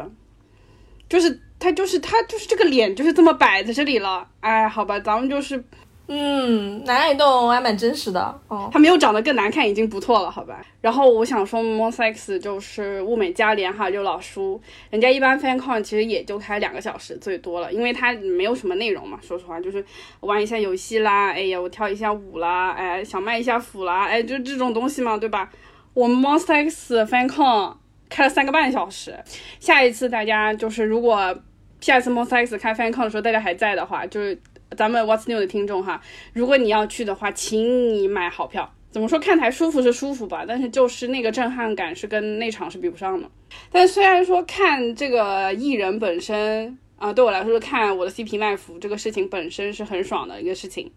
就是他就是他就是这个脸就是这么摆在这里了。哎，好吧，咱们就是嗯，男爱豆还蛮真实的哦。他没有长得更难看已经不错了，好吧。然后我想说，Monsex 就是物美价廉哈，就老叔，人家一般 FanCon 其实也就开两个小时最多了，因为它没有什么内容嘛。说实话，就是玩一下游戏啦，哎呀，我跳一下舞啦，哎，想卖一下腐啦，哎，就这种东西嘛，对吧？我们 Monster X FanCon 开了三个半小时，下一次大家就是如果下一次 Monster X 开 FanCon 的时候大家还在的话，就是咱们 What's New 的听众哈，如果你要去的话，请你买好票。怎么说，看台舒服是舒服吧，但是就是那个震撼感是跟那场是比不上的。但虽然说看这个艺人本身啊、对我来说看我的 CP 卖腐这个事情本身是很爽的一个事情，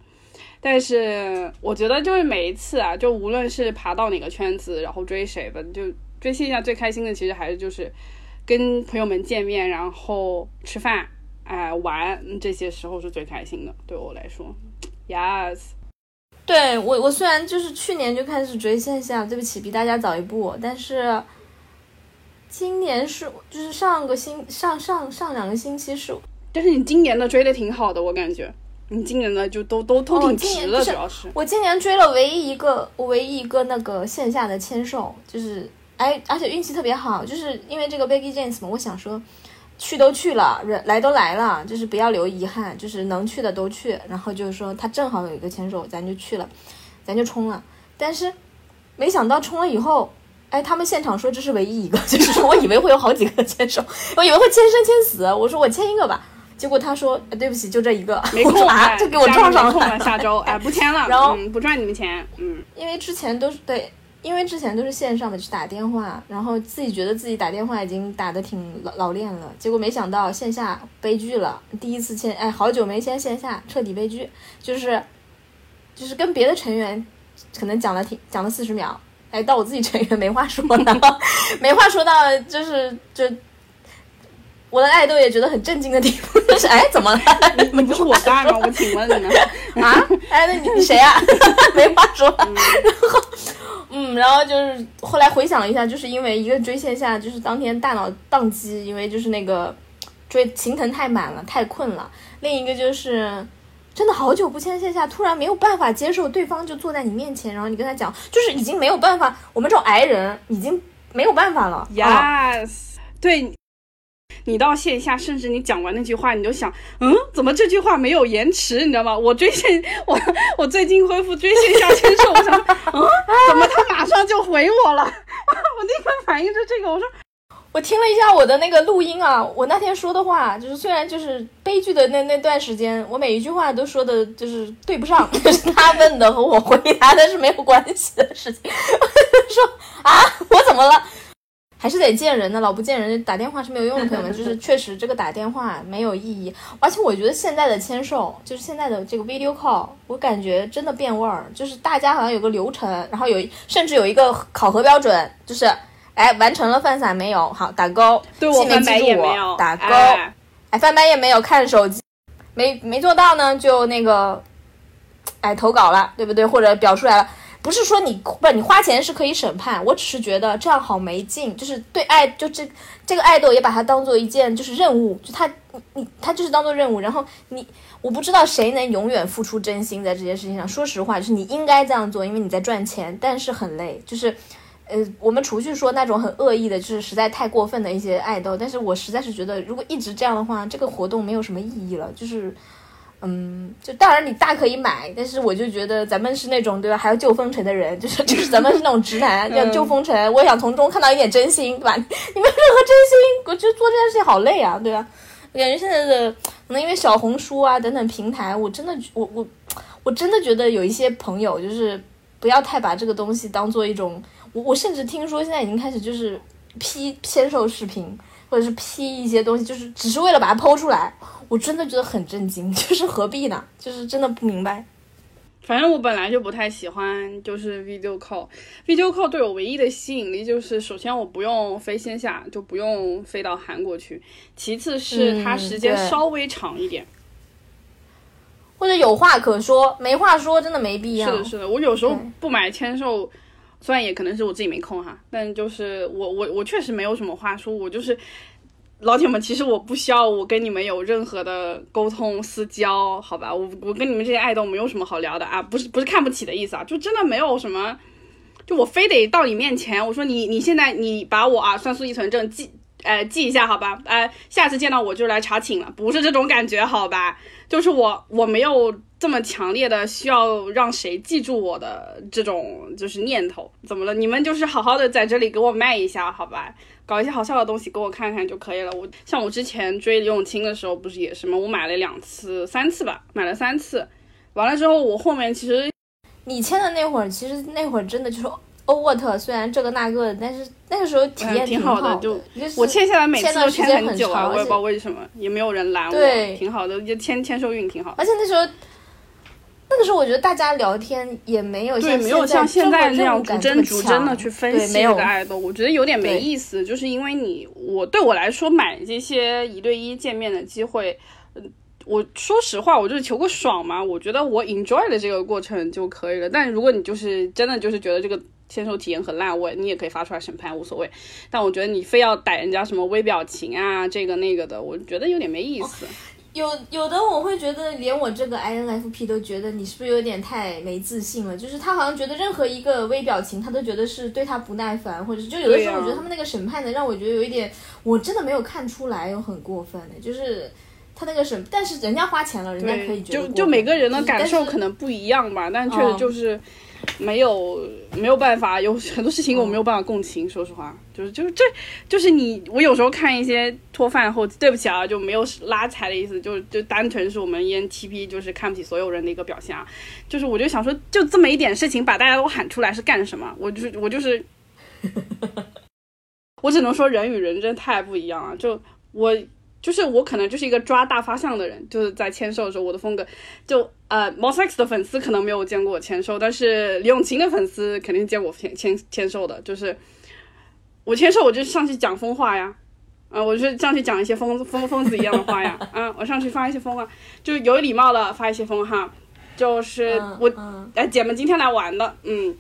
但是我觉得就是每一次啊，就无论是爬到哪个圈子，然后追谁吧，就追线下最开心的其实还是就是跟朋友们见面，然后吃饭，哎、玩这些时候是最开心的，对我来说，yes。对我我虽然就是去年就开始追线下，对不起，比大家早一步，但是今年是就是上个星上上上两个星期是但是你今年的追的挺好的，我感觉你今年的就都都都挺哦今值的，主要是。我今年追了唯一一个，我唯一一个那个线下的签售，就是哎，而且运气特别好，就是因为这个 Becky James 嘛，我想说去都去了，人来都来了，就是不要留遗憾，就是能去的都去。然后就是说他正好有一个牵手，咱就去了，咱就冲了。但是没想到冲了以后，哎，他们现场说这是唯一一个，就是说我以为会有好几个牵手，我以为会签生签死，我说我签一个吧。结果他说、哎对不起，就这一个，没空啊，哎就给我 撞上了。下周哎不签了，然后嗯不赚你们钱，嗯因为之前都是对，因为之前都是线上的，去打电话，然后自己觉得自己打电话已经打得挺老老练了，结果没想到线下悲剧了。第一次签，哎，好久没签线下，彻底悲剧，就是就是跟别的成员可能讲了挺讲了四十秒，哎，到我自己成员没话说呢，没话说到就是就。我的爱豆也觉得很震惊的地步，就是哎，怎么了？你你不是我在吗？我请问你呢？啊？哎，那你你谁啊？没话说。然后嗯，然后就是后来回想了一下，就是因为一个追线下，就是当天大脑宕机，因为就是那个追行程太满了，太困了；另一个就是真的好久不见线下，突然没有办法接受对方就坐在你面前，然后你跟他讲，就是已经没有办法，我们这种癌人已经没有办法了。啊 Yes，、对。你到线下，甚至你讲完那句话，你就想，嗯，怎么这句话没有延迟？你知道吗？我追线，我我最近恢复追线下签售，我想，嗯，怎么他马上就回我了？我立刻反应是这个，我说我听了一下我的那个录音啊，我那天说的话，就是虽然就是悲剧的那那段时间，我每一句话都说的就是对不上，就是他问的和我回答的是没有关系的事情。我就说啊，我怎么了？还是得见人的，老不见人，打电话是没有用的，朋友们。就是确实这个打电话没有意义，而且我觉得现在的签售，就是现在的这个 video call，我感觉真的变味儿，就是大家好像有个流程，然后有甚至有一个考核标准，就是哎完成了饭撒没有？好打勾，对我翻白眼没有打勾，哎哎翻白眼没有看手机，没没做到呢就那个，哎投稿了，对不对？或者表出来了。不是说你不，你花钱是可以审判，我只是觉得这样好没劲，就是对爱，就这这个爱豆也把它当做一件就是任务，就他你他就是当做任务，然后你我不知道谁能永远付出真心在这件事情上。说实话，就是你应该这样做，因为你在赚钱，但是很累，就是。呃，我们除去说那种很恶意的，就是实在太过分的一些爱豆，但是我实在是觉得，如果一直这样的话，这个活动没有什么意义了。就是，嗯，就当然你大可以买，但是我就觉得咱们是那种对吧，还要救风尘的人，就是 就是咱们是那种直男，要救风尘，我也想从中看到一点真心，对吧？你没有任何真心，我觉得做这件事情好累啊，对吧？我感觉现在的可能因为小红书啊等等平台，我真的我我我真的觉得有一些朋友就是不要太把这个东西当做一种。我我甚至听说现在已经开始就是批签售视频，或者是 P 一些东西，就是只是为了把它剖出来。我真的觉得很震惊，就是何必呢？就是真的不明白。反正我本来就不太喜欢，就是 video call。video call 对我唯一的吸引力就是，首先我不用飞线下，就不用飞到韩国去；其次是它嗯时间稍微长一点。或者有话可说，没话说真的没必要。是的，是的，我有时候不买签售，虽然也可能是我自己没空哈，但就是我我我确实没有什么话说，我就是老铁们，其实我不需要我跟你们有任何的沟通私交，好吧？我我跟你们这些爱豆没有什么好聊的啊，不是不是看不起的意思啊，就真的没有什么，就我非得到你面前，我说你你现在你把我啊算素一存证记。呃，记一下好吧，呃，下次见到我就来查寝了，不是这种感觉好吧？就是我我没有这么强烈的需要让谁记住我的这种就是念头，怎么了？你们就是好好的在这里给我卖一下好吧，搞一些好笑的东西给我看看就可以了。我像我之前追李永清的时候，不是也是吗？我买了两次、三次吧，买了三次，完了之后我后面其实你签的那会儿，其实那会儿真的就是欧沃特，虽然这个那个的，但是那个时候体验嗯挺好的，就就是我签下来每次都签很很久啊，我也不知道为什么，也没有人拦我，对挺好的，就签签收运挺好的。而且那时候，那个时候我觉得大家聊天也没有对，像没有像现现在那样逐帧逐帧的去分析对没有这个爱豆，我觉得有点没意思。就是因为你，我对我来说买这些一对一见面的机会，嗯，我说实话，我就是求个爽嘛。我觉得我 enjoy 的这个过程就可以了。但如果你就是真的就是觉得这个签售体验很烂，我你也可以发出来审判，无所谓。但我觉得你非要逮人家什么微表情啊，这个那个的，我觉得有点没意思。有有的我会觉得，连我这个 INFP 都觉得你是不是有点太没自信了？就是他好像觉得任何一个微表情，他都觉得是对他不耐烦，或者是就有的时候我觉得他们那个审判的让我觉得有一点，我真的没有看出来有很过分的，就是他那个审，但是人家花钱了，人家可以，就觉得就就每个人的感受可能不一样吧，但确实嗯就是没有、没有办法，有很多事情我没有办法共情，说实话，就是就是这就是你，我有时候看一些脱饭后，对不起啊，就没有拉踩的意思，就就单纯是我们 ENTP 就是看不起所有人的一个表现啊，就是我就想说，就这么一点事情把大家都喊出来是干什么？我就是我就是。我只能说人与人真太不一样了。就我就是我可能就是一个抓大方向的人，就是在签售的时候，我的风格就呃 m o s X 的粉丝可能没有见过我签售，但是李永琴的粉丝肯定见过我签签签售的。就是我签售，我就上去讲疯话呀。啊、我就上去讲一些疯疯疯子一样的话呀，啊，我上去发一些疯话，就有礼貌的发一些疯哈，就是嗯我嗯哎，姐们今天来玩的，嗯，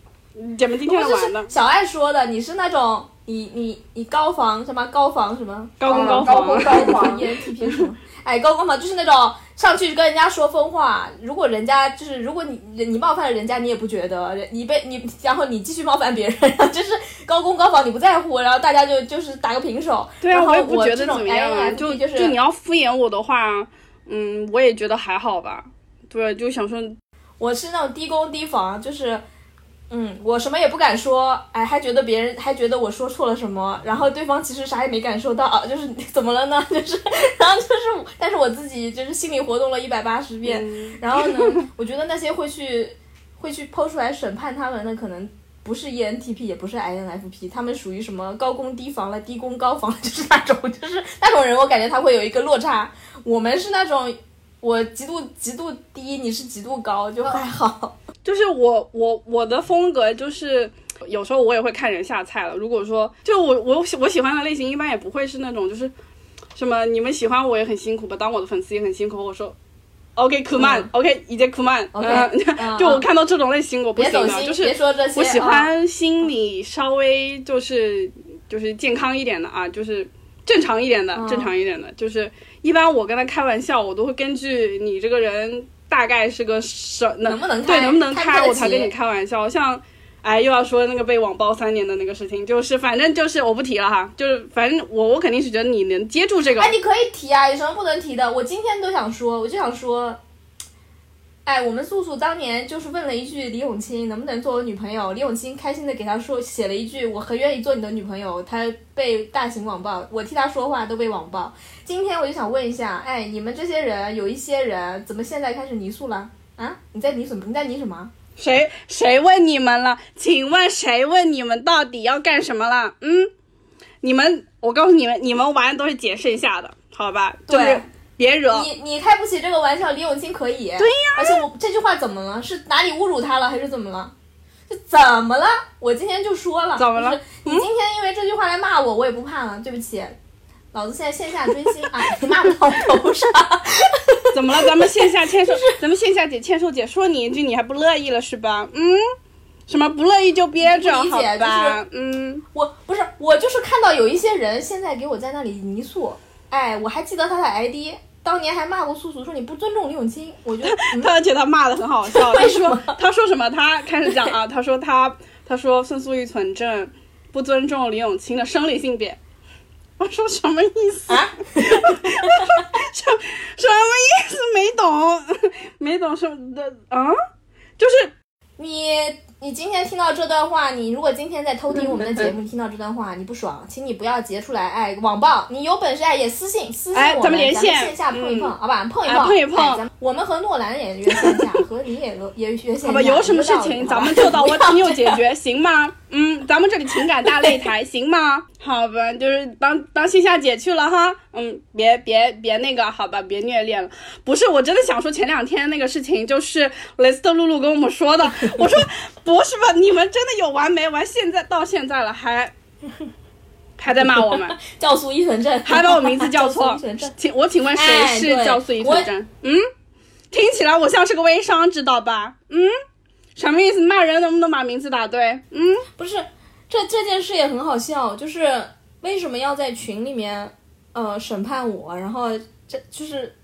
姐们今天来玩的小爱说的，你是那种你你你高防什么高防什么高攻高高攻防，高防 ENTP 什么？哎，高光嘛，就是那种上去跟人家说疯话，如果人家就是如果你你冒犯了人家，你也不觉得，你被你然后你继续冒犯别人，就是高攻高防你不在乎，然后大家就就是打个平手。对啊，然后我也不觉得怎么样啊，就就是你要敷衍我的话，嗯，我也觉得还好吧。对，就想说，我是那种低攻低防，就是，嗯，我什么也不敢说，哎，还觉得别人还觉得我说错了什么，然后对方其实啥也没感受到，就是 怎么了呢？就是，然后就是，但是我自己就是心理活动了一百八十遍，然后呢，我觉得那些会去会去抛出来审判他们的可能。不是 E ENTP，也不是 INFP，他们属于什么高攻低防了，低攻高防，就是那种，就是那种人，我感觉他会有一个落差。我们是那种我极度极度低，你是极度高，就还好。就是我我我的风格就是。有时候我也会看人下菜了。如果说就我我我喜欢的类型，一般也不会是那种就是什么你们喜欢我也很辛苦吧，当我的粉丝也很辛苦。我说 OK cool man、嗯 OK 已经 cool 嗯 就我看到这种类型我不行的，别走心，就是。我喜啊欢心理稍微就是就是健康一点的啊，就是正常一点的，嗯正常一点的。就是一般我跟他开玩笑，我都会根据你这个人大概是个什能不能开对能不能开，我才跟你开玩笑。像哎又要说那个被网暴三年的那个事情，就是反正就是我不提了哈，就是反正我我肯定是觉得你能接住这个。哎，你可以提啊，有什么不能提的？我今天都想说，我就想说，哎，我们素素当年就是问了一句李永清能不能做我女朋友，李永清开心的给他说写了一句我很愿意做你的女朋友，他被大型网暴，我替他说话都被网暴。今天我就想问一下，哎，你们这些人有一些人怎么现在开始泥塑了？啊，你在泥什么？你在泥什么？谁谁问你们了？请问谁问你们到底要干什么了？嗯，你们，我告诉你们，你们玩都是解释一下的，好吧？就是对别惹。你你开不起这个玩笑，李永清可以。对呀、而且我这句话怎么了？是哪里侮辱他了，还是怎么了？这怎么了？我今天就说了，怎么了你今天因为这句话来骂我，我也不怕了。对不起，老子现在线下追星啊，你 骂不到头上。怎么了？咱们线下签售，咱们线下姐签售姐说你一句，你还不乐意了是吧？嗯，什么不乐意就憋着，好吧？嗯，我不是，我就是看到有一些人现在给我在那里泥塑，哎，我还记得他的 ID，当年还骂过素素说你不尊重李永清，我觉得、嗯、他而且他骂的很好笑，他说他说什么？他开始讲啊，他说他他说孙素玉存证不尊重李永清的生理性别。我说什么意思？啊，什什么意思？没懂，没懂什么的啊？就是你你今天听到这段话，你如果今天在偷听我们的节目，你听到这段话，你不爽，请你不要截出来，哎，网暴，你有本事哎也私信私信我哎咱们连线线下碰一碰，嗯好吧，碰一哎碰，碰一碰我们和诺兰也约线下，和你也也约线下，好吧，有什么事情咱们就到我听友解决，行吗？嗯，咱们这里情感大擂台，行吗？好吧，就是当当线下姐去了哈。嗯，别别别那个，好吧，别虐恋了。不是，我真的想说前两天那个事情，就是雷斯特露露跟我们说的。我说不是吧？你们真的有完没完？现在到现在了，还 还在骂我们，酵素依存症，还把我名字叫错。请我请问谁是酵素依存症？嗯，听起来我像是个微商，知道吧？嗯，什么意思？骂人能不能把名字打对？嗯，不是，这这件事也很好笑，就是为什么要在群里面呃审判我？然后这就是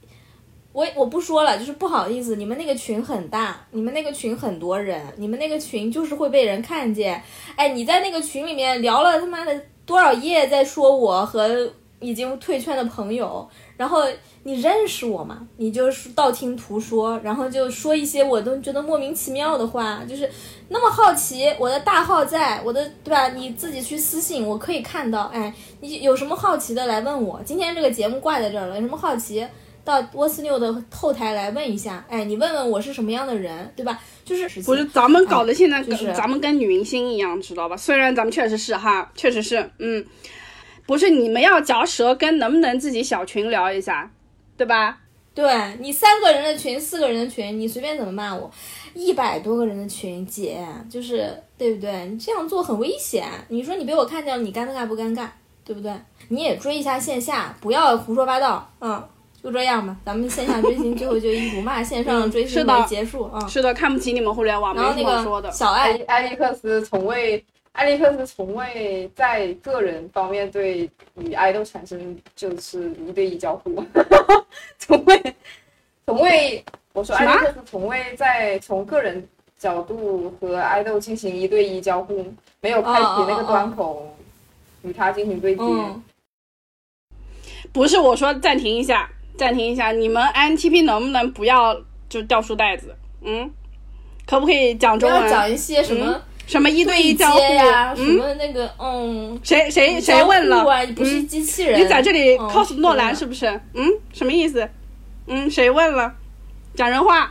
我我不说了，就是不好意思，你们那个群很大，你们那个群很多人，你们那个群就是会被人看见。哎，你在那个群里面聊了他妈的多少页，在说我和已经退圈的朋友，然后。你认识我吗？你就是道听途说，然后就说一些我都觉得莫名其妙的话，就是那么好奇，我的大号在我的对吧？你自己去私信，我可以看到。哎，你有什么好奇的来问我。今天这个节目挂在这儿了，有什么好奇到波斯六的后台来问一下。哎，你问问我是什么样的人，对吧？就是不是咱们搞的现在跟、就是咱们跟女明星一样，知道吧？虽然咱们确实是哈，确实是，嗯，不是你们要嚼舌根，能不能自己小群聊一下，对吧？对你三个人的群，四个人的群，你随便怎么骂我，一百多个人的群，姐就是对不对？你这样做很危险。你说你被我看见了，你尴尬不尴尬？对不对？你也追一下线下，不要胡说八道，嗯，就这样吧，咱们线下追星最后就一辱骂线上追星是的为结束啊。是的，看不起你们互联网，没然后那什么说的个。小艾爱，艾利克斯从未，艾利克斯从未在个人方面对与爱豆产生就是一对一交互，从未，从未，我说艾利克斯从未在从个人角度和爱豆进行一对一交互，没有开启那个端口与他进行对接。嗯，不是我说暂停一下，暂停一下，你们 INTP 能不能不要就掉书袋子？嗯，可不可以讲中文？要讲一些什么什么一对一交互接呀，什嗯，么那个嗯，谁谁谁问了？啊？你不是嗯机器人，你在这里嗯 cos 诺兰是不是？嗯，什么意思？嗯，谁问了？讲人话。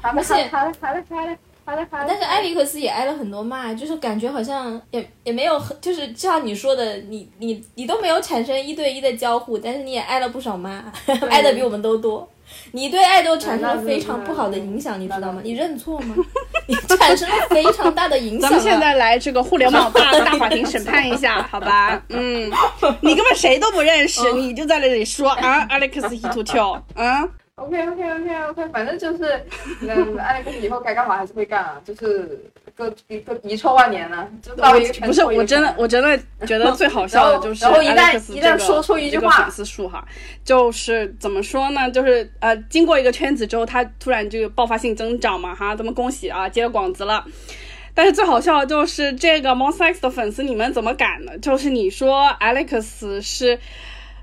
好的，而且好的，好的，好的，好的，好的。但是艾利克斯也挨了很多骂，就是感觉好像也也没有很，就是就像你说的，你你你都没有产生一对一的交互，但是你也挨了不少骂，挨的比我们都多。你对爱豆产生了非常不好的影响，你知道吗？你认错吗？你产生了非常大的影响、啊。咱们现在来这个互联网大大法庭审判一下，好吧？嗯，你根本谁都不认识，嗯你就在那里说啊，Alex he to kill，嗯，OK OK OK OK，反正就是，嗯，艾利克斯以后该干嘛还是会干啊，就是个一个遗臭万年呢，就到一个不是，我真的，我真的觉得最好笑的就是然后然后一旦 Alex 一旦这个说出一句话这个粉丝数哈，就是怎么说呢？就是呃，经过一个圈子之后，他突然就爆发性增长嘛哈，咱们恭喜啊，接了广子了。但是最好笑的就是这个 Monster X 的粉丝，你们怎么敢呢？就是你说 Alex 是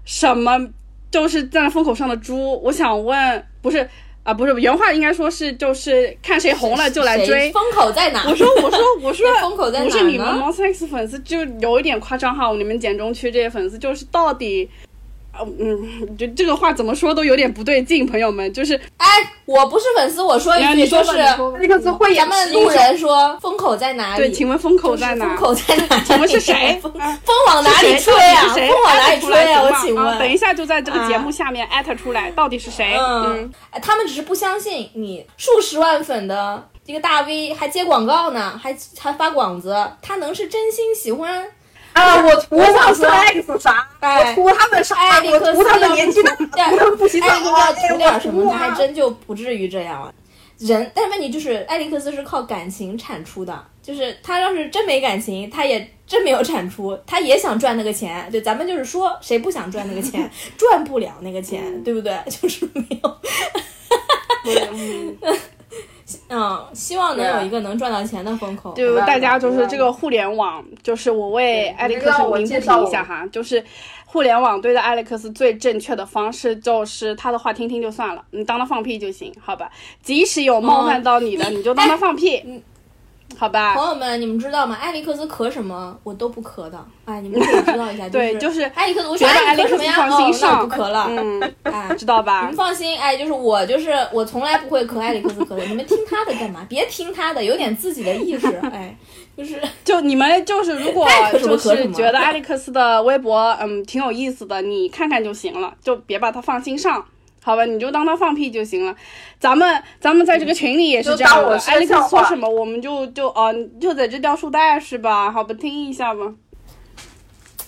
什么？就是站在风口上的猪。我想问，不是啊，不是原话应该说是就是看谁红了就来追。风口在哪？我说 我说我说风口在哪不是你们 Monster X 粉丝就有一点夸张哈，你们简中区这些粉丝就是到底。呃嗯，就这个话怎么说都有点不对劲，朋友们，就是哎，我不是粉丝，我说一句，你说就是吧你说吧艾利克斯会演咱们路人说风口在哪里？对，请问风口在哪？风口在哪？请问 是谁？风往哪里吹啊？风往哪里吹啊？我请问，啊等一下就在这个节啊目下面艾特出来，到底是谁？嗯，哎他们只是不相信你数十万粉的一个大 V 还接广告呢，还还发广子，他能是真心喜欢？啊，我图我想说他们 X 啥？哎我图他们啥？艾利克斯我图他们年纪大，要图他们不洗澡艾利克斯啊要图点什么，他还啊真就不至于这样了。人，但问题就是艾利克斯是靠感情产出的，就是他要是真没感情，他也真没有产出，他也想赚那个钱。对，咱们就是说，谁不想赚那个钱？赚不了那个钱，对不对？就是没有。嗯，希望能有一个能赚到钱的风口。就大家就是这个互联网，就是我为艾利克斯我斯鸣不介绍一下哈，就是互联网对待艾利克斯最正确的方式就是他的话听听就算了，你当他放屁就行，好吧？即使有冒犯到你的，嗯 你就当他放屁，嗯好吧？朋友们，你们知道吗？艾利克斯咳什么，我都不咳的。哎，你们可以知道一下，对，就是艾利克斯，我觉说哎得艾利克斯什么呀？哦，那放心上我不咳了。嗯，哎，知道吧你们？放心，哎，就是我，就是我，从来不会咳艾利克斯咳的。你们听他的干嘛？别听他的，有点自己的意识。哎，就是就你们就是如果 就是觉得艾利克斯的微博嗯挺有意思的，你看看就行了，就别把它放心上。好吧，你就当他放屁就行了。咱们咱们在这个群里也是这样艾利克斯说什么我们就就哦、就在这掉书袋是吧？好吧，听一下吧。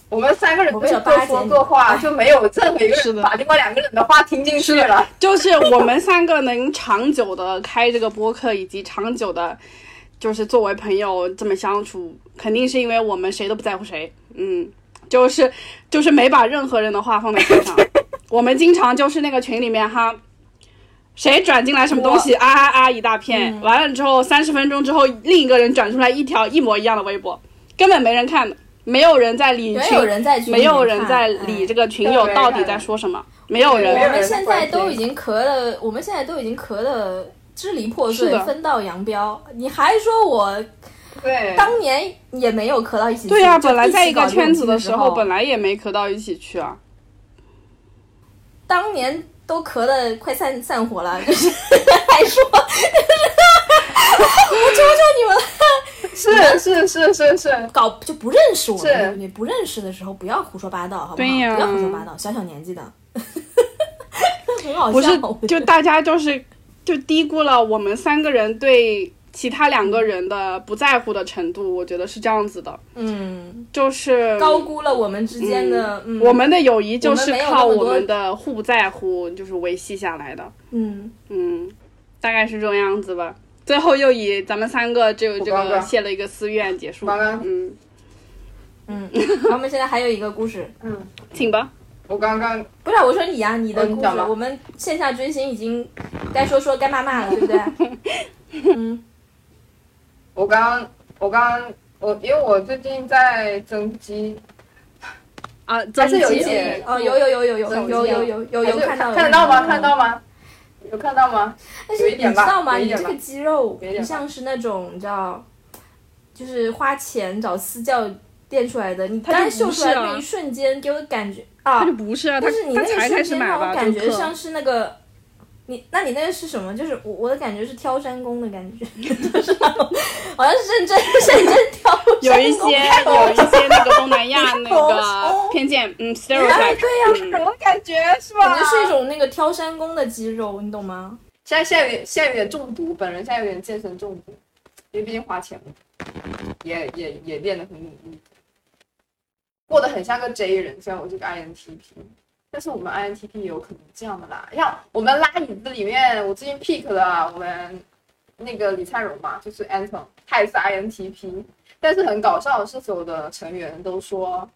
我们三个人我就是各说为了巴结你各话，就没有任何一个人把另外两个人的话听进去了。就是我们三个能长久的开这个播客，以及长久的，就是作为朋友这么相处，肯定是因为我们谁都不在乎谁，嗯，就是就是没把任何人的话放在心上。我们经常就是那个群里面哈，谁转进来什么东西啊啊啊一大片，完了之后三十分钟之后，另一个人转出来一条一模一样的微博，根本没人看的，没有人在理没群有人在群没有人在理哎这个群友到底在说什么，没有人。没有人我们现在都已经咳的，我们现在都已经咳的支离破碎，分道扬镳。你还说我对，当年也没有咳到一起去？对呀、就本来在一个圈子的时候，剧时候。本来也没咳到一起去啊。当年都咳的快散散伙了，就 是还说，我求求你们了，是是是是是，搞就不认识我们，是对不对？不认识的时候不要胡说八道，好不好？对呀不要胡说八道，小小年纪的，很好笑。不是就大家就是就低估了我们三个人对其他两个人的不在乎的程度，我觉得是这样子的，嗯，就是高估了我们之间的，嗯，我们的友谊就是靠我们的互不在乎就是维系下来的。嗯，嗯，大概是这种样子吧。最后又以咱们三个这个这个谢了一个私愿结束。刚刚嗯，嗯，然后我们现在还有一个故事，嗯，请吧。我刚刚不是我说你呀、你的故事我们线下追星已经该说说该骂骂了，对不对？嗯我刚刚我刚刚我因为我最近在增肌，啊，还是有一增肌点哦，有有有有有有有有有有看到看得到吗？看得到吗？有看到吗？但是你知道吗？你这个肌肉有一点吧不像是那种你知道，就是花钱找私教练出来的。你刚秀出来那一瞬间，给我感觉啊他就，不是啊，他但是你他那个瞬间让我感觉像是那个。你那你那个是什么？就是我我的感觉是挑山工的感觉，就是那种好像是认真认真挑山工。有一些有一些那个东南亚 那个哦偏见，嗯哎，stereotype，对呀、嗯什么感觉是吧？感觉是一种那个挑山工的肌肉，你懂吗？现在现在有点现在有点中毒，本人现在有点健身中毒，因为毕竟花钱嘛，也也也练得很努力，过得很像个 J 人，虽然我是个 INTP，但是我们 INTP 也有可能这样的啦。像我们拉椅子里面，我最近 pick 了我们那个李灿荣嘛，就是 Anton，他也是 INTP，但是很搞笑的是，所有的成员都说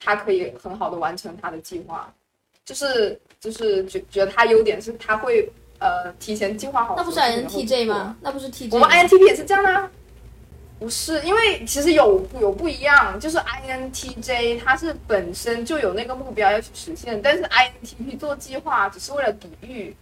他可以很好的完成他的计划，就是就是觉觉得他优点是他会呃提前计划好。那不是 INTJ 吗？？那不是 TJ。我们 INTP 也是这样的、啊，不是，因为其实有有不一样，就是 INTJ 它是本身就有那个目标要去实现，但是 INTP 做计划只是为了抵御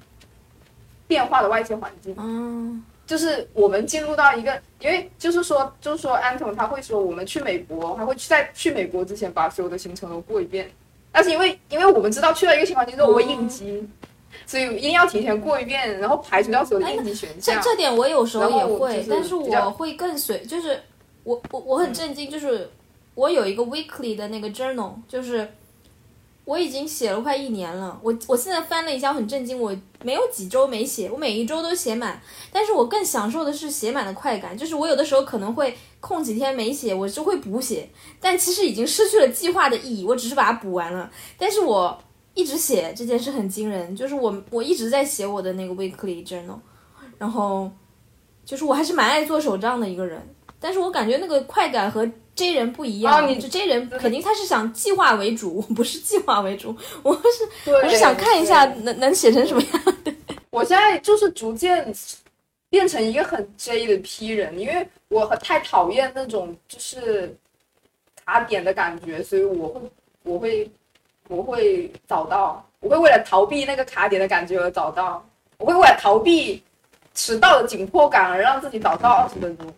变化的外界环境。嗯，就是我们进入到一个，因为就是说，就是说，Anton 他会说，我们去美国，他会去在去美国之前把所有的行程都过一遍。但是因为因为我们知道去了一个新环境之后我会应激，所以一定要提前过一遍，然后排除掉所有的应急选项。这这点我有时候也会，就是但是我会更随，就是我我我很震惊，就是我有一个 weekly 的那个 journal，就是我已经写了快一年了，我我现在翻了一下，我很震惊，我没有几周没写，我每一周都写满，但是我更享受的是写满的快感，就是我有的时候可能会空几天没写，我就会补写，但其实已经失去了计划的意义，我只是把它补完了，但是我。一直写这件事很惊人，就是我我一直在写我的那个 weekly journal，然后就是我还是蛮爱做手账的一个人，但是我感觉那个快感和 J 人不一样，哦你就 J 人肯定他是想计划为主，我不是计划为主，我是，我是想看一下能能写成什么样。我现在就是逐渐变成一个很 J 的 P 人，因为我太讨厌那种就是卡点的感觉，所以我会我会我会找到，我会为了逃避那个卡点的感觉而找到，我会为了逃避迟到的紧迫感而让自己早到二十分钟，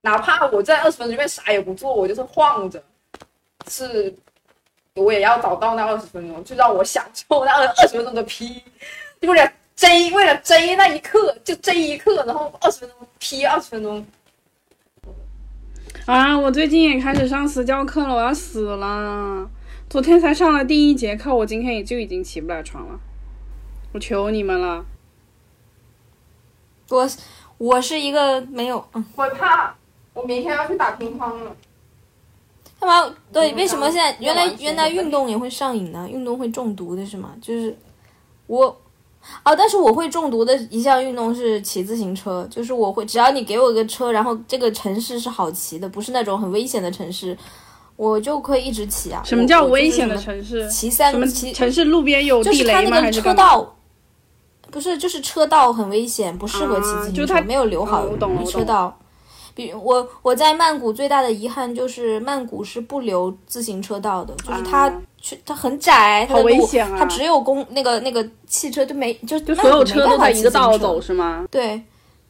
哪怕我在二十分钟里面啥也不做，我就是晃着，是。我也要找到那二十分钟，就让我享受那二二十分钟的 P，就为了 J，为了 J 那一刻就追一刻，然后二十分钟 P 二十分钟，啊！我最近也开始上私教课了，我要死了。昨天才上了第一节课，我今天也就已经起不来床了。我求你们了，我我是一个没有，嗯，我怕我明天要去打乒乓了。干嘛？对，嗯为什么现在原来原来运动也会上瘾呢？运动会中毒的是吗？就是我哦，但是我会中毒的一项运动是骑自行车，就是我会只要你给我个车，然后这个城市是好骑的，不是那种很危险的城市，我就可以一直骑啊。什么叫危险的？城市？骑三骑城市路边有就是它地雷吗？那个车？道，不是，就是车道很危险，不适合骑自行车，啊就它没有留好车道。比如我我在曼谷最大的遗憾就是曼谷是不留自行车道的，就是它啊去它很窄，它好的路危险啊！它只有公那个那个汽车就没就就所有车都在一个道走。走是吗？对，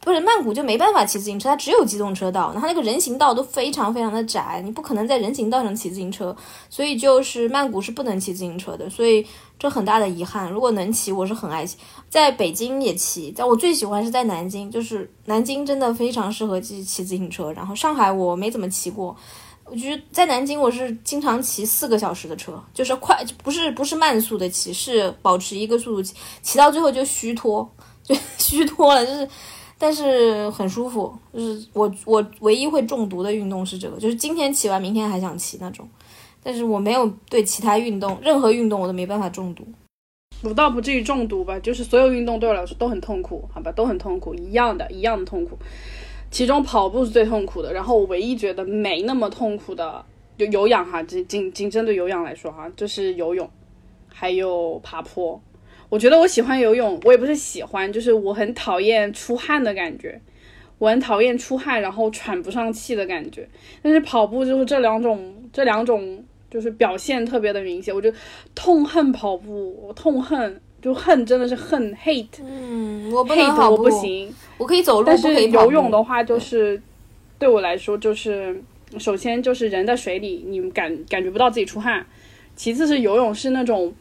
不是曼谷就没办法骑自行车，它只有机动车道，然后那个人行道都非常非常的窄，你不可能在人行道上骑自行车，所以就是曼谷是不能骑自行车的，所以这很大的遗憾。如果能骑，我是很爱骑，在北京也骑，在我最喜欢是在南京，就是南京真的非常适合骑骑自行车，然后上海我没怎么骑过。我觉得在南京我是经常骑四个小时的车，就是快，不是不是慢速的骑，是保持一个速度骑，骑到最后就虚脱，就 虚脱了，就是但是很舒服。就是我我唯一会中毒的运动是这个，就是今天骑完，明天还想骑那种。但是我没有对其他运动，任何运动我都没办法中毒。我倒不至于中毒吧，就是所有运动对我来说都很痛苦，好吧，都很痛苦，一样的，一样的痛苦。其中跑步是最痛苦的，然后我唯一觉得没那么痛苦的，就有氧哈，仅仅仅针对有氧来说哈，就是游泳，还有爬坡。我觉得我喜欢游泳，我也不是喜欢，就是我很讨厌出汗的感觉，我很讨厌出汗然后喘不上气的感觉。但是跑步就是这两种，这两种。就是表现特别的明显，我就痛恨跑步，我痛恨，就恨真的是恨 hate，嗯，我不能跑步，我不行，我可以走路，但是游泳的话，就是对我来说，就是首先就是人在水里，你感感觉不到自己出汗，其次是游泳是那种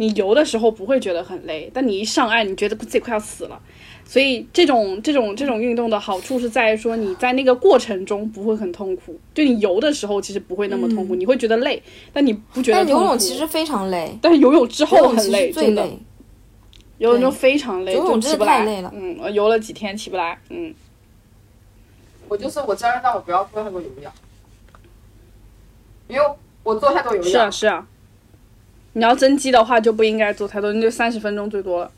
你游的时候不会觉得很累，但你一上岸，你觉得自己快要死了。所以这种这种这种运动的好处是在于说你在那个过程中不会很痛苦，就你游的时候其实不会那么痛苦，你会觉得累，但你不觉得。但游泳其实非常累，但是游泳之后很累，真的。游泳就非常累，游泳真的太累了。嗯，我游了几天起不来。嗯，我就是我教练让我不要做太多有氧，因为我做太多有氧。是啊是啊，你要增肌的话就不应该做太多，你就三十分钟最多了。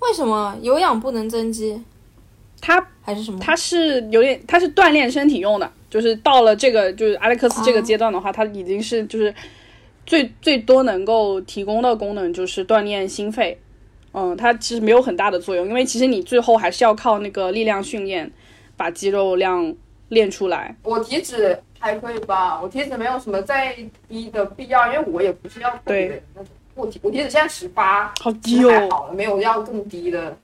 为什么有氧不能增肌？它还是什么？它是有点，它是锻炼身体用的。就是到了这个，就是阿历克斯这个阶段的话，它已经是就是最最多能够提供的功能就是锻炼心肺。嗯，它其实没有很大的作用，因为其实你最后还是要靠那个力量训练把肌肉量练出来。我体脂还可以吧，我体脂没有什么再低的必要，因为我也不是要对那种。我体我体脂现在十八，好低哦，好了，没有要更低的，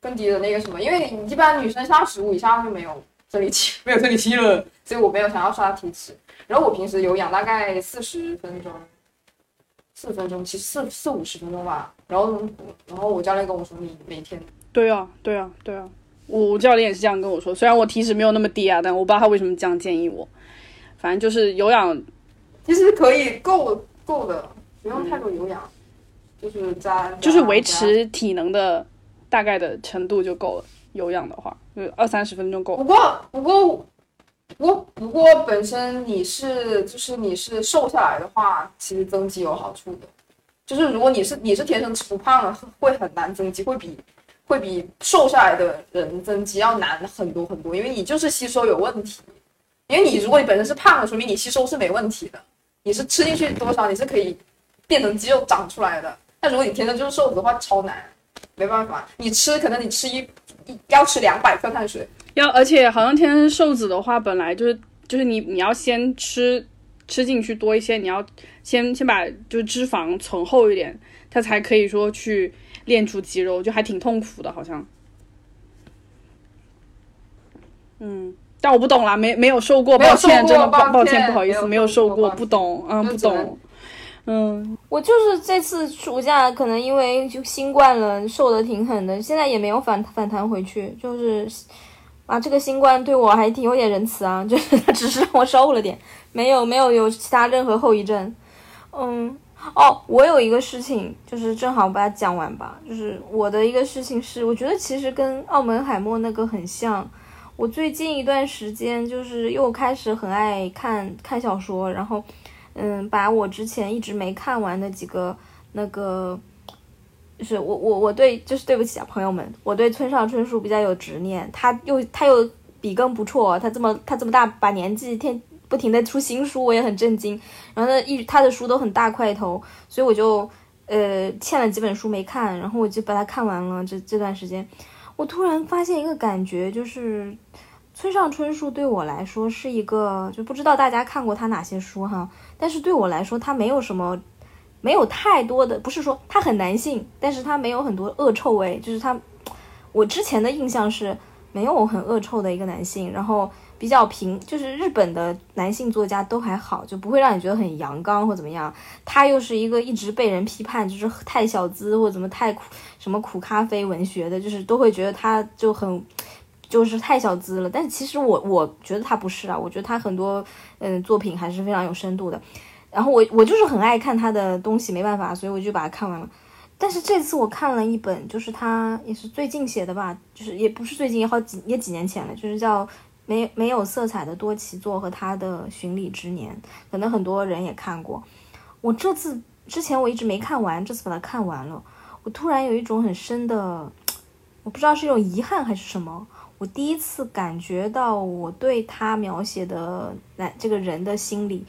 更低的那个什么，因为你一般女生上十五以上就没有生理期，没有生理期了，所以我没有想要刷体脂。然后我平时有氧大概四十分钟，四分钟，其实四四五十分钟吧。然后然后我教练跟我说，你每天对啊对啊对啊，我教练也是这样跟我说，虽然我体脂没有那么低啊，但我不知道他为什么这样建议我。反正就是有氧，其实可以够够的。不用太多有氧，就是在就是维持体能的大概的程度就够了。有氧的话，就二三十分钟够。不过不过不过不过本身你是就是你是瘦下来的话，其实增肌有好处的。就是如果你是你是天生吃不胖的，会很难增肌，会比会比瘦下来的人增肌要难很多很多，因为你就是吸收有问题。因为你如果你本身是胖的，说明你吸收是没问题的，你是吃进去多少你是可以。变成肌肉长出来的，但如果你天生就是瘦子的话，超难，没办法。你吃可能你吃一一要吃两百克碳水，要而且好像天生瘦子的话，本来就是就是你你要先吃吃进去多一些，你要先先把就是脂肪存厚一点，它才可以说去练出肌肉，就还挺痛苦的，好像。嗯，但我不懂啦，没没有瘦过，抱歉，真的抱抱歉，不好意思，没有瘦过，不懂，嗯，不懂。嗯，我就是这次暑假可能因为就新冠了，瘦的挺狠的，现在也没有反反弹回去，就是啊，这个新冠对我还挺有点仁慈啊，就是只是让我瘦了点，没有没有有其他任何后遗症。嗯，哦，我有一个事情，就是正好把它讲完吧，就是我的一个事情是，我觉得其实跟澳门海默那个很像，我最近一段时间就是又开始很爱看看小说，然后。嗯，把我之前一直没看完的几个那个，就是我我我对就是对不起啊，朋友们，我对村上春树比较有执念。他又他又笔耕不辍，他这么他这么大把年纪，天不停的出新书，我也很震惊。然后呢，一他的书都很大块头，所以我就呃欠了几本书没看，然后我就把它看完了。这这段时间，我突然发现一个感觉，就是。村上春树对我来说是一个，就不知道大家看过他哪些书哈，但是对我来说他没有什么，没有太多的，不是说他很男性，但是他没有很多恶臭味，就是他，我之前的印象是没有很恶臭的一个男性，然后比较平，就是日本的男性作家都还好，就不会让你觉得很阳刚或怎么样，他又是一个一直被人批判就是太小资或怎么太苦什么苦咖啡文学的，就是都会觉得他就很。就是太小资了，但其实我我觉得他不是啊，我觉得他很多嗯作品还是非常有深度的。然后我我就是很爱看他的东西，没办法，所以我就把它看完了。但是这次我看了一本，就是他也是最近写的吧，就是也不是最近，也好几也几年前了，就是叫没没有色彩的多奇作和他的巡礼之年，可能很多人也看过。我这次之前我一直没看完，这次把它看完了，我突然有一种很深的，我不知道是一种遗憾还是什么。我第一次感觉到我对他描写的男这个人的心理，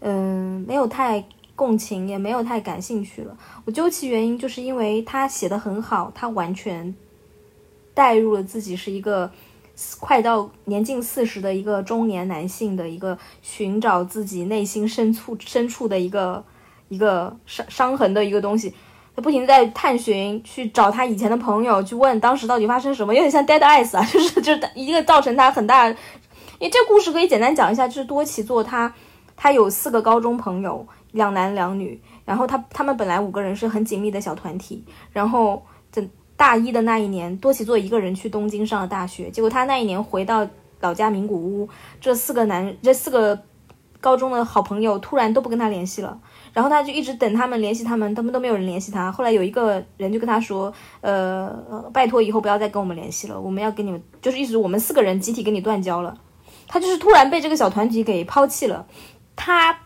嗯，没有太共情，也没有太感兴趣了。我究其原因，就是因为他写的很好，他完全带入了自己是一个快到年近四十的一个中年男性的一个寻找自己内心深处深处的一个一个伤伤痕的一个东西。他不停在探寻，去找他以前的朋友，去问当时到底发生什么，有点像 Dead Eyes 啊，就是就是一个造成他很大。因为这故事可以简单讲一下，就是多奇做他他有四个高中朋友，两男两女，然后他他们本来五个人是很紧密的小团体，然后大一的那一年，多奇作一个人去东京上了大学，结果他那一年回到老家名古屋，这四个男这四个高中的好朋友突然都不跟他联系了。然后他就一直等他们联系他们，他们都没有人联系他。后来有一个人就跟他说：“呃，拜托以后不要再跟我们联系了，我们要跟你们，就是意思我们四个人集体跟你断交了。”他就是突然被这个小团体给抛弃了。他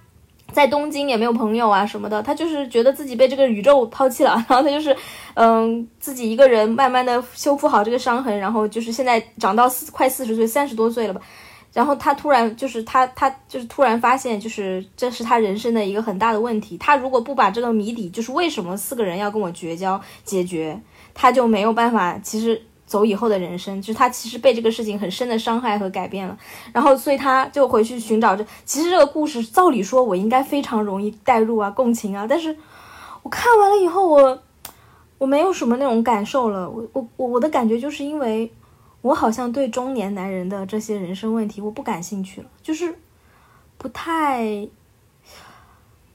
在东京也没有朋友啊什么的，他就是觉得自己被这个宇宙抛弃了。然后他就是，嗯，自己一个人慢慢的修复好这个伤痕，然后就是现在长到四快四十岁，三十多岁了吧。然后他突然就是他他就是突然发现，就是这是他人生的一个很大的问题。他如果不把这个谜底，就是为什么四个人要跟我绝交解决，他就没有办法。其实走以后的人生，就是他其实被这个事情很深的伤害和改变了。然后所以他就回去寻找这。其实这个故事照理说我应该非常容易代入啊，共情啊。但是我看完了以后，我我没有什么那种感受了。我我我的感觉就是因为。我好像对中年男人的这些人生问题我不感兴趣了，就是不太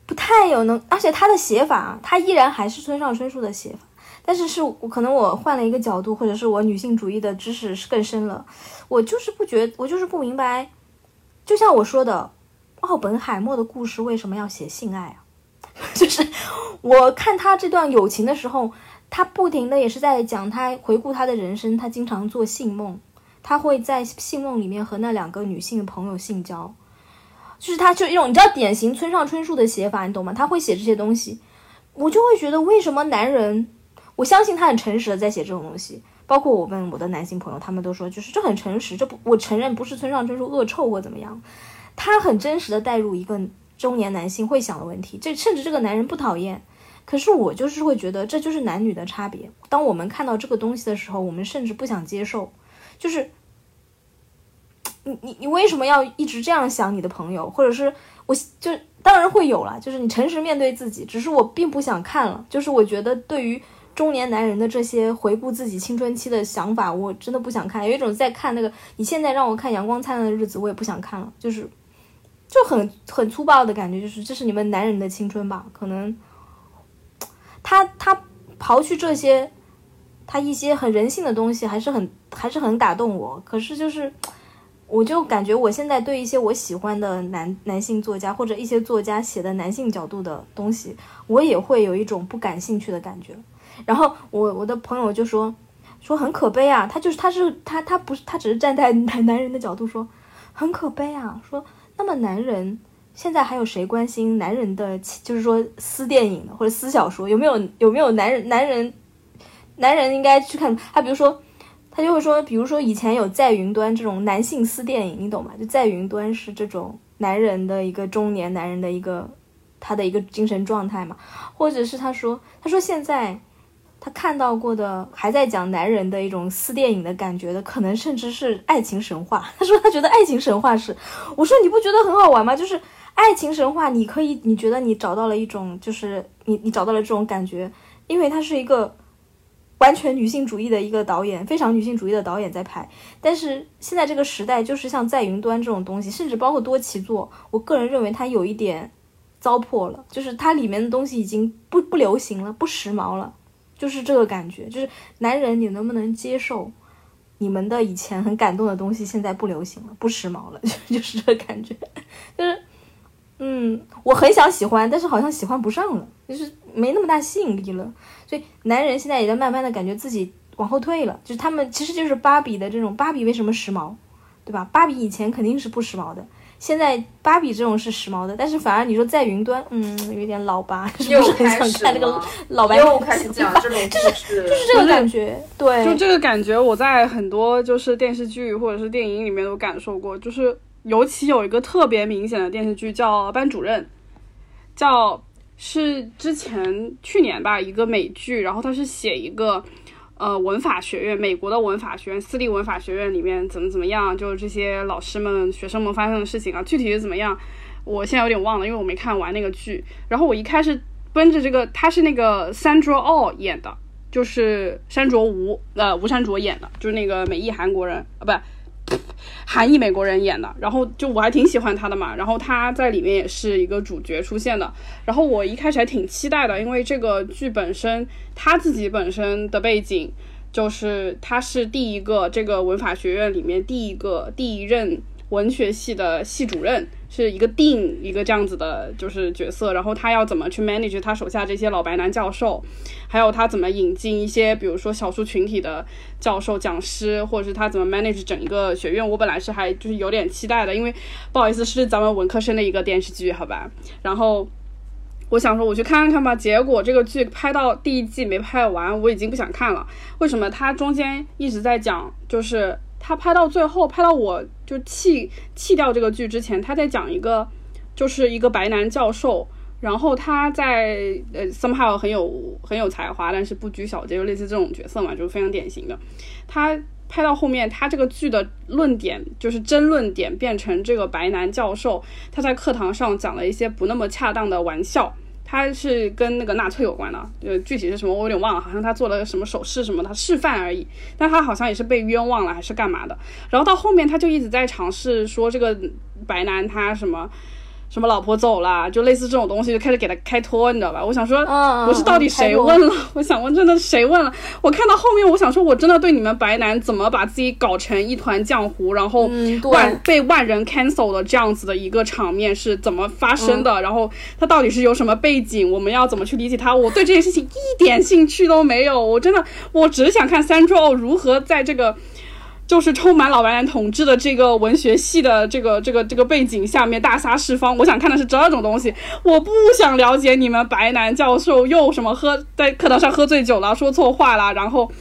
不太有能，而且他的写法，他依然还是村上春树的写法，但是是我可能我换了一个角度，或者是我女性主义的知识是更深了，我就是不觉，我就是不明白，就像我说的，奥本海默的故事为什么要写性爱啊？就是我看他这段友情的时候。他不停的也是在讲他回顾他的人生，他经常做性梦，他会在性梦里面和那两个女性朋友性交，就是他就一种你知道典型村上春树的写法，你懂吗？他会写这些东西，我就会觉得为什么男人，我相信他很诚实的在写这种东西，包括我问我的男性朋友，他们都说就是这很诚实，这不我承认不是村上春树恶臭或怎么样，他很真实的带入一个中年男性会想的问题，这甚至这个男人不讨厌。可是我就是会觉得这就是男女的差别。当我们看到这个东西的时候，我们甚至不想接受。就是你你你为什么要一直这样想你的朋友？或者是我就当然会有了，就是你诚实面对自己。只是我并不想看了。就是我觉得对于中年男人的这些回顾自己青春期的想法，我真的不想看。有一种在看那个你现在让我看《阳光灿烂的日子》，我也不想看了。就是就很很粗暴的感觉，就是这是你们男人的青春吧？可能。他他刨去这些，他一些很人性的东西，还是很还是很打动我。可是就是，我就感觉我现在对一些我喜欢的男男性作家或者一些作家写的男性角度的东西，我也会有一种不感兴趣的感觉。然后我我的朋友就说说很可悲啊，他就是他是他他不是他只是站在男男人的角度说很可悲啊，说那么男人。现在还有谁关心男人的，就是说私电影的或者私小说？有没有有没有男人男人男人应该去看他？比如说，他就会说，比如说以前有在云端这种男性私电影，你懂吗？就在云端是这种男人的一个中年男人的一个他的一个精神状态嘛？或者是他说他说现在他看到过的还在讲男人的一种私电影的感觉的，可能甚至是爱情神话。他说他觉得爱情神话是，我说你不觉得很好玩吗？就是。爱情神话，你可以，你觉得你找到了一种，就是你你找到了这种感觉，因为他是一个完全女性主义的一个导演，非常女性主义的导演在拍。但是现在这个时代，就是像在云端这种东西，甚至包括多奇作，我个人认为它有一点糟粕了，就是它里面的东西已经不不流行了，不时髦了，就是这个感觉。就是男人，你能不能接受你们的以前很感动的东西现在不流行了，不时髦了？就就是这个感觉，就是。嗯，我很想喜欢，但是好像喜欢不上了，就是没那么大吸引力了。所以男人现在也在慢慢的感觉自己往后退了，就是他们其实就是芭比的这种芭比为什么时髦，对吧？芭比以前肯定是不时髦的，现在芭比这种是时髦的，但是反而你说在云端，嗯，有点老吧，不是很开始想看那个老白又开始讲这种故事，就是这个感觉，对，就这个感觉，我在很多就是电视剧或者是电影里面都感受过，就是尤其有一个特别明显的电视剧叫《班主任》，叫是之前去年吧一个美剧，然后它是写一个呃文法学院，美国的文法学院，私立文法学院里面怎么怎么样，就是这些老师们、学生们发生的事情啊，具体是怎么样，我现在有点忘了，因为我没看完那个剧。然后我一开始奔着这个，他是那个 Sandra Oh 演的。就是山卓吴，呃，吴山卓演的，就是那个美裔韩国人，啊，不，韩裔美国人演的。然后就我还挺喜欢他的嘛，然后他在里面也是一个主角出现的。然后我一开始还挺期待的，因为这个剧本身他自己本身的背景就是他是第一个这个文法学院里面第一个第一任文学系的系主任。是一个定一个这样子的，就是角色，然后他要怎么去 manage 他手下这些老白男教授，还有他怎么引进一些，比如说少数群体的教授、讲师，或者是他怎么 manage 整一个学院。我本来是还就是有点期待的，因为不好意思是咱们文科生的一个电视剧，好吧。然后我想说我去看看吧，结果这个剧拍到第一季没拍完，我已经不想看了。为什么？他中间一直在讲，就是他拍到最后，拍到我。就弃弃掉这个剧之前，他在讲一个，就是一个白男教授，然后他在呃 somehow 很有很有才华，但是不拘小节，就类似这种角色嘛，就是非常典型的。他拍到后面，他这个剧的论点就是争论点变成这个白男教授他在课堂上讲了一些不那么恰当的玩笑。他是跟那个纳粹有关的，呃，具体是什么我有点忘了，好像他做了什么手势什么，他示范而已。但他好像也是被冤枉了，还是干嘛的？然后到后面他就一直在尝试说这个白男他什么。什么老婆走了，就类似这种东西，就开始给他开脱，你知道吧？我想说，我是到底谁问了？我想问，真的谁问了？我看到后面，我想说，我真的对你们白男怎么把自己搞成一团浆糊，然后万被万人 cancel 的这样子的一个场面是怎么发生的？然后他到底是有什么背景？我们要怎么去理解他？我对这件事情一点兴趣都没有。我真的，我只想看三周如何在这个。就是充满老白男统治的这个文学系的这个这个这个背景下面大杀四方，我想看的是这种东西，我不想了解你们白男教授又什么喝在课堂上喝醉酒了，说错话了，然后。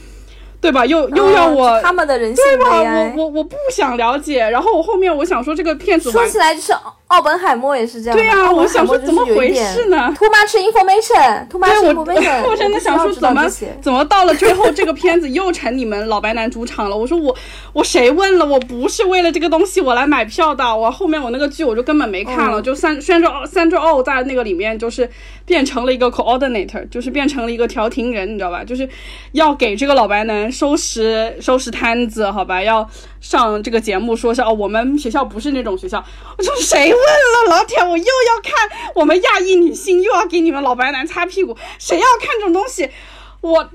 对吧？又又要我他们的人性对吧？我我我不想了解。然后我后面我想说这个骗子说起来就是奥本海默也是这样。对呀，我想说怎么回事呢？Too much information，too much information。我真的 想说怎么怎么到了最后这个片子又成你们老白男主场了？我说我我谁问了？我不是为了这个东西我来买票的。我后面我那个剧我就根本没看了。就三三周三周奥在那个里面就是变成了一个 coordinator，就是变成了一个调停人，你知道吧？就是要给这个老白男。收拾收拾摊子，好吧，要上这个节目，说是哦，我们学校不是那种学校。我说谁问了？老铁，我又要看我们亚裔女性，又要给你们老白男擦屁股，谁要看这种东西？我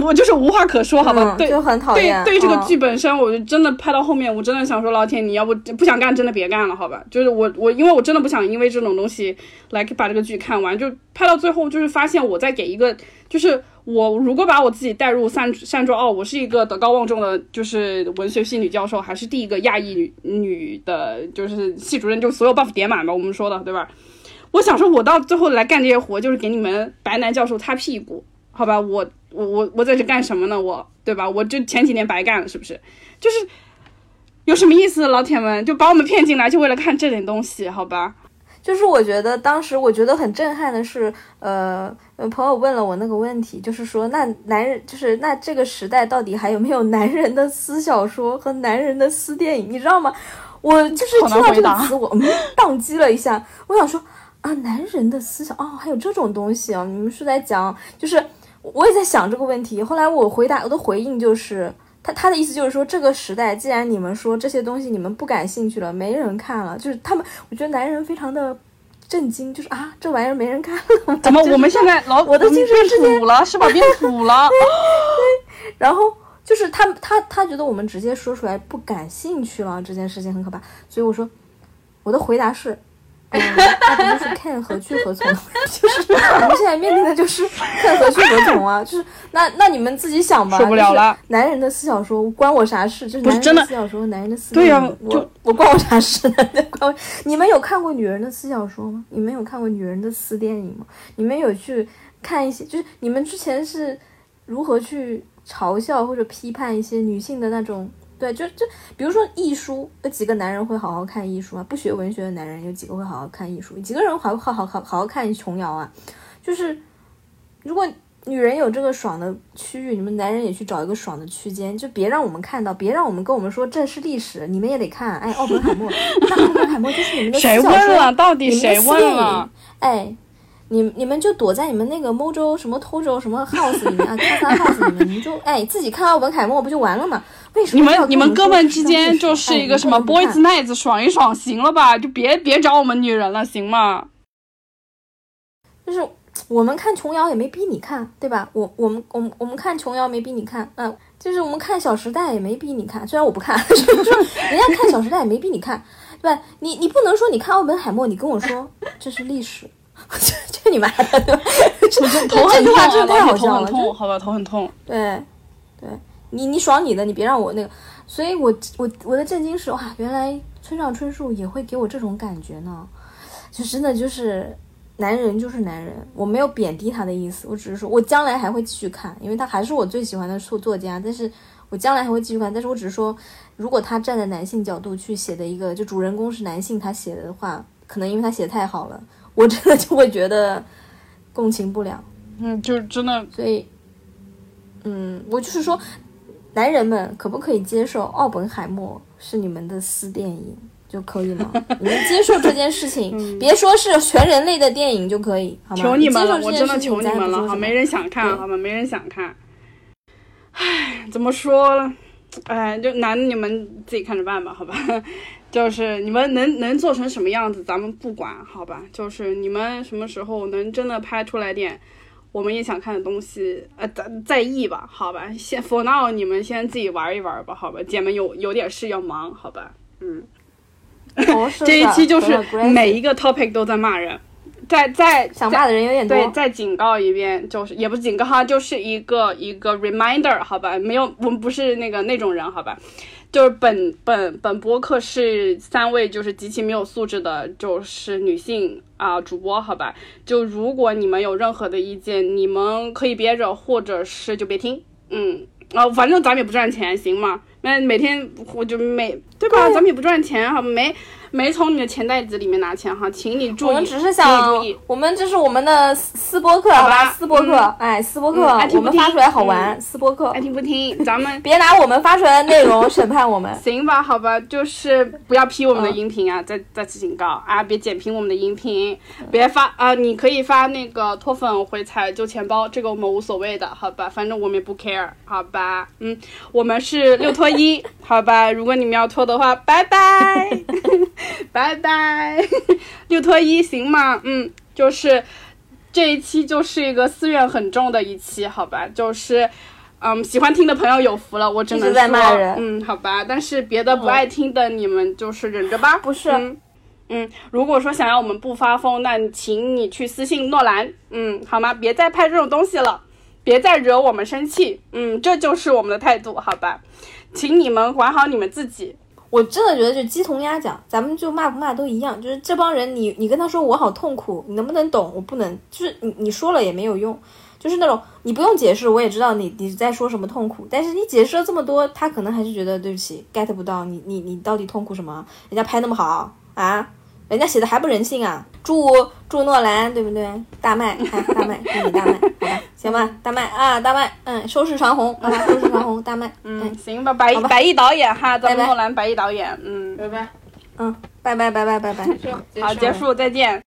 我就是无话可说，好吧？对，就很讨厌。对对，这个剧本身，我就真的拍到后面，我真的想说，老铁，你要不不想干，真的别干了，好吧？就是我我，因为我真的不想因为这种东西来把这个剧看完，就拍到最后，就是发现我在给一个就是。我如果把我自己带入三三周哦，我是一个德高望重的，就是文学系女教授，还是第一个亚裔女女的，就是系主任，就所有 buff 叠满吧，我们说的对吧？我想说，我到最后来干这些活，就是给你们白男教授擦屁股，好吧？我我我我在这干什么呢？我对吧？我就前几年白干了，是不是？就是有什么意思？老铁们就把我们骗进来，就为了看这点东西，好吧？就是我觉得当时我觉得很震撼的是，呃，朋友问了我那个问题，就是说那男人就是那这个时代到底还有没有男人的私小说和男人的私电影？你知道吗？我就是听到这个词，我嗯宕机了一下。我想说啊，男人的思想哦，还有这种东西啊？你们是在讲？就是我也在想这个问题。后来我回答我的回应就是，他他的意思就是说，这个时代既然你们说这些东西你们不感兴趣了，没人看了，就是他们，我觉得男人非常的。震惊，就是啊，这玩意儿没人看了。怎么我们现在老我的精神世界土了是吧？变土了。然后就是他他他觉得我们直接说出来不感兴趣了，这件事情很可怕。所以我说，我的回答是，嗯，那不就是 can 何去何从？就是我们现在面临的就是 can 何去何从啊！就是那那你们自己想吧。受不了了。男人的私小说关我啥事？就是男人的私小说，男人的私对呀、我就我关我啥事呢？关我。你们有看过女人的私小说吗？你们有看过女人的私电影吗？你们有去看一些？就是你们之前是如何去嘲笑或者批判一些女性的那种？对，就就比如说艺术，有几个男人会好好看艺术啊？不学文学的男人有几个会好好看艺术？几个人好好好好好好看琼瑶啊？就是如果女人有这个爽的区域，你们男人也去找一个爽的区间，就别让我们看到，别让我们跟我们说这是历史，你们也得看。哎，奥本海默，那奥本海默就是你们的谁问了？到底谁问了？哎，你你们就躲在你们那个 Mojo 什么 Tojo 什么 House 里面啊 s a House 里面，你们就哎自己看奥本海默不就完了吗？为什你么你们你们哥们之间就是哎一个什么 boys nights 爽一爽，行了吧？就别别找我们女人了，行吗？就是我们看琼瑶也没逼你看，对吧？我我们我们我们看琼瑶没逼你看，嗯、就是我们看《小时代》也没逼你看，虽然我不看，就是说人家看《小时代》也没逼你看，对吧？你你不能说你看奥本海默，你跟我说这是历史，这你妈的，头很痛头很痛，好吧，头很痛。对你你爽你的，你别让我那个。所以我我我的震惊是哇，原来村上春树也会给我这种感觉呢，就真的就是男人就是男人，我没有贬低他的意思，我只是说我将来还会继续看，因为他还是我最喜欢的作作家，但是我将来还会继续看，但是我只是说，如果他站在男性角度去写的一个，就主人公是男性，他写的话，可能因为他写的太好了，我真的就会觉得共情不了。嗯，就真的所以，嗯，我就是说，男人们可不可以接受奥本海默是你们的私电影就可以吗？你们接受这件事情，别说是全人类的电影就可以，好吗？求你们了，我真的求你们了，好，没人想看，好吧，没人想看。唉，怎么说呢？哎，就男的你们自己看着办吧，好吧。就是你们能能做成什么样子，咱们不管，好吧。就是你们什么时候能真的拍出来点我们也想看的东西，呃，咱在意吧，好吧。先 for now，你们先自己玩一玩吧，好吧。姐们有有点事要忙，好吧。嗯，哦 这一期就是每一个 topic 都在骂人，在在想骂的人有点多。对，再警告一遍，就是也不是警告哈，就是一个一个 reminder，好吧？没有，我们不是那个那种人，好吧？就是本本本播客是三位就是极其没有素质的，就是女性啊、主播，好吧？就如果你们有任何的意见，你们可以憋着，或者是就别听，嗯。啊、反正咱们也不赚钱，行吗？那每天我就每对吧？咱们也不赚钱，好，没没从你的钱袋子里面拿钱哈，请你注意，我们只是请想你注意，我们这是我们的私私播客，好好吧吧？私播客，嗯哎，私播客，嗯爱听不听我们发出来好玩，私播客爱，听不听，咱们别拿我们发出来的内容审判我们。行吧，好吧，就是不要批我们的嗯音频啊！再再次警告啊，别剪评我们的音频，别发啊、你可以发那个脱粉回踩旧钱包，这个我们无所谓的，好吧？反正我们也不 care，好吧？嗯，我们是六脱一，好吧？如果你们要脱的话，拜拜，拜拜，六拖一行吗？嗯，就是这一期就是一个私怨很重的一期，好吧？就是。嗯，喜欢听的朋友有福了，我只能在说，骂人嗯，好吧，但是别的不爱听的，你们就是忍着吧。不是嗯，嗯，如果说想要我们不发疯，那请你去私信诺兰，嗯，好吗？别再拍这种东西了，别再惹我们生气，嗯，这就是我们的态度，好吧？请你们管好你们自己，我真的觉得就鸡同鸭讲，咱们就骂不骂都一样。就是这帮人你，你跟他说我好痛苦，你能不能懂？我不能，就是你你说了也没有用，就是那种你不用解释，我也知道你你在说什么痛苦，但是你解释了这么多，他可能还是觉得对不起 get 不到你你你到底痛苦什么？人家拍那么好啊，人家写的还不人性啊！祝祝诺兰对不对？大卖啊，大卖，祝你大卖，好吧？行吧，大卖啊，大卖，嗯，收视长虹，好吧，收视长虹，大卖，嗯，嗯行吧，百百亿导演哈，咱们诺兰百亿导演，嗯，拜拜，嗯，拜拜拜拜拜拜。好，结束，再见。